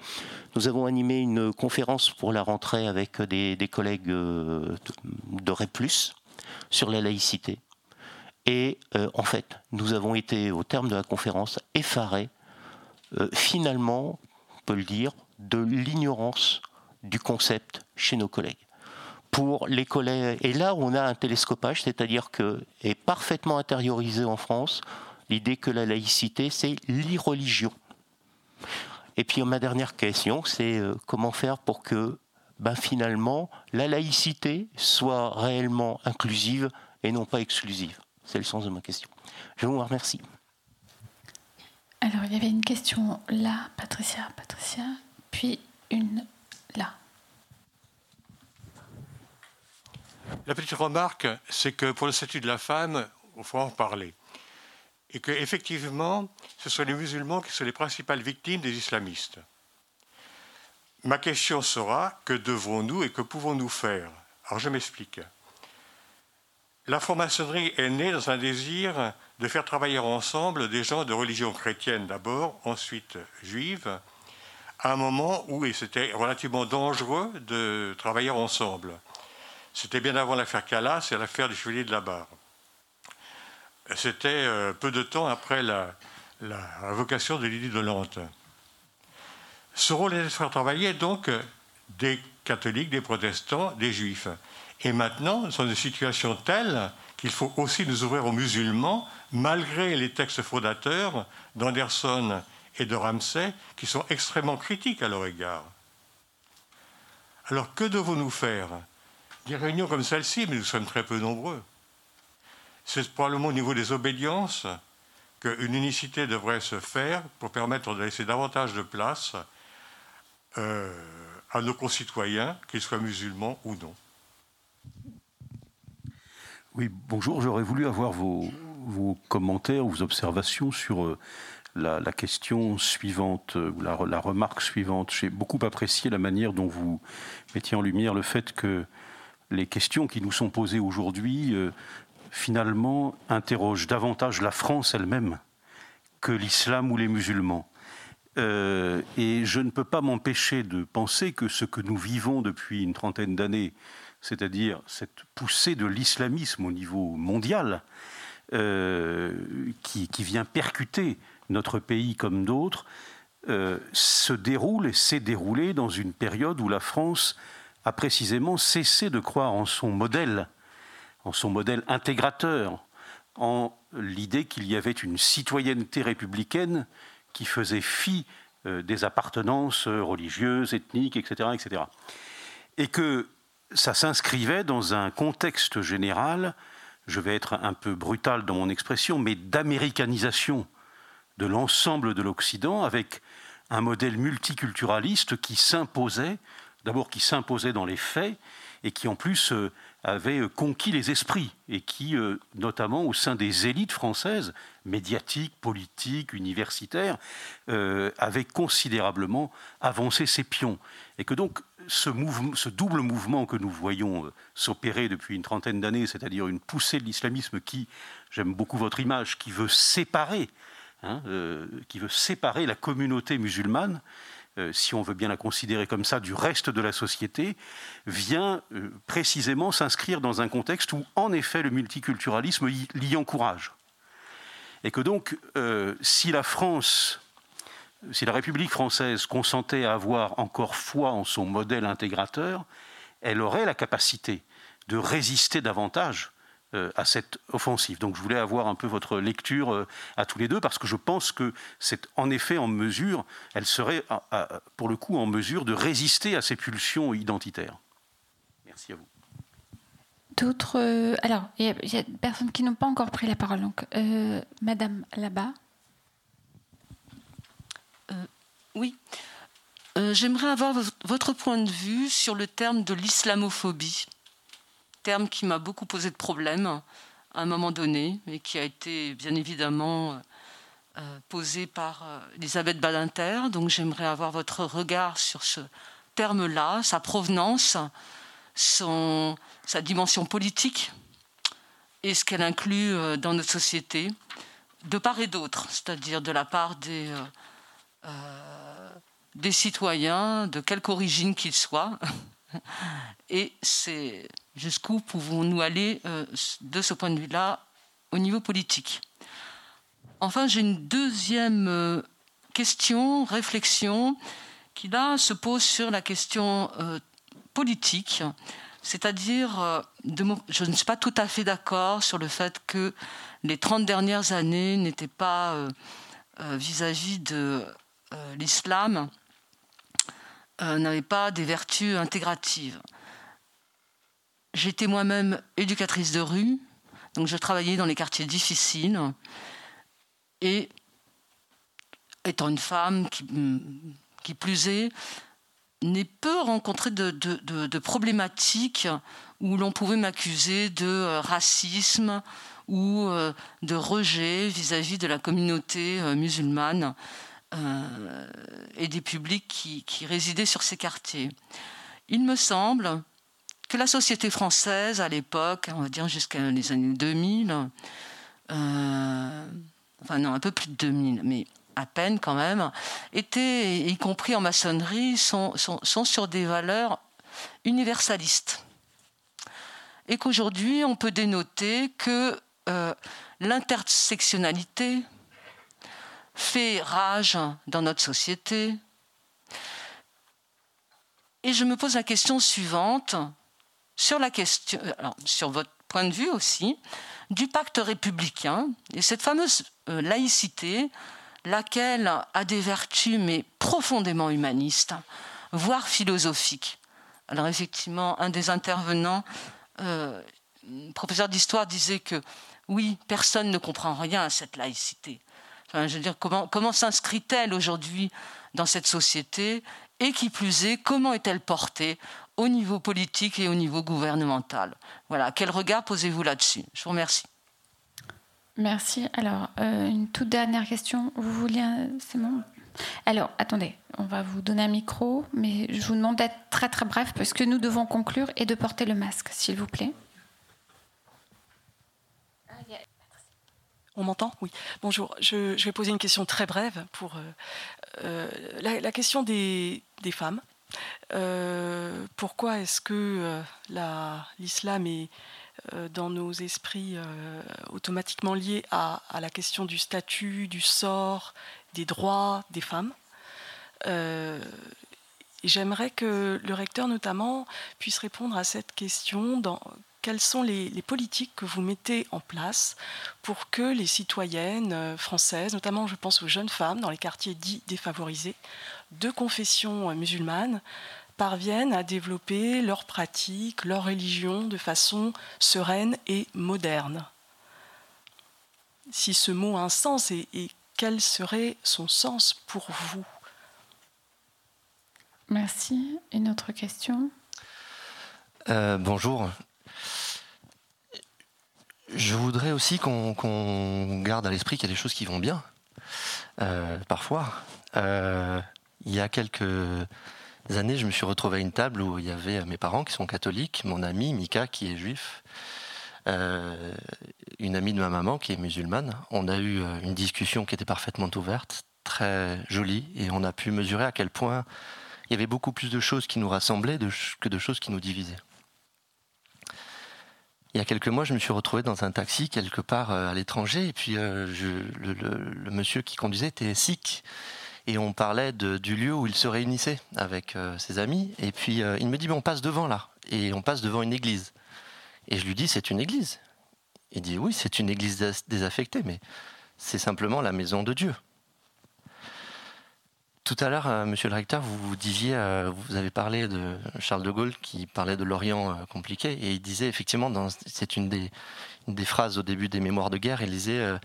Nous avons animé une conférence pour la rentrée avec des, collègues euh, de REPLUS sur la laïcité. Et en fait, nous avons été, au terme de la conférence, effarés, finalement, on peut le dire, de l'ignorance du concept chez nos collègues pour les collègues. Et là on a un télescopage, c'est-à-dire que est parfaitement intériorisé en France l'idée que la laïcité, c'est l'irreligion. Et puis ma dernière question, c'est euh, comment faire pour que ben, finalement la laïcité soit réellement inclusive et non pas exclusive. C'est le sens de ma question. Je vous remercie.
Alors il y avait une question là, Patricia, Patricia, puis une là.
La petite remarque, c'est que pour le statut de la femme, il faut en parler. Et qu'effectivement, ce sont les musulmans qui sont les principales victimes des islamistes. Ma question sera que devrons-nous et que pouvons-nous faire? Alors je m'explique. La franc-maçonnerie est née dans un désir de faire travailler ensemble des gens de religion chrétienne d'abord, ensuite juive, à un moment où c'était relativement dangereux de travailler ensemble. C'était bien avant l'affaire Calas et l'affaire du chevalier de la barre. C'était euh, peu de temps après la, révocation de Lydie de Lente. Ce rôle est de faire travailler donc des catholiques, des protestants, des juifs. Et maintenant, nous sommes dans une situation telle qu'il faut aussi nous ouvrir aux musulmans, malgré les textes fondateurs d'Anderson et de Ramsay, qui sont extrêmement critiques à leur égard. Alors que devons-nous faire? Des réunions comme celle-ci, mais nous sommes très peu nombreux. c'est probablement au niveau des obédiences qu'une unicité devrait se faire pour permettre de laisser davantage de place euh, à nos concitoyens, qu'ils soient musulmans ou non.
Oui, bonjour. J'aurais voulu avoir vos, vos, commentaires, vos observations sur euh, la, question suivante, euh, ou la, la, remarque suivante. J'ai beaucoup apprécié la manière dont vous mettiez en lumière le fait que les questions qui nous sont posées aujourd'hui, finalement, interrogent davantage la France elle-même que l'islam ou les musulmans. Euh, et je ne peux pas m'empêcher de penser que ce que nous vivons depuis une trentaine d'années, c'est-à-dire cette poussée de l'islamisme au niveau mondial, euh, qui, vient percuter notre pays comme d'autres, euh, se déroule et s'est déroulé dans une période où la France a précisément cessé de croire en son modèle, en son modèle intégrateur, en l'idée qu'il y avait une citoyenneté républicaine qui faisait fi euh, des appartenances religieuses, ethniques, etc., etc. Et que ça s'inscrivait dans un contexte général, je vais être un peu brutal dans mon expression, mais d'américanisation de l'ensemble de l'Occident avec un modèle multiculturaliste qui s'imposait, d'abord qui s'imposait dans les faits, et qui en plus euh, avait euh, conquis les esprits et qui, euh, notamment au sein des élites françaises, médiatiques, politiques, universitaires, euh, avait considérablement avancé ses pions. Et que donc ce, double mouvement que nous voyons s'opérer depuis une trentaine d'années, c'est-à-dire une poussée de l'islamisme qui, j'aime beaucoup votre image, qui veut séparer, hein, qui veut séparer la communauté musulmane, si on veut bien la considérer comme ça, du reste de la société, vient euh, précisément s'inscrire dans un contexte où, en effet, le multiculturalisme l'y encourage. Et que donc, euh, si la France, si la République française consentait à avoir encore foi en son modèle intégrateur, elle aurait la capacité de résister davantage euh, à cette offensive. Donc je voulais avoir un peu votre lecture euh, à tous les deux parce que je pense que c'est en effet en mesure, elle serait pour le coup en mesure de résister à ces pulsions identitaires. Merci à vous.
D'autres. Euh, alors, il y, a des personnes qui n'ont pas encore pris la parole. Donc, Madame là-bas.
oui. J'aimerais avoir votre point de vue sur le terme de l'islamophobie terme qui m'a beaucoup posé de problèmes à un moment donné, et qui a été bien évidemment euh, posé par euh, Elisabeth Badinter. Donc j'aimerais avoir votre regard sur ce terme-là, sa provenance, son, sa dimension politique et ce qu'elle inclut euh, dans notre société, de part et d'autre, c'est-à-dire de la part des, des citoyens, de quelque origine qu'ils soient. (laughs) Et c'est jusqu'où pouvons-nous aller euh, de ce point de vue-là au niveau politique. Enfin, j'ai une deuxième euh, question, réflexion, qui là se pose sur la question euh, politique, c'est-à-dire, je ne suis pas tout à fait d'accord sur le fait que les 30 dernières années n'étaient pas vis-à-vis de l'islam n'avait pas des vertus intégratives. J'étais moi-même éducatrice de rue, donc je travaillais dans les quartiers difficiles. Et étant une femme qui, qui plus est, n'ai peu rencontré de, problématiques où l'on pouvait m'accuser de euh, racisme ou euh, de rejet vis-à-vis de la communauté musulmane. Euh, et des publics qui, résidaient sur ces quartiers. Il me semble que la société française, à l'époque, on va dire jusqu'à les années 2000, euh, enfin non, un peu plus de 2000, mais à peine quand même, était, y compris en maçonnerie, sont, sont, sur des valeurs universalistes. Et qu'aujourd'hui, on peut dénoter que euh, l'intersectionnalité, fait rage dans notre société. Et je me pose la question suivante, question, sur votre point de vue aussi, du pacte républicain et cette fameuse euh, laïcité, laquelle a des vertus mais profondément humanistes, voire philosophiques. Alors effectivement, un des intervenants euh, professeur d'histoire disait que oui, personne ne comprend rien à cette laïcité. comment s'inscrit-elle aujourd'hui dans cette société Et qui plus est, comment est-elle portée au niveau politique et au niveau gouvernemental Voilà, quel regard posez-vous là-dessus? Je vous remercie.
Merci. Alors, euh, une toute dernière question. Vous vouliez. C'est bon alors, attendez, on va vous donner un micro, mais je vous demande d'être très très bref parce que nous devons conclure et de porter le masque, s'il vous plaît.
On m'entend? Oui. Bonjour. Je, vais poser une question très brève pour euh, euh, la, question des, femmes. Euh, pourquoi est-ce que l'islam est dans nos esprits automatiquement lié à, la question du statut, du sort, des droits des femmes? J'aimerais que le recteur notamment puisse répondre à cette question dans quelles sont les, politiques que vous mettez en place pour que les citoyennes euh, françaises, notamment je pense aux jeunes femmes dans les quartiers dits défavorisés, de confession euh, musulmane, parviennent à développer leurs pratiques, leur religion de façon sereine et moderne Si ce mot a un sens et, quel serait son sens pour vous?
Merci. Une autre question?
Euh, bonjour, je voudrais aussi qu'on garde à l'esprit qu'il y a des choses qui vont bien, euh, parfois. Euh, il y a quelques années, je me suis retrouvé à une table où il y avait mes parents qui sont catholiques, mon ami Mika qui est juif, euh, une amie de ma maman qui est musulmane. On a eu une discussion qui était parfaitement ouverte, très jolie, et on a pu mesurer à quel point il y avait beaucoup plus de choses qui nous rassemblaient que de choses qui nous divisaient. Il y a quelques mois, je me suis retrouvé dans un taxi quelque part euh, à l'étranger, et puis euh, le, monsieur qui conduisait était sikh, et on parlait du lieu où il se réunissait avec euh, ses amis, et puis il me dit, on passe devant là, et on passe devant une église. Et je lui dis, c'est une église. Il dit, oui, c'est une église désaffectée, mais c'est simplement la maison de Dieu. Tout à l'heure, euh, monsieur le recteur, vous, disiez, euh, vous avez parlé de Charles de Gaulle qui parlait de l'Orient euh, compliqué, et il disait effectivement, c'est une des, phrases au début des Mémoires de guerre, il disait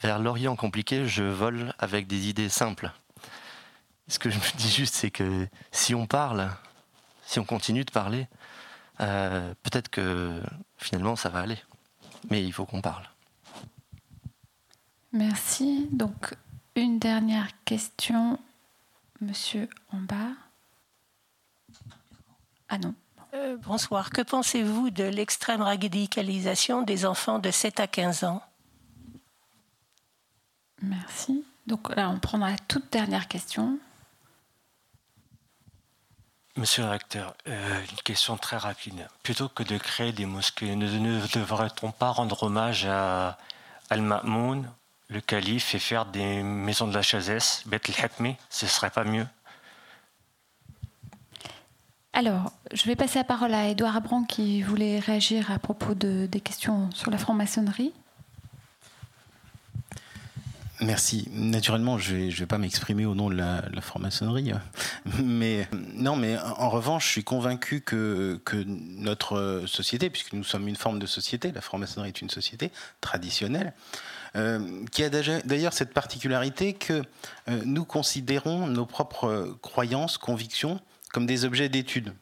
Vers l'Orient compliqué, je vole avec des idées simples. Ce que je me dis juste, c'est que si on parle, si on continue de parler, peut-être que finalement ça va aller. Mais il faut qu'on parle.
Merci. Donc, une dernière question Monsieur en bas. Ah non.
Euh, bonsoir. Que pensez-vous de l'extrême radicalisation des enfants de 7 à 15 ans?
Merci. Donc là, on prendra la toute dernière question.
Monsieur le recteur, euh, une question très rapide. Plutôt que de créer des mosquées, ne, devrait-on pas rendre hommage à Al-Ma'moun le calife et faire des maisons de la chazesse, Bet el ce serait pas mieux?
Alors, je vais passer la parole à Edouard Abran qui voulait réagir à propos de, des questions sur la franc-maçonnerie.
Merci. Naturellement, je ne vais, pas m'exprimer au nom de la, franc-maçonnerie. Mais non, mais en revanche, je suis convaincu que, que notre société, puisque nous sommes une forme de société, la franc-maçonnerie est une société traditionnelle, euh, qui a d'ailleurs cette particularité que euh, nous considérons nos propres croyances, convictions, comme des objets d'étude.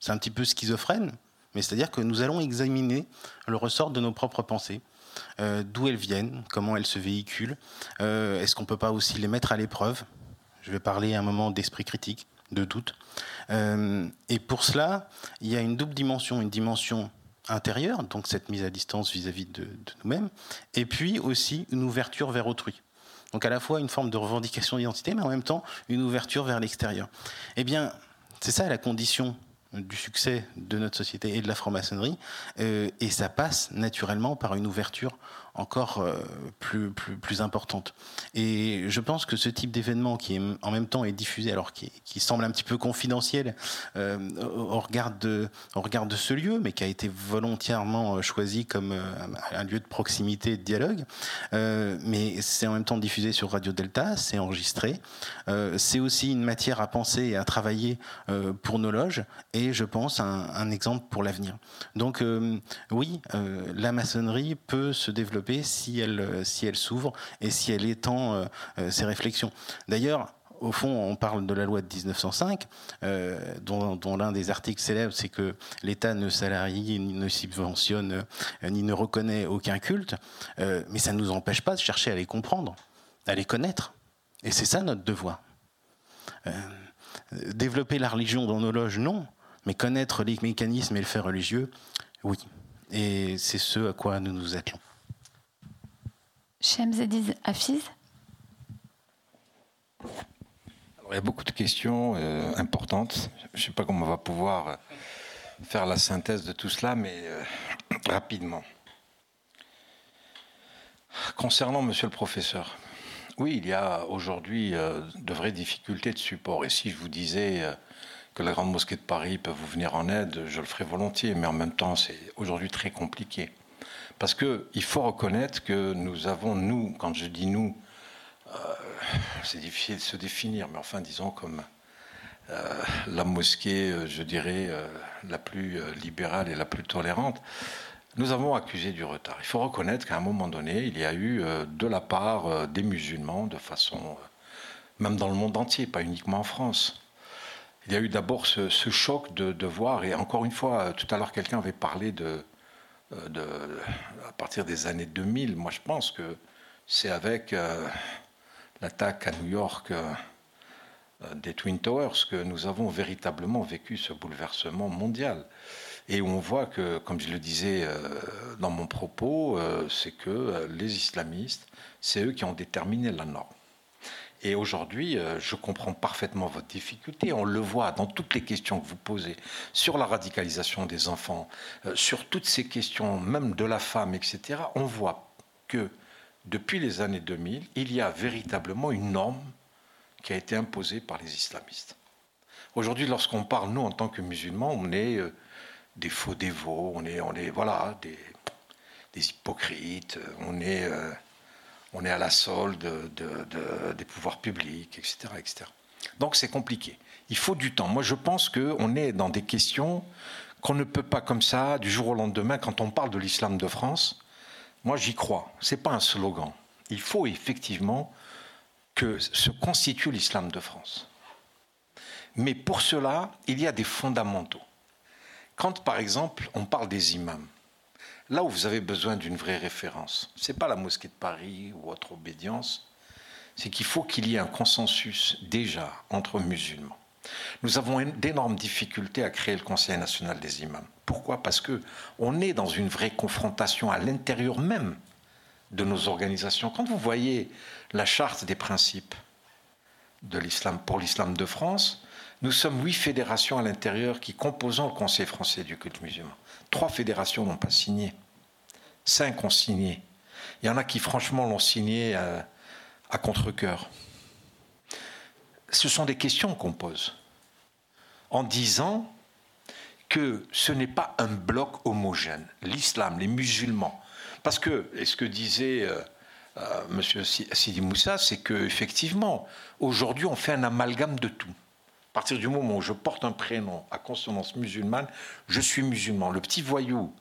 C'est un petit peu schizophrène, mais c'est-à-dire que nous allons examiner le ressort de nos propres pensées. Euh, d'où elles viennent, comment elles se véhiculent. Est-ce qu'on ne peut pas aussi les mettre à l'épreuve? Je vais parler à un moment d'esprit critique, de doute. et pour cela, il y a une double dimension, une dimension intérieure, donc cette mise à distance vis-à-vis de, nous-mêmes, et puis aussi une ouverture vers autrui. Donc à la fois une forme de revendication d'identité, mais en même temps une ouverture vers l'extérieur. Eh bien, c'est ça la condition du succès de notre société et de la franc-maçonnerie, euh, et ça passe naturellement par une ouverture encore plus, plus, plus importante. Et je pense que ce type d'événement qui en même temps est diffusé, alors qui, qui semble un petit peu confidentiel au, regard de, au regard de ce lieu, mais qui a été volontairement choisi comme un lieu de proximité et de dialogue, mais c'est en même temps diffusé sur Radio Delta, c'est enregistré. c'est aussi une matière à penser et à travailler pour nos loges, et je pense un, un exemple pour l'avenir. Donc oui, la maçonnerie peut se développer si elle, si elle s'ouvre et si elle étend euh, euh, ses réflexions. D'ailleurs, au fond, on parle de la loi de 1905, euh, dont, l'un des articles célèbres, c'est que l'État ne salarie, ni ne subventionne, ni ne reconnaît aucun culte, mais ça ne nous empêche pas de chercher à les comprendre, à les connaître. Et c'est ça notre devoir. développer la religion dans nos loges, non, mais connaître les mécanismes et le fait religieux, oui. Et c'est ce à quoi nous nous attelons.
Shemzediz Hafiz
il y a beaucoup de questions euh, importantes. Je ne sais pas comment on va pouvoir euh, faire la synthèse de tout cela, mais euh, rapidement. Concernant Monsieur le professeur, oui, il y a aujourd'hui de vraies difficultés de support. Et si je vous disais que la Grande Mosquée de Paris peut vous venir en aide, je le ferai volontiers, mais en même temps, c'est aujourd'hui très compliqué. Parce qu'il faut reconnaître que nous avons, nous, quand je dis nous, euh, c'est difficile de se définir, mais enfin, disons comme euh, la mosquée, euh, je dirais, la plus libérale et la plus tolérante, nous avons accusé du retard. Il faut reconnaître qu'à un moment donné, il y a eu de la part des musulmans, de façon, même dans le monde entier, pas uniquement en France, il y a eu d'abord ce, choc de, voir, et encore une fois, tout à l'heure quelqu'un avait parlé de, de, à partir des années 2000, moi je pense que c'est avec euh, l'attaque à New York euh, des Twin Towers que nous avons véritablement vécu ce bouleversement mondial. Et on voit que, comme je le disais dans mon propos, c'est que les islamistes, c'est eux qui ont déterminé la norme. Et aujourd'hui, euh, je comprends parfaitement votre difficulté. On le voit dans toutes les questions que vous posez sur la radicalisation des enfants, euh, sur toutes ces questions, même de la femme, etc. On voit que depuis les années 2000, il y a véritablement une norme qui a été imposée par les islamistes. Aujourd'hui, lorsqu'on parle, nous, en tant que musulmans, on est euh, des faux dévots, on est, on est voilà, des, des hypocrites, on est on est à la solde des pouvoirs publics, etc. etc. Donc c'est compliqué. Il faut du temps. Moi, je pense qu'on est dans des questions qu'on ne peut pas comme ça, du jour au lendemain, quand on parle de l'islam de France. Moi, j'y crois. Ce n'est pas un slogan. Il faut effectivement que se constitue l'islam de France. Mais pour cela, il y a des fondamentaux. Quand, par exemple, on parle des imams, Là où vous avez besoin d'une vraie référence, ce n'est pas la mosquée de Paris ou autre obédience, c'est qu'il faut qu'il y ait un consensus déjà entre musulmans. Nous avons d'énormes difficultés à créer le Conseil national des imams. Pourquoi? Parce que on est dans une vraie confrontation à l'intérieur même de nos organisations. Quand vous voyez la charte des principes pour l'islam de France, nous sommes huit fédérations à l'intérieur qui composent le Conseil français du culte musulman. Trois fédérations n'ont pas signé. Cinq ont signé. Il y en a qui, franchement, l'ont signé à, à contre-coeur. Ce sont des questions qu'on pose en disant que ce n'est pas un bloc homogène, l'islam, les musulmans. Parce que, et ce que disait euh, euh, M. Sidi Moussa, c'est qu'effectivement, aujourd'hui, on fait un amalgame de tout. À partir du moment où je porte un prénom à consonance musulmane, je suis musulman. Le petit voyou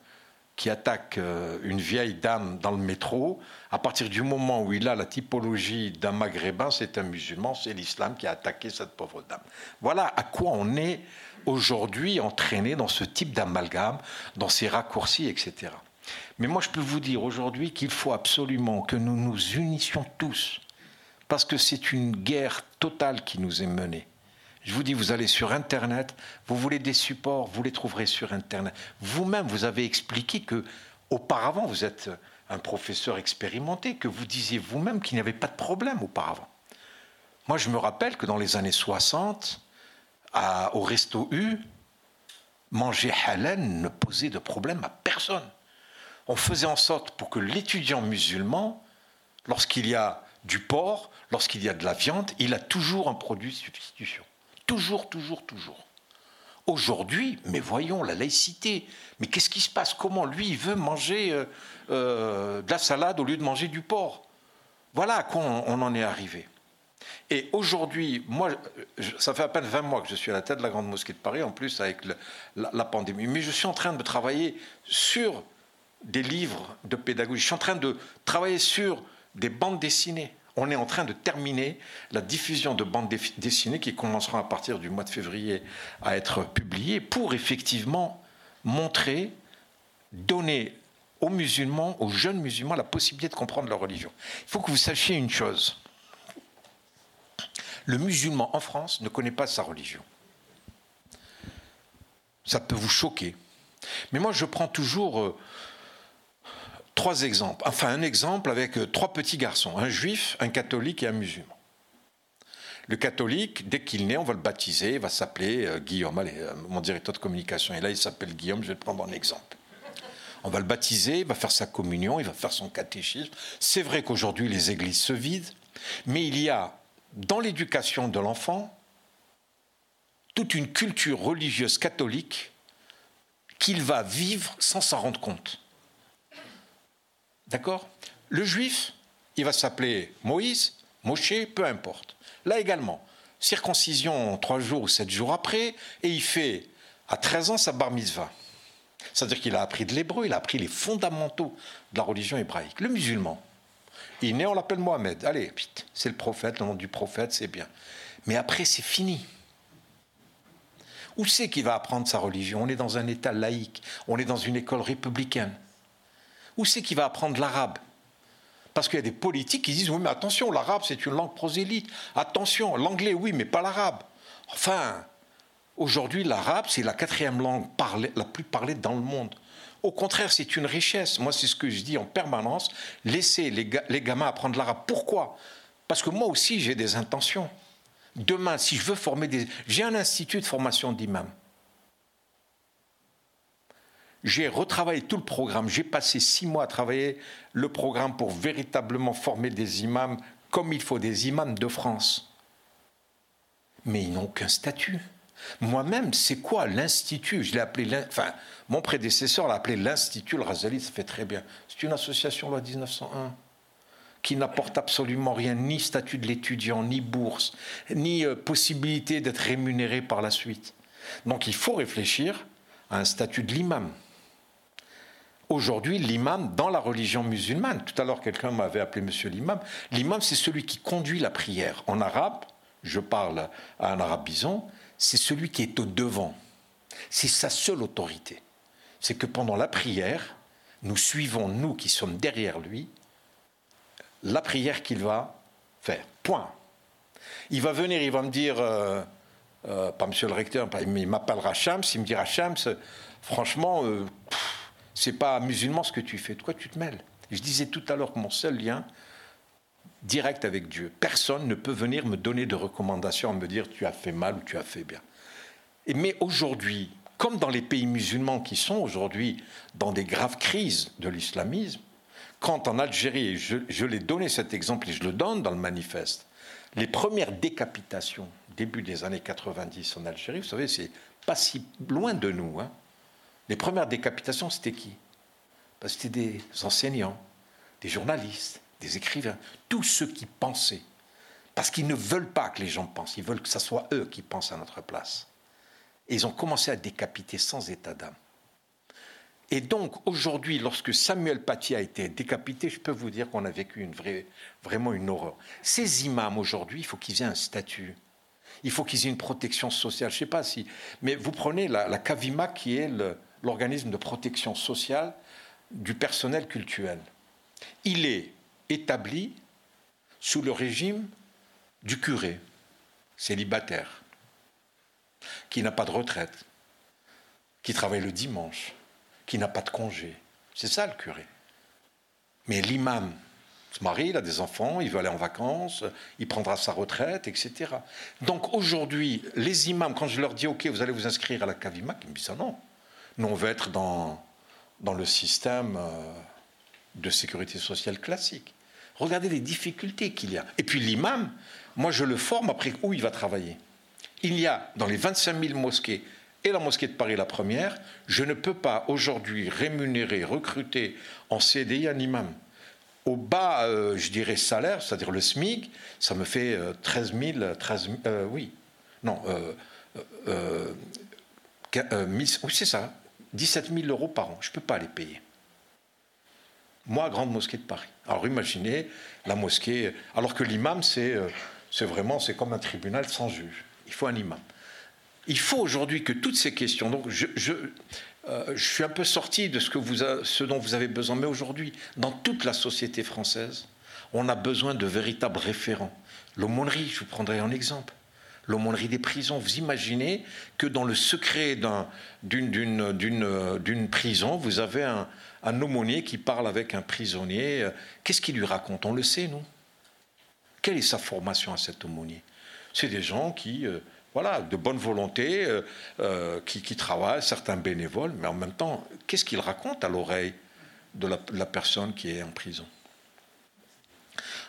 qui attaque euh, une vieille dame dans le métro, à partir du moment où il a la typologie d'un maghrébin, c'est un musulman, c'est l'islam qui a attaqué cette pauvre dame. Voilà à quoi on est aujourd'hui entraîné dans ce type d'amalgame, dans ces raccourcis, etc. Mais moi, je peux vous dire aujourd'hui qu'il faut absolument que nous nous unissions tous, parce que c'est une guerre totale qui nous est menée. Je vous dis, vous allez sur Internet, vous voulez des supports, vous les trouverez sur Internet. Vous-même, vous avez expliqué que, auparavant, vous êtes un professeur expérimenté, que vous disiez vous-même qu'il n'y avait pas de problème auparavant. Moi, je me rappelle que dans les années 60, au Resto U, manger halal ne posait de problème à personne. on faisait en sorte pour que l'étudiant musulman, lorsqu'il y a du porc, lorsqu'il y a de la viande, il a toujours un produit de substitution. Toujours, toujours, toujours. Aujourd'hui, mais voyons la laïcité. Mais qu'est-ce qui se passe? Comment lui, il veut manger euh, euh, de la salade au lieu de manger du porc? Voilà à quoi on, en est arrivé. Et aujourd'hui, moi, ça fait à peine 20 mois que je suis à la tête de la Grande Mosquée de Paris, en plus avec la, la, pandémie. Mais je suis en train de travailler sur des livres de pédagogie. Je suis en train de travailler sur des bandes dessinées. On est en train de terminer la diffusion de bandes dessinées qui commenceront à partir du mois de février à être publiées pour effectivement montrer, donner aux musulmans, aux jeunes musulmans, la possibilité de comprendre leur religion. Il faut que vous sachiez une chose. Le musulman en France ne connaît pas sa religion. Ça peut vous choquer. Mais moi, je prends toujours euh, trois exemples. Enfin, un exemple avec euh, trois petits garçons, un juif, un catholique et un musulman. Le catholique, dès qu'il naît, on va le baptiser, il va s'appeler euh, Guillaume. Allez, euh, mon directeur de communication est là, il s'appelle Guillaume, je vais le prendre en exemple. On va le baptiser, il va faire sa communion, il va faire son catéchisme. C'est vrai qu'aujourd'hui, les églises se vident, mais il y a, dans l'éducation de l'enfant, toute une culture religieuse catholique qu'il va vivre sans s'en rendre compte. D'accord? Le juif, il va s'appeler Moïse, Moshe, peu importe. Là également, circoncision trois jours ou sept jours après, et il fait à 13 ans sa bar mitzvah. C'est-à-dire qu'il a appris de l'hébreu, il a appris les fondamentaux de la religion hébraïque. Le musulman, il est né, on l'appelle Mohamed. Allez, c'est le prophète, le nom du prophète, c'est bien. Mais après, c'est fini. Où c'est qu'il va apprendre sa religion? On est dans un État laïque, on est dans une école républicaine. Où c'est qu'il va apprendre l'arabe? Parce qu'il y a des politiques qui disent oui, mais attention, l'arabe c'est une langue prosélyte. Attention, l'anglais oui, mais pas l'arabe. Enfin, aujourd'hui, l'arabe c'est la quatrième langue la plus parlée dans le monde. Au contraire, c'est une richesse. Moi, c'est ce que je dis en permanence. Laissez les, les gamins apprendre l'arabe. Pourquoi? Parce que moi aussi, j'ai des intentions. Demain, si je veux former des... J'ai un institut de formation d'imams. J'ai retravaillé tout le programme. J'ai passé six mois à travailler le programme pour véritablement former des imams comme il faut, des imams de France. Mais ils n'ont aucun statut. Moi-même, c'est quoi l'institut? Je l'ai appelé, enfin, mon prédécesseur l'a appelé l'institut. Le Razali, ça fait très bien. C'est une association loi 1901 qui n'apporte absolument rien, ni statut de l'étudiant, ni bourse, ni euh, possibilité d'être rémunéré par la suite. Donc il faut réfléchir à un statut de l'imam. Aujourd'hui, l'imam dans la religion musulmane, tout à l'heure quelqu'un m'avait appelé monsieur l'imam, l'imam c'est celui qui conduit la prière. En arabe, je parle à un arabisant, c'est celui qui est au devant. C'est sa seule autorité. C'est que pendant la prière, nous suivons, nous qui sommes derrière lui, la prière qu'il va faire. Point. Il va venir, il va me dire, euh, euh, pas monsieur le recteur, il m'appellera Shams, il me dira Shams, franchement, euh, c'est pas musulman ce que tu fais. De quoi tu te mêles? Je disais tout à l'heure que mon seul lien direct avec Dieu, personne ne peut venir me donner de recommandations, me dire tu as fait mal ou tu as fait bien. Et mais aujourd'hui, comme dans les pays musulmans qui sont aujourd'hui dans des graves crises de l'islamisme, quand en Algérie, je, je l'ai donné cet exemple et je le donne dans le manifeste, les premières décapitations, début des années 90 en Algérie, vous savez, c'est pas si loin de nous. Hein. Les premières décapitations, c'était qui? Ben, C'était des enseignants, des journalistes, des écrivains, tous ceux qui pensaient. Parce qu'ils ne veulent pas que les gens pensent, ils veulent que ce soit eux qui pensent à notre place. Et ils ont commencé à décapiter sans état d'âme. Et donc, aujourd'hui, lorsque Samuel Paty a été décapité, je peux vous dire qu'on a vécu une vraie, vraiment une horreur. Ces imams, aujourd'hui, il faut qu'ils aient un statut. Il faut qu'ils aient une protection sociale. Je ne sais pas si. Mais vous prenez la, la CAVIMA, qui est le, l'organisme de protection sociale du personnel culturel. Il est établi sous le régime du curé, célibataire, qui n'a pas de retraite, qui travaille le dimanche, qui n'a pas de congé. C'est ça le curé. Mais l'imam se marie, il a des enfants, il veut aller en vacances, il prendra sa retraite, etc. Donc aujourd'hui, les imams, quand je leur dis OK, vous allez vous inscrire à la Kavima, ils me disent ça non. Nous, on veut être dans, dans le système euh, de sécurité sociale classique. Regardez les difficultés qu'il y a. Et puis l'imam, moi je le forme après où il va travailler. Il y a dans les 25 000 mosquées et la mosquée de Paris la première, je ne peux pas aujourd'hui rémunérer, recruter en CDI un imam. Au bas, euh, je dirais salaire, c'est-à-dire le SMIC, ça me fait 13 000, 13 oui, non, euh, oui c'est ça, 17 000 euros par an. Je ne peux pas les payer. Moi, grande mosquée de Paris. Alors imaginez la mosquée, alors que l'imam, c'est euh, vraiment c'est comme un tribunal sans juge. Il faut un imam. Il faut aujourd'hui que toutes ces questions, donc je, je, euh, je suis un peu sorti de ce, que vous ce dont vous avez besoin, mais aujourd'hui, dans toute la société française, on a besoin de véritables référents. L'aumônerie, je vous prendrai un exemple l'aumônerie des prisons. Vous imaginez que dans le secret d'une prison, vous avez un, aumônier qui parle avec un prisonnier. Qu'est-ce qu'il lui raconte? On le sait, nous. Quelle est sa formation à cet aumônier? C'est des gens qui, euh, voilà, de bonne volonté, euh, euh, qui, travaillent, certains bénévoles, mais en même temps, qu'est-ce qu'ils racontent à l'oreille de la personne qui est en prison?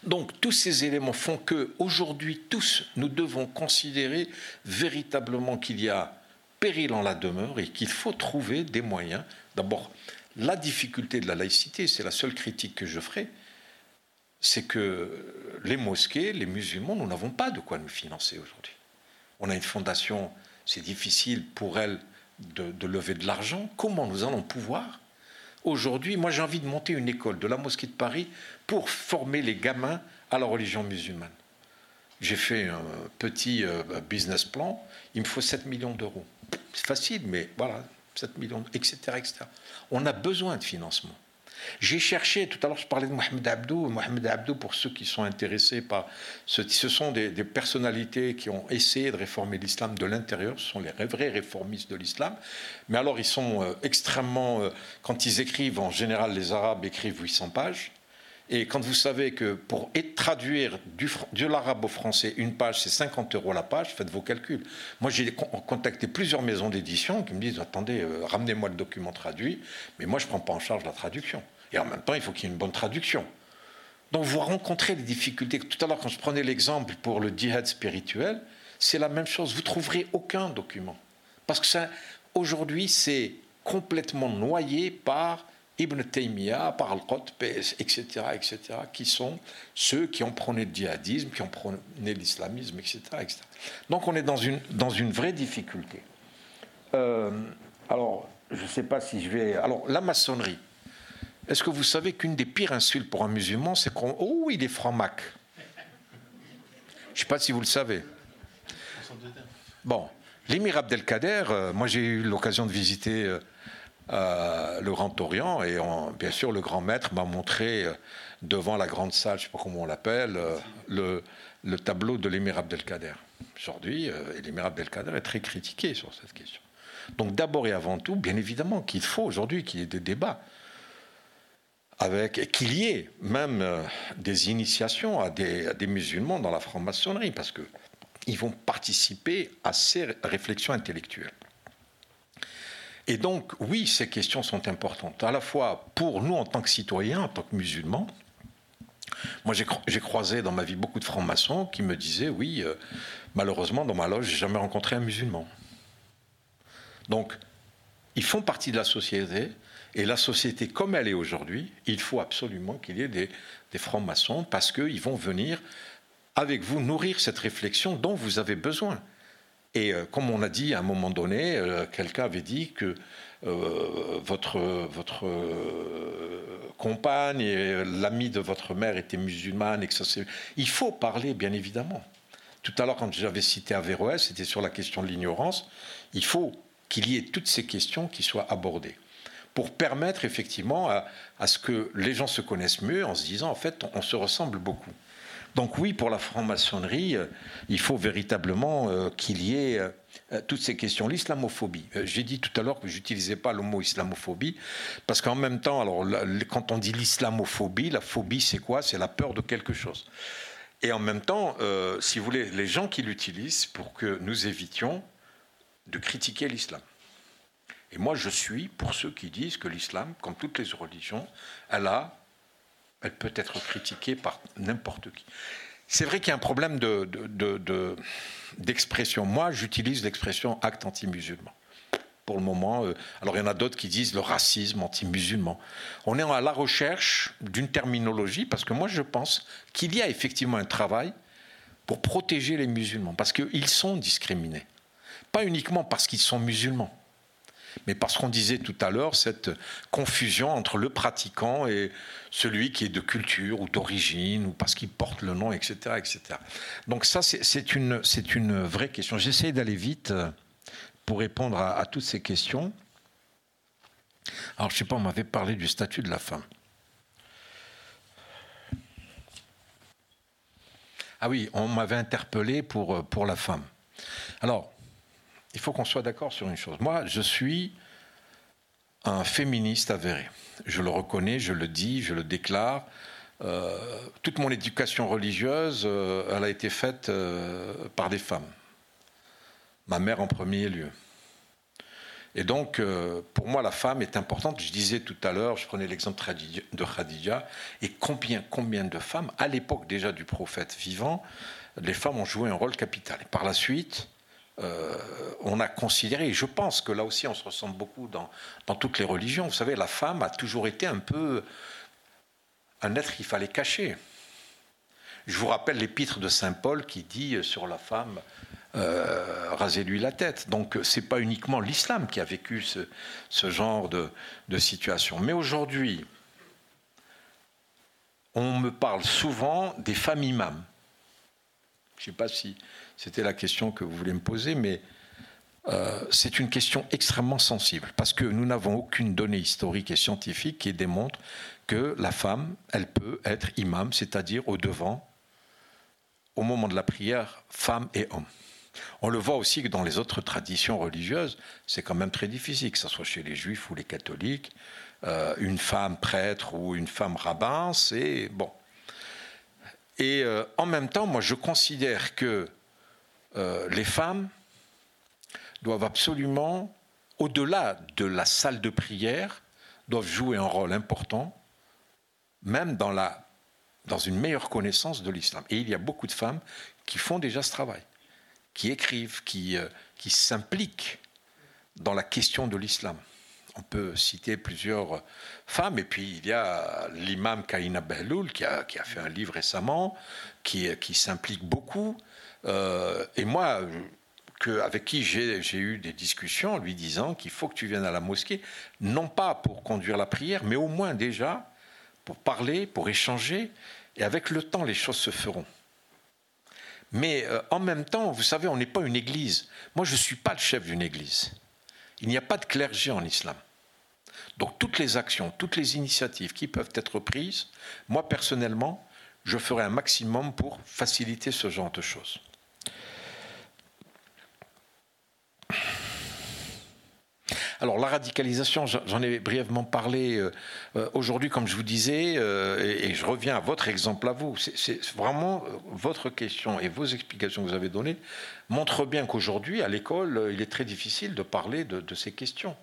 Donc tous ces éléments font que aujourd'hui tous nous devons considérer véritablement qu'il y a péril en la demeure et qu'il faut trouver des moyens. D'abord, la difficulté de la laïcité, c'est la seule critique que je ferai, c'est que les mosquées, les musulmans, nous n'avons pas de quoi nous financer aujourd'hui. On a une fondation, c'est difficile pour elle de, de lever de l'argent. Comment nous allons pouvoir Aujourd'hui, moi j'ai envie de monter une école de la mosquée de Paris pour former les gamins à la religion musulmane. J'ai fait un petit euh, business plan, il me faut 7 millions d'euros. C'est facile, mais voilà, 7 millions, etc., etc. On a besoin de financement. J'ai cherché, tout à l'heure je parlais de Mohamed Abdou. Mohamed Abdou, pour ceux qui sont intéressés par ce, ce sont des, personnalités qui ont essayé de réformer l'islam de l'intérieur, ce sont les vrais réformistes de l'islam. Mais alors ils sont euh, extrêmement, euh, quand ils écrivent, en général les Arabes écrivent 800 pages. Et quand vous savez que pour traduire du, de l'arabe au français, une page, c'est 50 euros la page, faites vos calculs. Moi, j'ai contacté plusieurs maisons d'édition qui me disent attendez, euh, ramenez-moi le document traduit, mais moi, je ne prends pas en charge la traduction. Et en même temps, il faut qu'il y ait une bonne traduction. Donc vous rencontrez les difficultés. Tout à l'heure, quand je prenais l'exemple pour le djihad spirituel, c'est la même chose. Vous trouverez aucun document. Parce que aujourd'hui, c'est complètement noyé par Ibn Taymiyyah, par Al-Qutb, etc., etc., qui sont ceux qui ont prôné le djihadisme, qui ont prôné l'islamisme, etc., etc., Donc on est dans une, dans une vraie difficulté. Euh, alors, je ne sais pas si je vais... Alors, la maçonnerie. Est-ce que vous savez qu'une des pires insultes pour un musulman, c'est qu'on. Oh, il est franc-mac. Je ne sais pas si vous le savez. Bon, l'émir Abdelkader, euh, moi j'ai eu l'occasion de visiter euh, euh, le Grand Orient et bien sûr le grand maître m'a montré devant la grande salle, je ne sais pas comment on l'appelle, le, le, tableau de l'émir Abdelkader. Aujourd'hui, l'émir Abdelkader est très critiqué sur cette question. Donc d'abord et avant tout, bien évidemment qu'il faut aujourd'hui qu'il y ait des débats avec qu'il y ait même euh, des initiations à des, musulmans dans la franc-maçonnerie, parce qu'ils vont participer à ces réflexions intellectuelles. Et donc, oui, ces questions sont importantes, à la fois pour nous en tant que citoyens, en tant que musulmans. Moi, j'ai croisé dans ma vie beaucoup de francs-maçons qui me disaient, oui, euh, malheureusement, dans ma loge, j'ai jamais rencontré un musulman. Donc, ils font partie de la société, et la société comme elle est aujourd'hui, il faut absolument qu'il y ait des, francs-maçons parce qu'ils vont venir avec vous nourrir cette réflexion dont vous avez besoin. Et euh, comme on a dit à un moment donné, euh, quelqu'un avait dit que euh, votre, votre compagne et l'ami de votre mère que ça Il faut parler, bien évidemment. Tout à l'heure, quand j'avais cité Averroès, c'était sur la question de l'ignorance. Il faut qu'il y ait toutes ces questions qui soient abordées pour permettre effectivement à, ce que les gens se connaissent mieux en se disant en fait on, se ressemble beaucoup. Donc oui, pour la franc-maçonnerie, euh, il faut véritablement euh, qu'il y ait euh, toutes ces questions. L'islamophobie. J'ai dit tout à l'heure que j'utilisais pas le mot islamophobie parce qu'en même temps, alors quand on dit l'islamophobie, la phobie c'est quoi? C'est la peur de quelque chose. Et en même temps, si vous voulez, les gens qui l'utilisent pour que nous évitions de critiquer l'islam. Et moi, je suis pour ceux qui disent que l'islam, comme toutes les religions, elle, a, elle peut être critiquée par n'importe qui. C'est vrai qu'il y a un problème d'expression. De, de, Moi, j'utilise l'expression acte anti-musulman. Pour le moment, euh, alors il y en a d'autres qui disent le racisme anti-musulman. On est à la recherche d'une terminologie parce que moi, je pense qu'il y a effectivement un travail pour protéger les musulmans parce qu'ils sont discriminés. Pas uniquement parce qu'ils sont musulmans mais parce qu'on disait tout à l'heure cette confusion entre le pratiquant et celui qui est de culture ou d'origine, ou parce qu'il porte le nom, etc. etc. Donc ça, c'est une, une vraie question. J'essaie d'aller vite pour répondre à, toutes ces questions. Alors, je sais pas, on m'avait parlé du statut de la femme. Ah oui, on m'avait interpellé pour, pour la femme. Alors, il faut qu'on soit d'accord sur une chose. Moi, je suis un féministe avéré. Je le reconnais, je le dis, je le déclare. Euh, toute mon éducation religieuse, euh, elle a été faite euh, par des femmes. Ma mère en premier lieu. Et donc, pour moi, la femme est importante. Je disais tout à l'heure, je prenais l'exemple de Khadija, et combien, combien de femmes, à l'époque déjà du prophète vivant, les femmes ont joué un rôle capital. Et par la suite, euh, on a considéré, je pense que là aussi on se ressemble beaucoup dans, toutes les religions, vous savez, la femme a toujours été un peu un être qu'il fallait cacher. Je vous rappelle l'épître de Saint Paul qui dit sur la femme euh, rasez-lui la tête. Donc c'est pas uniquement l'islam qui a vécu ce, ce genre de, de, situation. Mais aujourd'hui, on me parle souvent des femmes imams. Je ne sais pas si c'était la question que vous voulez me poser, mais euh, c'est une question extrêmement sensible parce que nous n'avons aucune donnée historique et scientifique qui démontre que la femme, elle peut être imam, c'est-à-dire au devant, au moment de la prière, femme et homme. On le voit aussi que dans les autres traditions religieuses, c'est quand même très difficile, que ce soit chez les juifs ou les catholiques, euh, une femme prêtre ou une femme rabbin, c'est bon. Et euh, en même temps, moi, je considère que euh, les femmes doivent absolument, au-delà de la salle de prière, doivent jouer un rôle important, même dans, la, dans une meilleure connaissance de l'islam. Et il y a beaucoup de femmes qui font déjà ce travail, qui écrivent, qui, euh, qui s'impliquent dans la question de l'islam. On peut citer plusieurs femmes, et puis il y a l'imam Kaina Behloul qui a, qui a, fait un livre récemment, qui, qui s'implique beaucoup. Euh, et moi, avec qui j'ai eu des discussions lui disant qu'il faut que tu viennes à la mosquée, non pas pour conduire la prière, mais au moins déjà pour parler, pour échanger, et avec le temps, les choses se feront. Mais euh, en même temps, vous savez, on n'est pas une église. Moi, je ne suis pas le chef d'une église. Il n'y a pas de clergé en islam. Donc toutes les actions, toutes les initiatives qui peuvent être prises, moi personnellement, je ferai un maximum pour faciliter ce genre de choses. Alors la radicalisation, j'en ai brièvement parlé euh, euh, aujourd'hui, comme je vous disais, euh, et, je reviens à votre exemple à vous. C'est vraiment votre question et vos explications que vous avez données montrent bien qu'aujourd'hui, à l'école, il est très difficile de parler de, ces questions.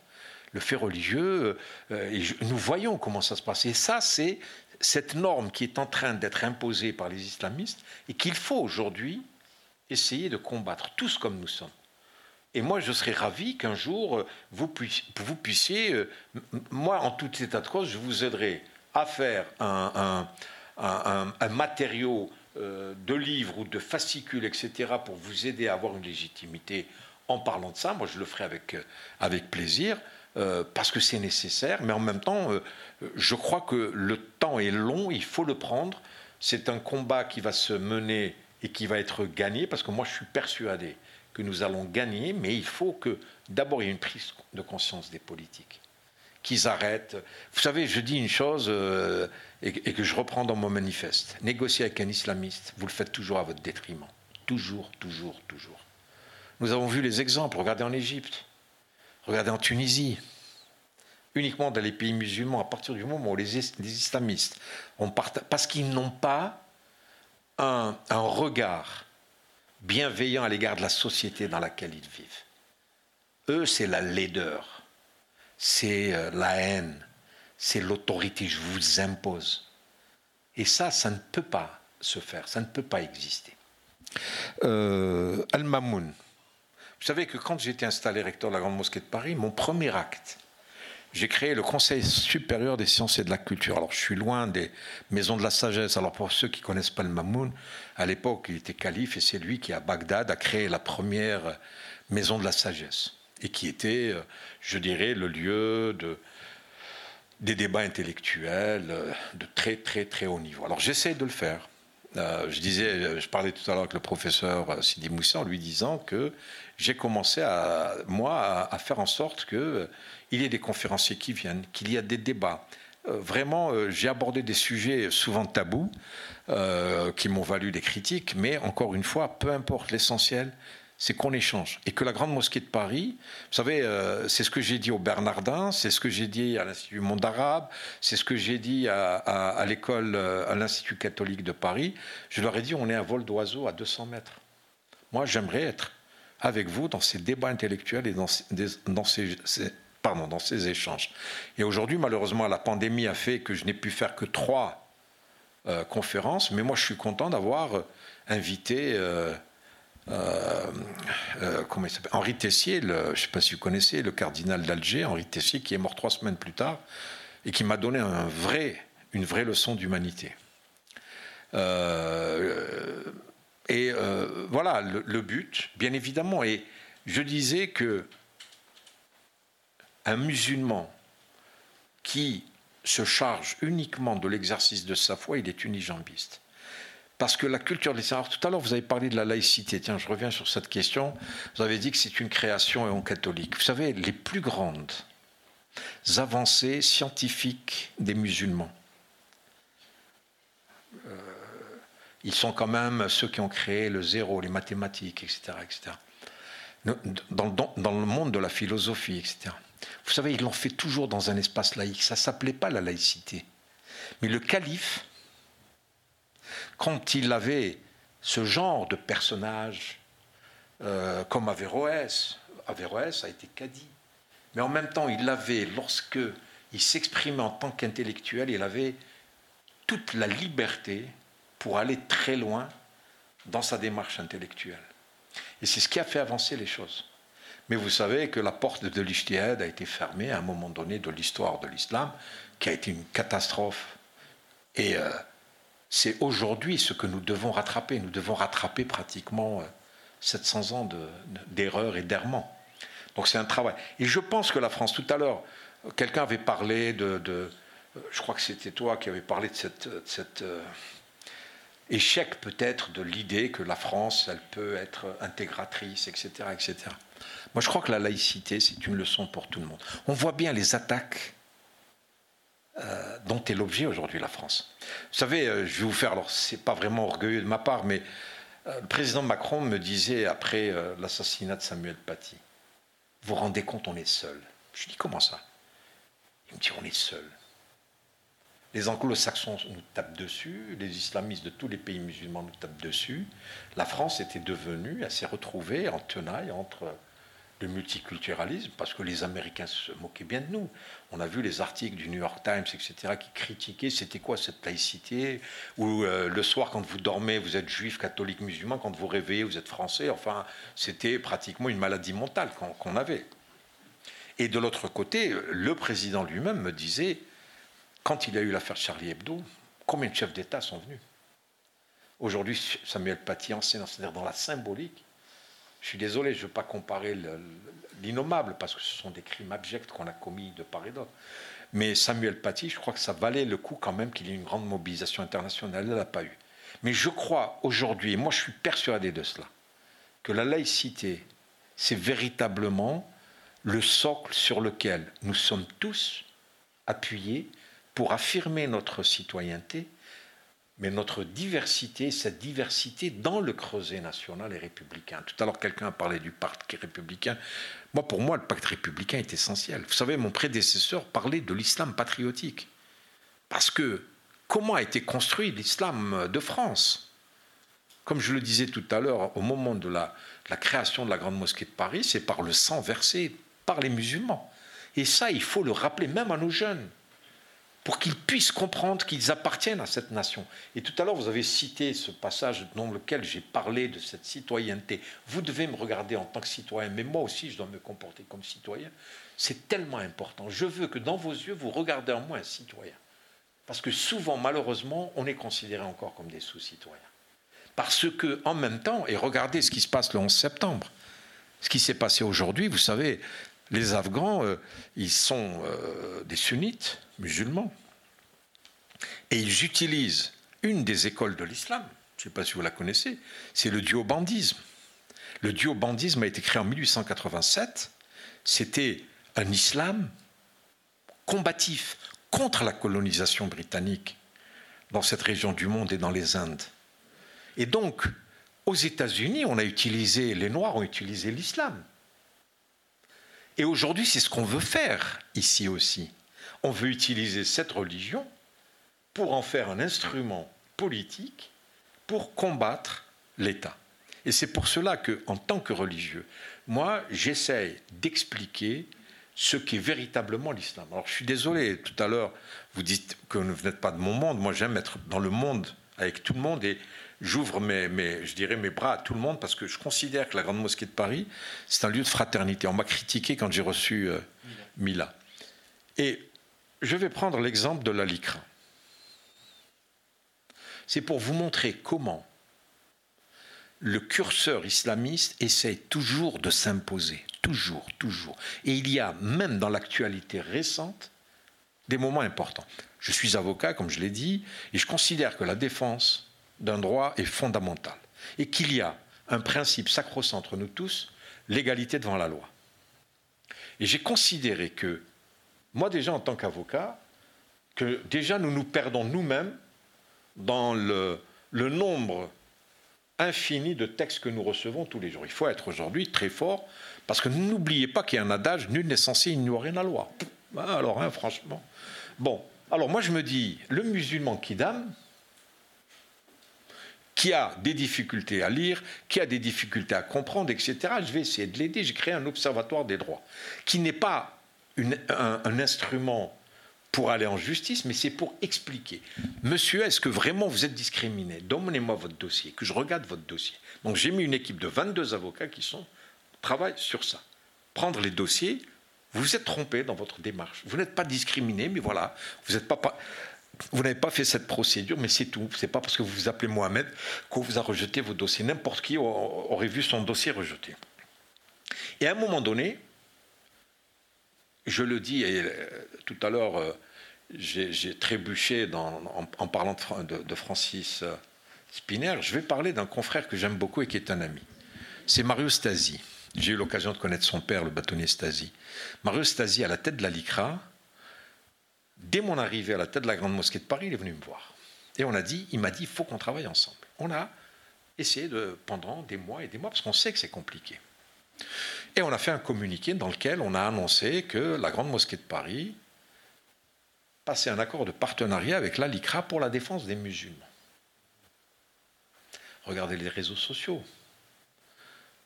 Le fait religieux, nous voyons comment ça se passe. Et ça, c'est cette norme qui est en train d'être imposée par les islamistes et qu'il faut aujourd'hui essayer de combattre, tous comme nous sommes. Et moi, je serais ravi qu'un jour, euh, vous puissiez, euh, moi, en tout état de cause, je vous aiderai à faire un, matériau euh, de livres ou de fascicules, etc., pour vous aider à avoir une légitimité en parlant de ça. Moi, je le ferai avec, avec plaisir, parce que c'est nécessaire, mais en même temps, je crois que le temps est long, il faut le prendre. C'est un combat qui va se mener et qui va être gagné, parce que moi, je suis persuadé que nous allons gagner, mais il faut que d'abord il y ait une prise de conscience des politiques, qu'ils arrêtent. Vous savez, je dis une chose euh, et, que je reprends dans mon manifeste. Négocier avec un islamiste, vous le faites toujours à votre détriment. Toujours, toujours, toujours. Nous avons vu les exemples. Regardez en Égypte, regardez en Tunisie. Uniquement dans les pays musulmans, à partir du moment où les, islamistes, on parce qu'ils n'ont pas un regard bienveillants à l'égard de la société dans laquelle ils vivent. Eux, c'est la laideur. c'est euh, la haine, c'est l'autorité, je vous impose. Et ça, ça ne peut pas se faire, ça ne peut pas exister. Euh, Al-Mamoun. Vous savez que quand été installé recteur de la Grande Mosquée de Paris, mon premier acte, j'ai créé le Conseil supérieur des sciences et de la culture. Alors, je suis loin des maisons de la sagesse. Alors, pour ceux qui connaissent pas le Mamoun, à l'époque, il était calife et c'est lui qui, à Bagdad, a créé la première maison de la sagesse et qui était, euh, je dirais, le lieu de, des débats intellectuels euh, de très, très, très haut niveau. Alors, j'essaie de le faire. Euh, je disais, je parlais tout à l'heure avec le professeur Sidi Moussa en lui disant que j'ai commencé à, moi, à, faire en sorte que il y ait des conférenciers qui viennent, qu'il y ait des débats. Euh, vraiment, euh, j'ai abordé des sujets souvent tabous euh, qui m'ont valu des critiques, mais encore une fois, peu importe l'essentiel, c'est qu'on échange. Et que la Grande Mosquée de Paris, vous savez, c'est ce que j'ai dit au Bernardin, c'est ce que j'ai dit à l'Institut Monde Arabe, c'est ce que j'ai dit à, à l'école, à l'Institut catholique de Paris. Je leur ai dit, on est un vol d'oiseau à 200 mètres. Moi, j'aimerais être avec vous dans ces débats intellectuels et dans, ces, échanges. Et aujourd'hui, malheureusement, la pandémie a fait que je n'ai pu faire que trois euh, conférences, mais moi, je suis content d'avoir euh, invité euh, Henri Tessier, je ne sais pas si vous connaissez, le cardinal d'Alger, Henri Tessier, qui est mort trois semaines plus tard et qui m'a donné une vraie leçon d'humanité. Et voilà le, but, bien évidemment. Et je disais que un musulman qui se charge uniquement de l'exercice de sa foi, il est unijambiste. Parce que la culture des Alors, tout à l'heure, vous avez parlé de la laïcité. Tiens, je reviens sur cette question. Vous avez dit que c'est une création en catholique. Vous savez, les plus grandes avancées scientifiques des musulmans, euh, ils sont quand même ceux qui ont créé le zéro, les mathématiques, etc. etc. Dans, le monde de la philosophie, etc. Vous savez, ils l'ont fait toujours dans un espace laïque. Ça ne s'appelait pas la laïcité. Mais le calife, quand il avait ce genre de personnage, euh, comme Averroès, Averroès a été cadi. Mais en même temps, il avait, lorsque il s'exprimait en tant qu'intellectuel, il avait toute la liberté pour aller très loin dans sa démarche intellectuelle. Et c'est ce qui a fait avancer les choses. Mais vous savez que la porte de l'Ijtihad a été fermée à un moment donné de l'histoire de l'islam, qui a été une catastrophe. Et euh, c'est aujourd'hui ce que nous devons rattraper. Nous devons rattraper pratiquement 700 euh, ans d'erreurs et d'errements. Donc c'est un travail. Et je pense que la France, tout à l'heure, quelqu'un avait parlé de, Je crois que c'était toi qui avais parlé de cette, euh, échec peut-être de l'idée que la France, elle peut être intégratrice, etc., etc. Moi, je crois que la laïcité, c'est une leçon pour tout le monde. On voit bien les attaques euh, dont est l'objet aujourd'hui la France. Vous savez, euh, je vais vous faire, alors c'est pas vraiment orgueilleux de ma part, mais euh, le président Macron me disait après l'assassinat de Samuel Paty, vous vous rendez compte, on est seul. Je dis comment ça? Il me dit on est seul. Les anglo-saxons nous tapent dessus, les islamistes de tous les pays musulmans nous tapent dessus. La France était devenue, elle s'est retrouvée en tenaille entre le multiculturalisme, parce que les Américains se moquaient bien de nous. On a vu les articles du New York Times, etc., qui critiquaient c'était quoi cette laïcité, où euh, le soir, quand vous dormez, vous êtes juif, catholique, musulman, quand vous réveillez, vous êtes français. Enfin, c'était pratiquement une maladie mentale qu'on avait. Et de l'autre côté, le président lui-même me disait, quand il a eu l'affaire Charlie Hebdo, combien de chefs d'État sont venus? Aujourd'hui, Samuel Paty enseigne dans la symbolique je suis désolé, je ne veux pas comparer l'innommable, parce que ce sont des crimes abjects qu'on a commis de part et d'autre. Mais Samuel Paty, je crois que ça valait le coup quand même qu'il y ait une grande mobilisation internationale. Elle ne l'a pas eu. Mais je crois aujourd'hui, moi je suis persuadé de cela, que la laïcité, c'est véritablement le socle sur lequel nous sommes tous appuyés pour affirmer notre citoyenneté mais notre diversité, cette diversité dans le creuset national et républicain. Tout à l'heure, quelqu'un a parlé du pacte républicain. Moi, pour moi, le pacte républicain est essentiel. Vous savez, mon prédécesseur parlait de l'islam patriotique. Parce que comment a été construit l'islam de France? Comme je le disais tout à l'heure, au moment de la, la création de la Grande Mosquée de Paris, c'est par le sang versé par les musulmans. Et ça, il faut le rappeler même à nos jeunes, pour qu'ils puissent comprendre qu'ils appartiennent à cette nation. Et tout à l'heure, vous avez cité ce passage dans lequel j'ai parlé de cette citoyenneté. Vous devez me regarder en tant que citoyen, mais moi aussi, je dois me comporter comme citoyen. C'est tellement important. Je veux que dans vos yeux, vous regardez en moi un citoyen. Parce que souvent, malheureusement, on est considéré encore comme des sous-citoyens. Parce que, en même temps, et regardez ce qui se passe le 11 septembre, ce qui s'est passé aujourd'hui, vous savez, les Afghans, euh, ils sont euh, des sunnites musulmans. Et ils utilisent une des écoles de l'islam, je ne sais pas si vous la connaissez, c'est le duo-bandisme. Le duo-bandisme a été créé en 1887. C'était un islam combatif contre la colonisation britannique dans cette région du monde et dans les Indes. Et donc, aux États-Unis, on a utilisé, les Noirs ont utilisé l'islam. Et aujourd'hui, c'est ce qu'on veut faire ici aussi. On veut utiliser cette religion pour en faire un instrument politique pour combattre l'État. Et c'est pour cela que, en tant que religieux, moi, j'essaye d'expliquer ce qu'est véritablement l'islam. Alors, je suis désolé, tout à l'heure, vous dites que vous n'êtes pas de mon monde. Moi, j'aime être dans le monde avec tout le monde et j'ouvre mes, je dirais mes bras à tout le monde parce que je considère que la Grande Mosquée de Paris, c'est un lieu de fraternité. On m'a critiqué quand j'ai reçu euh, Mila. Et je vais prendre l'exemple de la LICRA. C'est pour vous montrer comment le curseur islamiste essaye toujours de s'imposer. Toujours, toujours. Et il y a, même dans l'actualité récente, des moments importants. Je suis avocat, comme je l'ai dit, et je considère que la défense d'un droit est fondamentale. Et qu'il y a un principe sacro-saint entre nous tous, l'égalité devant la loi. Et j'ai considéré que, moi déjà en tant qu'avocat, que déjà nous nous perdons nous-mêmes dans le, nombre infini de textes que nous recevons tous les jours. Il faut être aujourd'hui très fort, parce que n'oubliez pas qu'il y a un adage, nul n'est censé ignorer la loi. Ah, alors, hein, franchement. Bon, alors moi je me dis, le musulman qui dame, qui a des difficultés à lire, qui a des difficultés à comprendre, etc., je vais essayer de l'aider. J'ai créé un observatoire des droits, qui n'est pas un, instrument pour aller en justice, mais c'est pour expliquer. Monsieur, est-ce que vraiment vous êtes discriminé? Donnez-moi votre dossier, que je regarde votre dossier. Donc j'ai mis une équipe de 22 avocats qui travaillent sur ça. Prendre les dossiers, vous vous êtes trompé dans votre démarche. Vous n'êtes pas discriminé, mais voilà, vous pas, vous n'avez pas fait cette procédure, mais c'est tout. C'est pas parce que vous vous appelez Mohamed qu'on vous a rejeté vos dossiers. N'importe qui aurait vu son dossier rejeté. Et à un moment donné, je le dis, et euh, tout à l'heure, euh, j'ai trébuché en, parlant de, Francis euh, Spinner. Je vais parler d'un confrère que j'aime beaucoup et qui est un ami. C'est Mario Stasi. J'ai eu l'occasion de connaître son père, le bâtonnier Stasi. Mario Stasi, à la tête de la LICRA, dès mon arrivée à la tête de la Grande Mosquée de Paris, il est venu me voir. Et on a dit, il m'a dit, il faut qu'on travaille ensemble. On a essayé de, pendant des mois et des mois, parce qu'on sait que c'est compliqué. Et on a fait un communiqué dans lequel on a annoncé que la Grande Mosquée de Paris passait un accord de partenariat avec l'ALICRA pour la défense des musulmans. Regardez les réseaux sociaux.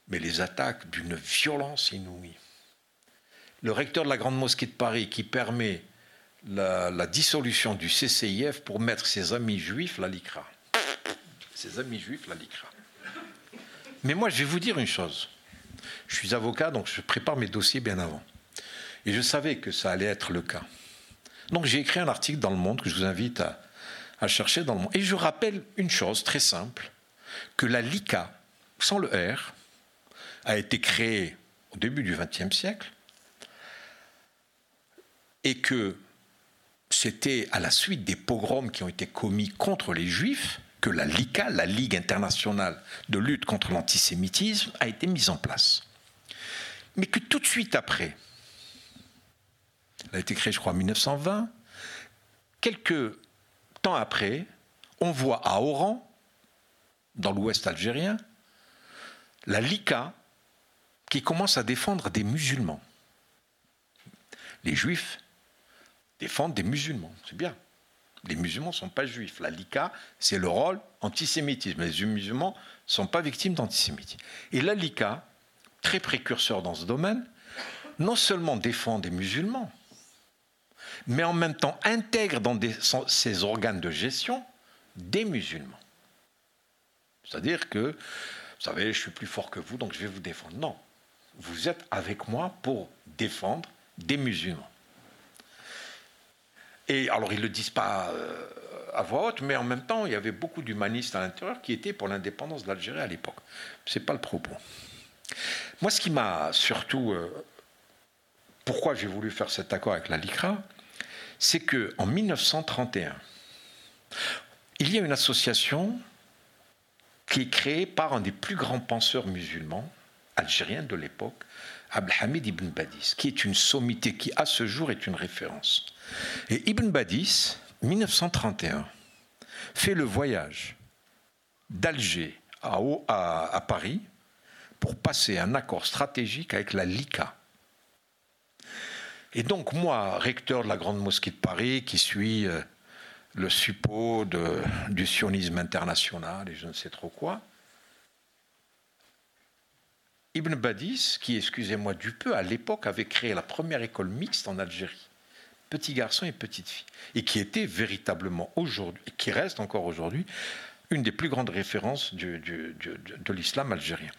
Mais les attaques d'une violence inouïe. Le recteur de la Grande Mosquée de Paris qui permet la, la dissolution du CCIF pour mettre ses amis juifs l'ALICRA. Ses amis juifs l'ALICRA. Mais moi, je vais vous dire une chose. Je suis avocat, donc je prépare mes dossiers bien avant. Et je savais que ça allait être le cas. Donc j'ai écrit un article dans Le Monde que je vous invite à, chercher dans Le Monde. Et je rappelle une chose très simple, que la LICA, sans le R, a été créée au début du XXe siècle et que c'était à la suite des pogroms qui ont été commis contre les juifs que la LICA, la Ligue internationale de lutte contre l'antisémitisme, a été mise en place mais que tout de suite après, elle a été créée, je crois, en 1920, quelques temps après, on voit à Oran, dans l'ouest algérien, la Lika qui commence à défendre des musulmans. Les juifs défendent des musulmans, c'est bien. Les musulmans ne sont pas juifs. La Lika, c'est le rôle antisémitisme. Les musulmans ne sont pas victimes d'antisémitisme. Et la Lika, très précurseur dans ce domaine, non seulement défend des musulmans, mais en même temps intègre dans ses organes de gestion des musulmans. C'est-à-dire que, vous savez, je suis plus fort que vous, donc je vais vous défendre. Non, vous êtes avec moi pour défendre des musulmans. Et alors, ils ne le disent pas euh, à voix haute, mais en même temps, il y avait beaucoup d'humanistes à l'intérieur qui étaient pour l'indépendance de l'Algérie à l'époque. Ce n'est pas le propos. Moi, ce qui m'a surtout. Euh, pourquoi j'ai voulu faire cet accord avec la LICRA, c'est qu'en 1931, il y a une association qui est créée par un des plus grands penseurs musulmans algériens de l'époque, Abdelhamid ibn Badis, qui est une sommité qui, à ce jour, est une référence. Et Ibn Badis, 1931, fait le voyage d'Alger à, à, Paris pour passer un accord stratégique avec la LICA. Et donc moi, recteur de la Grande Mosquée de Paris, qui suis euh, le suppôt du sionisme international et je ne sais trop quoi, Ibn Badis, qui, excusez-moi du peu, à l'époque avait créé la première école mixte en Algérie, petits garçons et petites filles, et qui était véritablement aujourd'hui, qui reste encore aujourd'hui, une des plus grandes références de l'islam algérien.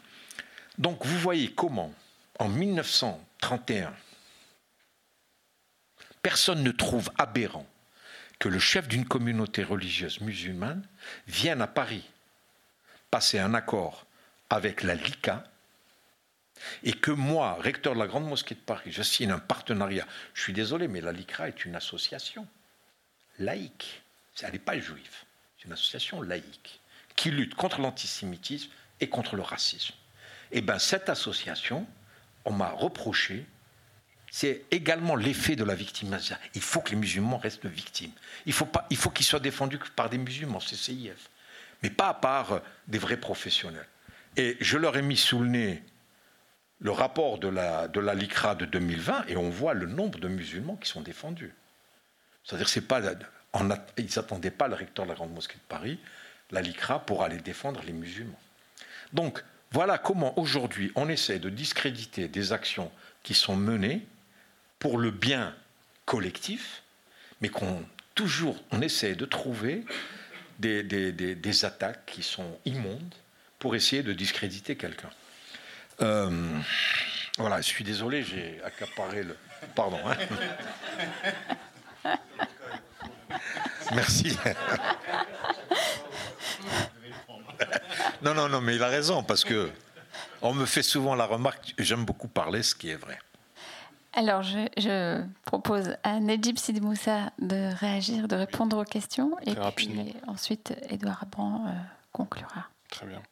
Donc vous voyez comment, en 1931, personne ne trouve aberrant que le chef d'une communauté religieuse musulmane vienne à Paris passer un accord avec la LICA, et que moi, recteur de la Grande Mosquée de Paris, je signe un partenariat. Je suis désolé, mais la LICRA est une association laïque. Elle n'est pas juive. C'est une association laïque qui lutte contre l'antisémitisme et contre le racisme. Eh bien, cette association, on m'a reproché, c'est également l'effet de la victimisation. Il faut que les musulmans restent victimes. Il faut, il faut qu'ils soient défendus par des musulmans, c'est CIF, mais pas par des vrais professionnels. Et je leur ai mis sous le nez le rapport de la, de la LICRA de 2020 et on voit le nombre de musulmans qui sont défendus. C'est-à-dire c'est pas, ils n'attendaient pas le recteur de la Grande Mosquée de Paris, la LICRA, pour aller défendre les musulmans. Donc voilà comment aujourd'hui on essaie de discréditer des actions qui sont menées pour le bien collectif, mais qu'on toujours on essaie de trouver des, des, des attaques qui sont immondes pour essayer de discréditer quelqu'un. Euh, voilà, je suis désolé, j'ai accaparé le. Pardon. Hein. (laughs) Merci. (laughs) non, non, non, mais il a raison, parce que on me fait souvent la remarque, j'aime beaucoup parler, ce qui est vrai.
Alors, je, propose à Nedjib Sidmoussa de réagir, de répondre aux questions, et puis ensuite, Édouard Abran euh, conclura.
Très bien.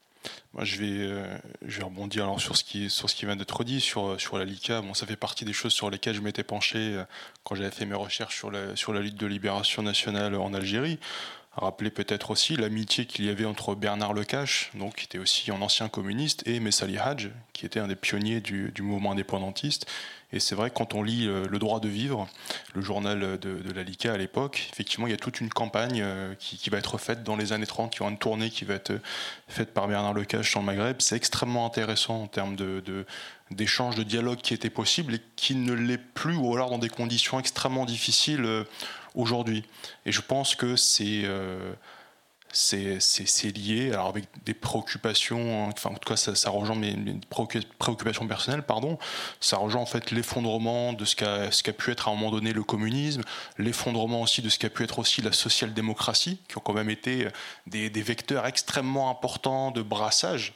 Moi, je vais, euh, je vais rebondir alors sur ce qui, sur ce qui vient d'être dit sur, sur la LICA. Bon, ça fait partie des choses sur lesquelles je m'étais penché euh, quand j'avais fait mes recherches sur la, sur la lutte de libération nationale en Algérie. Rappeler peut-être aussi l'amitié qu'il y avait entre Bernard Lecache, donc, qui était aussi un ancien communiste, et Messali Hadj, qui était un des pionniers du, mouvement indépendantiste, et c'est vrai, quand on lit euh, Le droit de vivre, le journal de, de à l'époque, effectivement, il y a toute une campagne euh, qui, va être faite dans les années 30, qui aura une tournée qui va être euh, faite par Bernard Lecache dans le Maghreb. C'est extrêmement intéressant en termes d'échanges, de dialogue qui étaient possibles et qui ne l'est plus, ou alors dans des conditions extrêmement difficiles aujourd'hui. Et je pense que c'est c'est lié alors avec des préoccupations, enfin en tout cas ça, ça rejoint mes, préoccupations personnelles, pardon, ça rejoint en fait l'effondrement de ce qu'a pu être à un moment donné le communisme, l'effondrement aussi de ce qu'a pu être aussi la social-démocratie, qui ont quand même été des, vecteurs extrêmement importants de brassage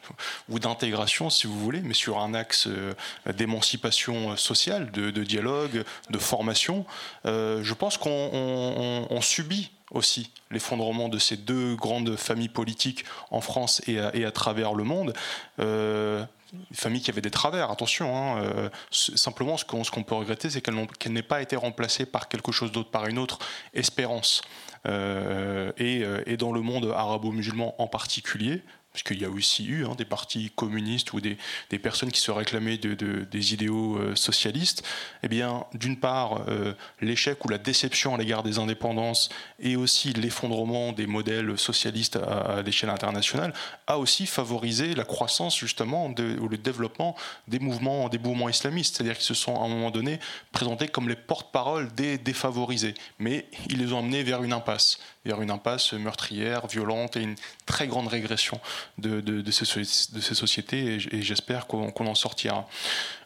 ou d'intégration si vous voulez, mais sur un axe euh, d'émancipation sociale, de, dialogue, de formation. Euh, je pense qu'on subit aussi l'effondrement de ces deux grandes familles politiques en France et à, travers le monde. Euh, familles qui avaient des travers, attention. Hein, euh, simplement, ce qu'on peut regretter, c'est qu'elle n'ait pas été remplacée par quelque chose d'autre, par une autre espérance. Euh, et, dans le monde arabo-musulman en particulier, puisqu'il y a aussi eu hein, des partis communistes ou des, personnes qui se réclamaient de, des idéaux euh, socialistes, eh bien, d'une part, euh, l'échec ou la déception à l'égard des indépendances et aussi l'effondrement des modèles socialistes à, l'échelle internationale a aussi favorisé la croissance justement ou le développement des mouvements, des mouvements islamistes, c'est-à-dire qu'ils se sont à un moment donné présentés comme les porte-parole des défavorisés, mais ils les ont amenés vers une impasse vers une impasse meurtrière, violente et une très grande régression de, ces, sociétés et, j'espère qu'on en sortira.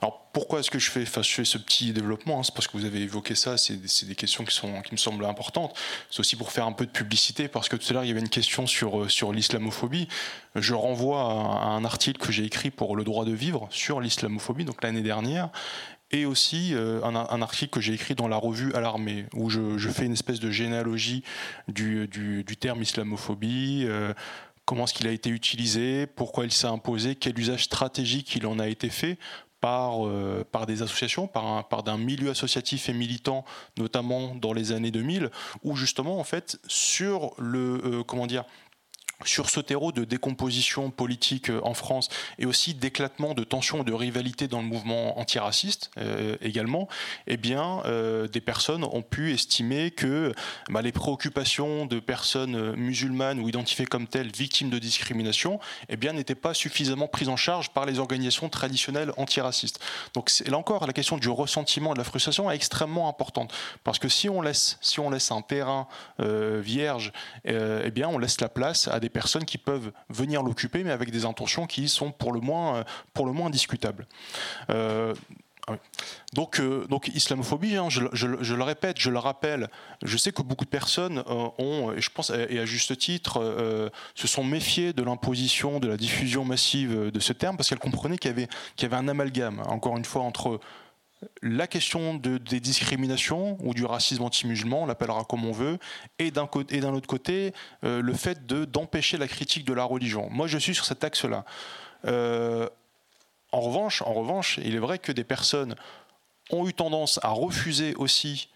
Alors pourquoi est-ce que je fais, ce petit développement hein, C'est parce que vous avez évoqué ça, c'est des questions qui, sont, qui me semblent importantes. C'est aussi pour faire un peu de publicité parce que tout à l'heure il y avait une question sur, euh, sur l'islamophobie. Je renvoie à un article que j'ai écrit pour Le droit de vivre sur l'islamophobie, donc l'année dernière, et aussi euh, un, article que j'ai écrit dans la revue Alarmée, où je, fais une espèce de généalogie du, terme islamophobie, euh, comment est-ce qu'il a été utilisé, pourquoi il s'est imposé, quel usage stratégique il en a été fait par, euh, par des associations, par, un, par d'un milieu associatif et militant, notamment dans les années 2000, où justement, en fait, sur le, comment dire, sur ce terreau de décomposition politique euh, en France et aussi d'éclatement de tensions et de rivalité dans le mouvement antiraciste euh, également, eh bien, euh, des personnes ont pu estimer que bah, les préoccupations de personnes musulmanes ou identifiées comme telles victimes de discrimination eh bien, n'étaient pas suffisamment prises en charge par les organisations traditionnelles antiracistes. Donc là encore, la question du ressentiment et de la frustration est extrêmement importante parce que si on laisse, si on laisse un terrain vierge, eh bien, on laisse la place à des personnes qui peuvent venir l'occuper, mais avec des intentions qui sont pour le moins, euh, pour le moins discutables. Euh, ah donc, euh, donc islamophobie, hein, je, le répète, je le rappelle, je sais que beaucoup de personnes ont, et je pense, et à juste titre, se sont méfiées de l'imposition, de la diffusion massive de ce terme, parce qu'elles comprenaient qu'il y, avait, qu'il y avait un amalgame, encore une fois, entre la question des discriminations ou du racisme anti-musulman, on l'appellera comme on veut, et d'un autre côté, euh, le fait d'empêcher la critique de la religion. Moi, je suis sur cet axe-là. Euh, en, revanche, en revanche, il est vrai que des personnes ont eu tendance à refuser aussi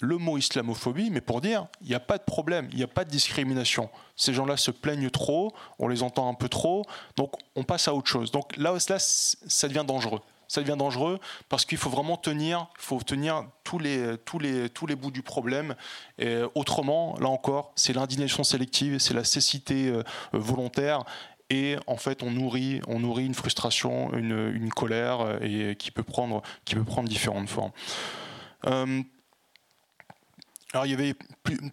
le mot islamophobie, mais pour dire, il n'y a pas de problème, il n'y a pas de discrimination. Ces gens-là se plaignent trop, on les entend un peu trop, donc on passe à autre chose. Donc là, là ça devient dangereux ça devient dangereux parce qu'il faut vraiment tenir, faut tenir tous les, tous les, tous les bouts du problème. Autrement, là encore, c'est l'indignation sélective, c'est la cécité euh, volontaire. Et en fait, on nourrit, on nourrit une frustration, une, une colère, euh, et qui peut prendre, qui peut prendre différentes formes. Euh, alors il y avait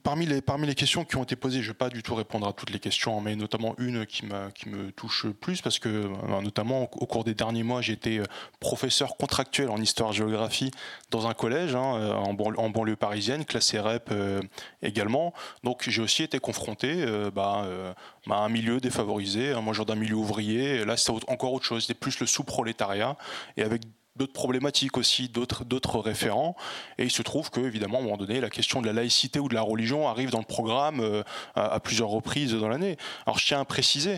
parmi les, parmi les questions qui ont été posées, je ne vais pas du tout répondre à toutes les questions, mais notamment une qui, qui me touche plus parce que euh, notamment au cours des derniers mois, j'ai été euh, professeur contractuel en histoire-géographie dans un collège hein, euh, en, banlieue parisienne, classé REP également. Donc j'ai aussi été confronté bah, à un milieu défavorisé, moi genre d'un milieu ouvrier. là c'est encore autre chose, c'était plus le sous-prolétariat et avec d'autres problématiques aussi, d'autres référents. Et il se trouve que, évidemment, à un moment donné, la question de la laïcité ou de la religion arrive dans le programme euh, à, plusieurs reprises dans l'année. Alors je tiens à préciser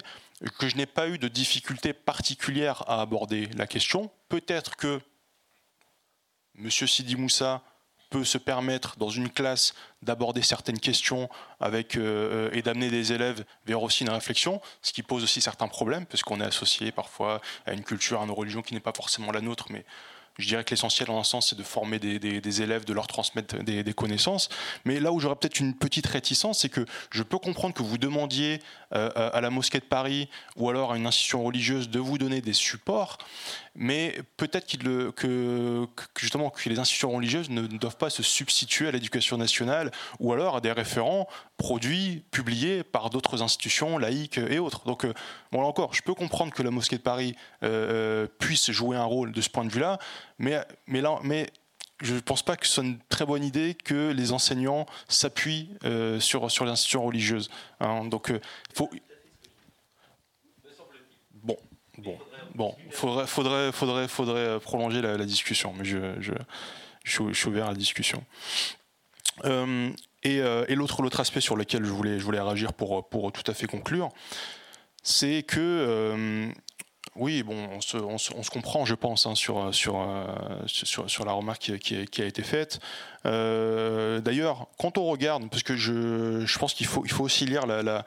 que je n'ai pas eu de difficulté particulière à aborder la question. Peut-être que M. Sidi Moussa peut se permettre dans une classe d'aborder certaines questions avec, euh, et d'amener des élèves vers aussi une réflexion, ce qui pose aussi certains problèmes, parce qu'on est associé parfois à une culture, à une religion qui n'est pas forcément la nôtre, mais je dirais que l'essentiel en un sens, c'est de former des, élèves, de leur transmettre des, connaissances. Mais là où j'aurais peut-être une petite réticence, c'est que je peux comprendre que vous demandiez euh, à la mosquée de Paris ou alors à une institution religieuse de vous donner des supports, mais peut-être que, justement que les institutions religieuses ne, doivent pas se substituer à l'éducation nationale ou alors à des référents produits, publiés par d'autres institutions laïques et autres. Donc, euh, bon, là encore, je peux comprendre que la mosquée de Paris euh, puisse jouer un rôle de ce point de vue-là, mais, mais, là, mais je ne pense pas que ce soit une très bonne idée que les enseignants s'appuient euh, sur, sur l'institution religieuse. Hein. donc, euh. Bon, bon, bon, faudrait, faudrait, faudrait, faudrait prolonger la, discussion, mais je, je, je, suis ouvert à la discussion. Euh, et, et l'autre, l'autre aspect sur lequel je voulais, je voulais réagir pour, pour tout à fait conclure, c'est que Oui, bon, on se, comprend, je pense, hein, sur, sur, sur, sur, la remarque qui, a été faite. D'ailleurs, quand on regarde, parce que je, je pense qu'il faut, il faut aussi lire la,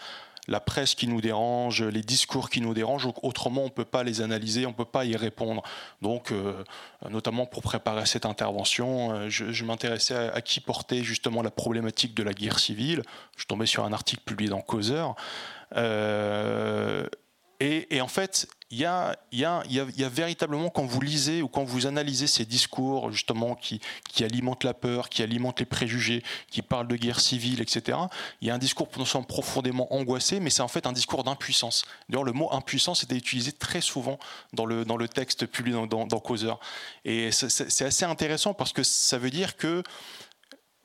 la presse qui nous dérange, les discours qui nous dérangent. Autrement, on ne peut pas les analyser, on ne peut pas y répondre. Donc, euh, notamment pour préparer cette intervention, euh, je, m'intéressais à, qui portait justement la problématique de la guerre civile. Je tombais sur un article publié dans Causeur. Euh, et, en fait, il y a, véritablement, quand vous lisez ou quand vous analysez ces discours, justement, qui, alimentent la peur, qui alimentent les préjugés, qui parlent de guerre civile, etc., il y a un discours profondément angoissé, mais c'est en fait un discours d'impuissance. D'ailleurs, le mot impuissance était utilisé très souvent dans le, texte publié dans, dans, dans Causeur. Et c'est assez intéressant parce que ça veut dire que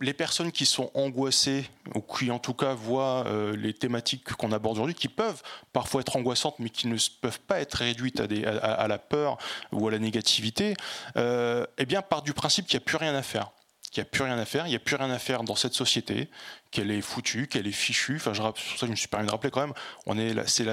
les personnes qui sont angoissées, ou qui en tout cas voient euh, les thématiques qu'on aborde aujourd'hui, qui peuvent parfois être angoissantes, mais qui ne peuvent pas être réduites à, la peur ou à la négativité, euh, eh bien, part du principe qu'il n'y a plus rien à faire. Qu'il n'y a plus rien à faire, il n'y a plus rien à faire dans cette société, qu'elle est foutue, qu'elle est fichue. Enfin, je, pour ça je me suis permis de rappeler quand même, on est, c'est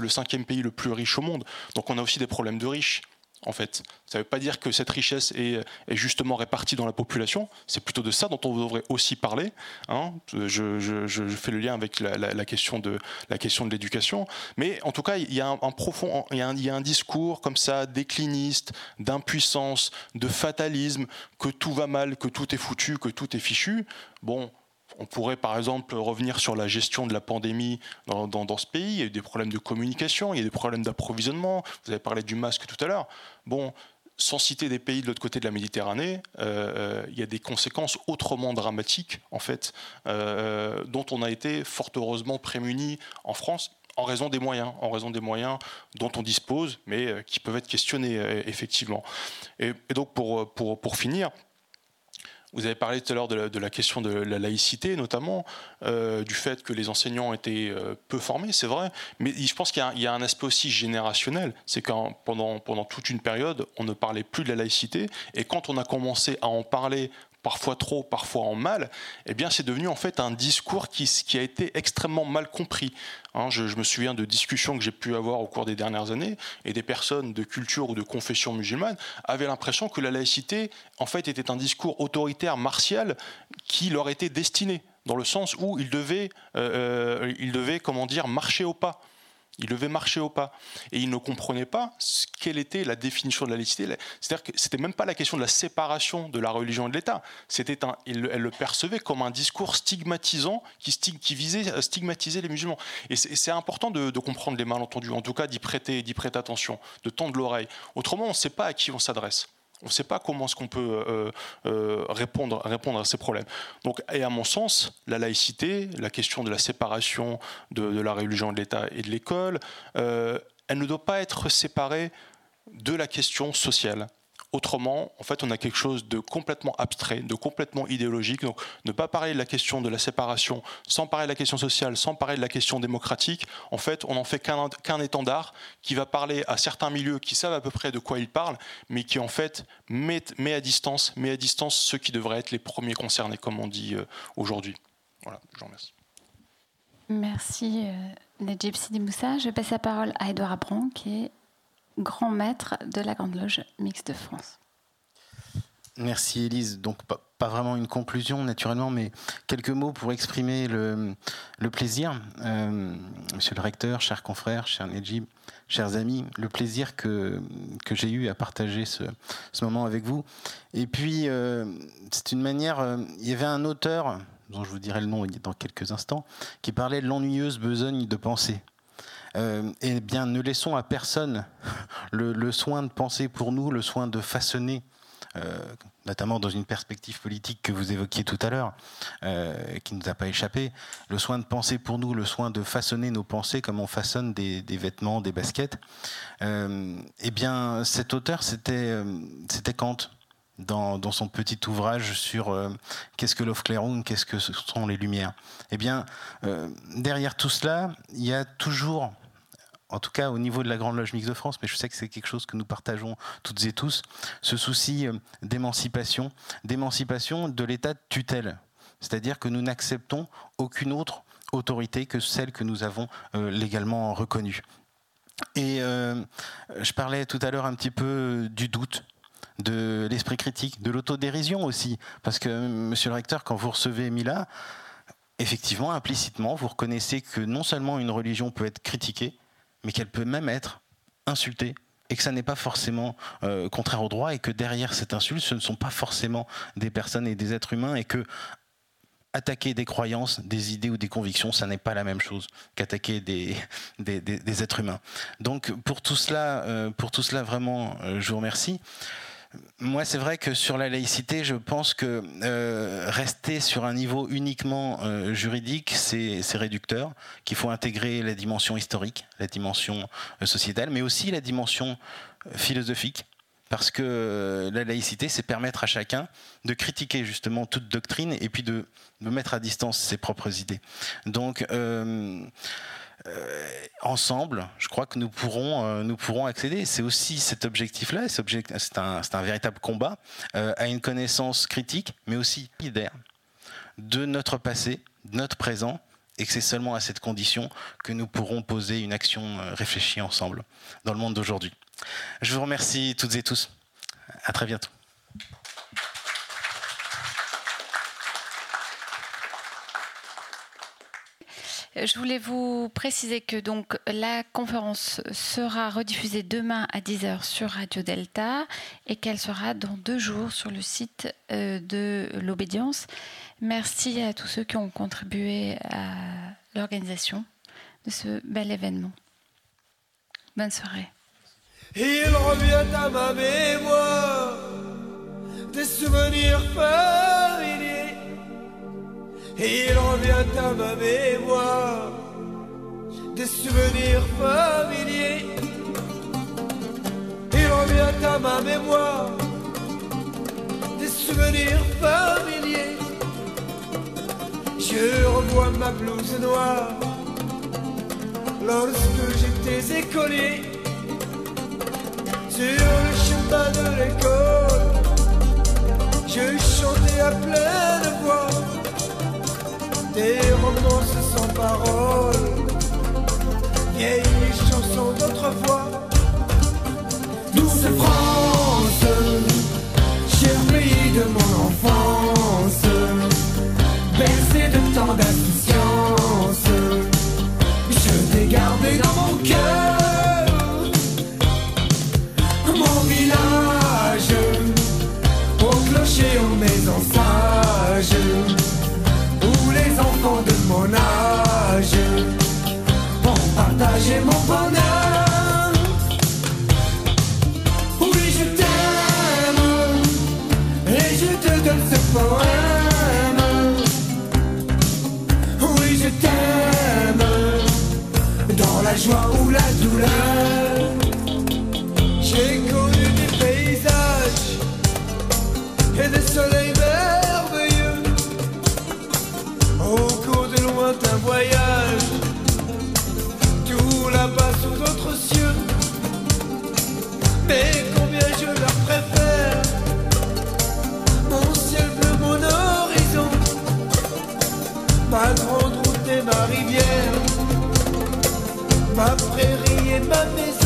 le cinquième pays le plus riche au monde, donc on a aussi des problèmes de riches en fait. Ça ne veut pas dire que cette richesse est, justement répartie dans la population, c'est plutôt de ça dont on devrait aussi parler. Hein. Je, fais le lien avec la, question de l'éducation, mais en tout cas, il y a un, profond, il y a un discours comme ça décliniste, d'impuissance, de fatalisme, que tout va mal, que tout est foutu, que tout est fichu. Bon, on pourrait par exemple revenir sur la gestion de la pandémie dans, ce pays. Il y a eu des problèmes de communication, il y a des problèmes d'approvisionnement. Vous avez parlé du masque tout à l'heure. Bon, sans citer des pays de l'autre côté de la Méditerranée, euh, il y a des conséquences autrement dramatiques, en fait, euh, dont on a été fort heureusement prémunis en France en raison des moyens, en raison des moyens dont on dispose, mais euh, qui peuvent être questionnés effectivement. Et, donc pour finir, vous avez parlé tout à l'heure de, la question de la laïcité, notamment, euh, du fait que les enseignants étaient euh, peu formés, c'est vrai, mais je pense qu'il y, a un aspect aussi générationnel, c'est que pendant, pendant toute une période, on ne parlait plus de la laïcité, et quand on a commencé à en parler parfois trop, parfois en mal, eh bien c'est devenu en fait un discours qui, a été extrêmement mal compris. Hein, je, me souviens de discussions que j'ai pu avoir au cours des dernières années, et des personnes de culture ou de confession musulmane avaient l'impression que la laïcité en fait était un discours autoritaire, martial, qui leur était destiné, dans le sens où ils devaient, euh, euh, ils devaient comment dire, marcher au pas. Il devait marcher au pas. Et il ne comprenait pas quelle était la définition de la laïcité. C'est-à-dire que c'était même pas la question de la séparation de la religion et de l'État. C'était elle le percevait comme un discours stigmatisant qui, visait à stigmatiser les musulmans. Et c'est important de, comprendre les malentendus, en tout cas d'y prêter, d'y prêter attention, de tendre l'oreille. Autrement, on ne sait pas à qui on s'adresse. On ne sait pas comment est-ce qu'on peut euh, euh, répondre, à ces problèmes. Donc, et à mon sens, la laïcité, la question de la séparation de, la religion de l'État et de l'école, euh, elle ne doit pas être séparée de la question sociale. Autrement, en fait, on a quelque chose de complètement abstrait, de complètement idéologique. Donc, ne pas parler de la question de la séparation, sans parler de la question sociale, sans parler de la question démocratique, en fait, on n'en fait qu'un étendard qui va parler à certains milieux qui savent à peu près de quoi ils parlent, mais qui, en fait, met, à distance, met à distance ceux qui devraient être les premiers concernés, comme on dit euh, aujourd'hui. Voilà, je vous remercie.
Merci, euh, Najib Sidi Moussa. Je passe la parole à Edouard Abron, qui est grand maître de la Grande Loge Mixte de France.
Merci Elise. Donc pas, vraiment une conclusion naturellement, mais quelques mots pour exprimer le, plaisir. Euh, monsieur le recteur, chers confrères, chers Nejib, chers amis, le plaisir que, que j'ai eu à partager ce, moment avec vous. Et puis euh, c'est une manière, euh, il y avait un auteur, dont je vous dirai le nom dans quelques instants, qui parlait de l'ennuyeuse besogne de penser. Euh, eh bien, ne laissons à personne (laughs) le, soin de penser pour nous, le soin de façonner, euh, notamment dans une perspective politique que vous évoquiez tout à l'heure, euh, qui ne nous a pas échappé, le soin de penser pour nous, le soin de façonner nos pensées comme on façonne des, vêtements, des baskets. eh bien, cet auteur, c'était Kant. Dans, son petit ouvrage sur qu'est-ce que l'Aufklärung, qu'est-ce que ce sont les Lumières. Eh bien, derrière tout cela, il y a toujours en tout cas au niveau de la Grande Loge Mixte de France, mais je sais que c'est quelque chose que nous partageons toutes et tous, ce souci euh, d'émancipation, d'émancipation de l'état de tutelle. C'est-à-dire que nous n'acceptons aucune autre autorité que celle que nous avons euh, légalement reconnue. Et je parlais tout à l'heure un petit peu du doute, de l'esprit critique, de l'autodérision aussi. Parce que, monsieur le recteur, quand vous recevez Mila, effectivement, implicitement, vous reconnaissez que non seulement une religion peut être critiquée, mais qu'elle peut même être insultée, et que ça n'est pas forcément euh, contraire au droit, et que derrière cette insulte, ce ne sont pas forcément des personnes et des êtres humains, et que attaquer des croyances, des idées ou des convictions, ça n'est pas la même chose qu'attaquer des, (laughs) êtres humains. Donc pour tout cela, euh, vraiment, euh, je vous remercie. Moi, c'est vrai que sur la laïcité, je pense que euh, rester sur un niveau uniquement euh, juridique, c'est réducteur, qu'il faut intégrer la dimension historique, la dimension euh, sociétale, mais aussi la dimension philosophique. Parce que la laïcité, c'est permettre à chacun de critiquer justement toute doctrine et puis de, de mettre à distance ses propres idées. Donc, euh, ensemble, je crois que nous pourrons, euh, nous pourrons accéder. C'est aussi cet objectif-là, c'est un, véritable combat euh, à une connaissance critique, mais aussi idéale de notre passé, de notre présent, et que c'est seulement à cette condition que nous pourrons poser une action réfléchie ensemble dans le monde d'aujourd'hui. Je vous remercie toutes et tous. À très bientôt.
Je voulais vous préciser que donc la conférence sera rediffusée demain à 10h sur Radio Delta et qu'elle sera dans deux jours sur le site euh, de l'Obédience. Merci à tous ceux qui ont contribué à l'organisation de ce bel événement. Bonne soirée.
Il revient à ma mémoire des souvenirs et il revient à ma mémoire des souvenirs familiers. Il revient à ma mémoire des souvenirs familiers. Je revois ma blouse noire lorsque j'étais écolier sur le chemin de l'école. Je chantais à pleine voix des romances sans parole, vieilles chansons d'autrefois. Douce France, cher pays de mon enfance, bercé de tant d'insouciance, je t'ai gardé dans mon cœur,
But this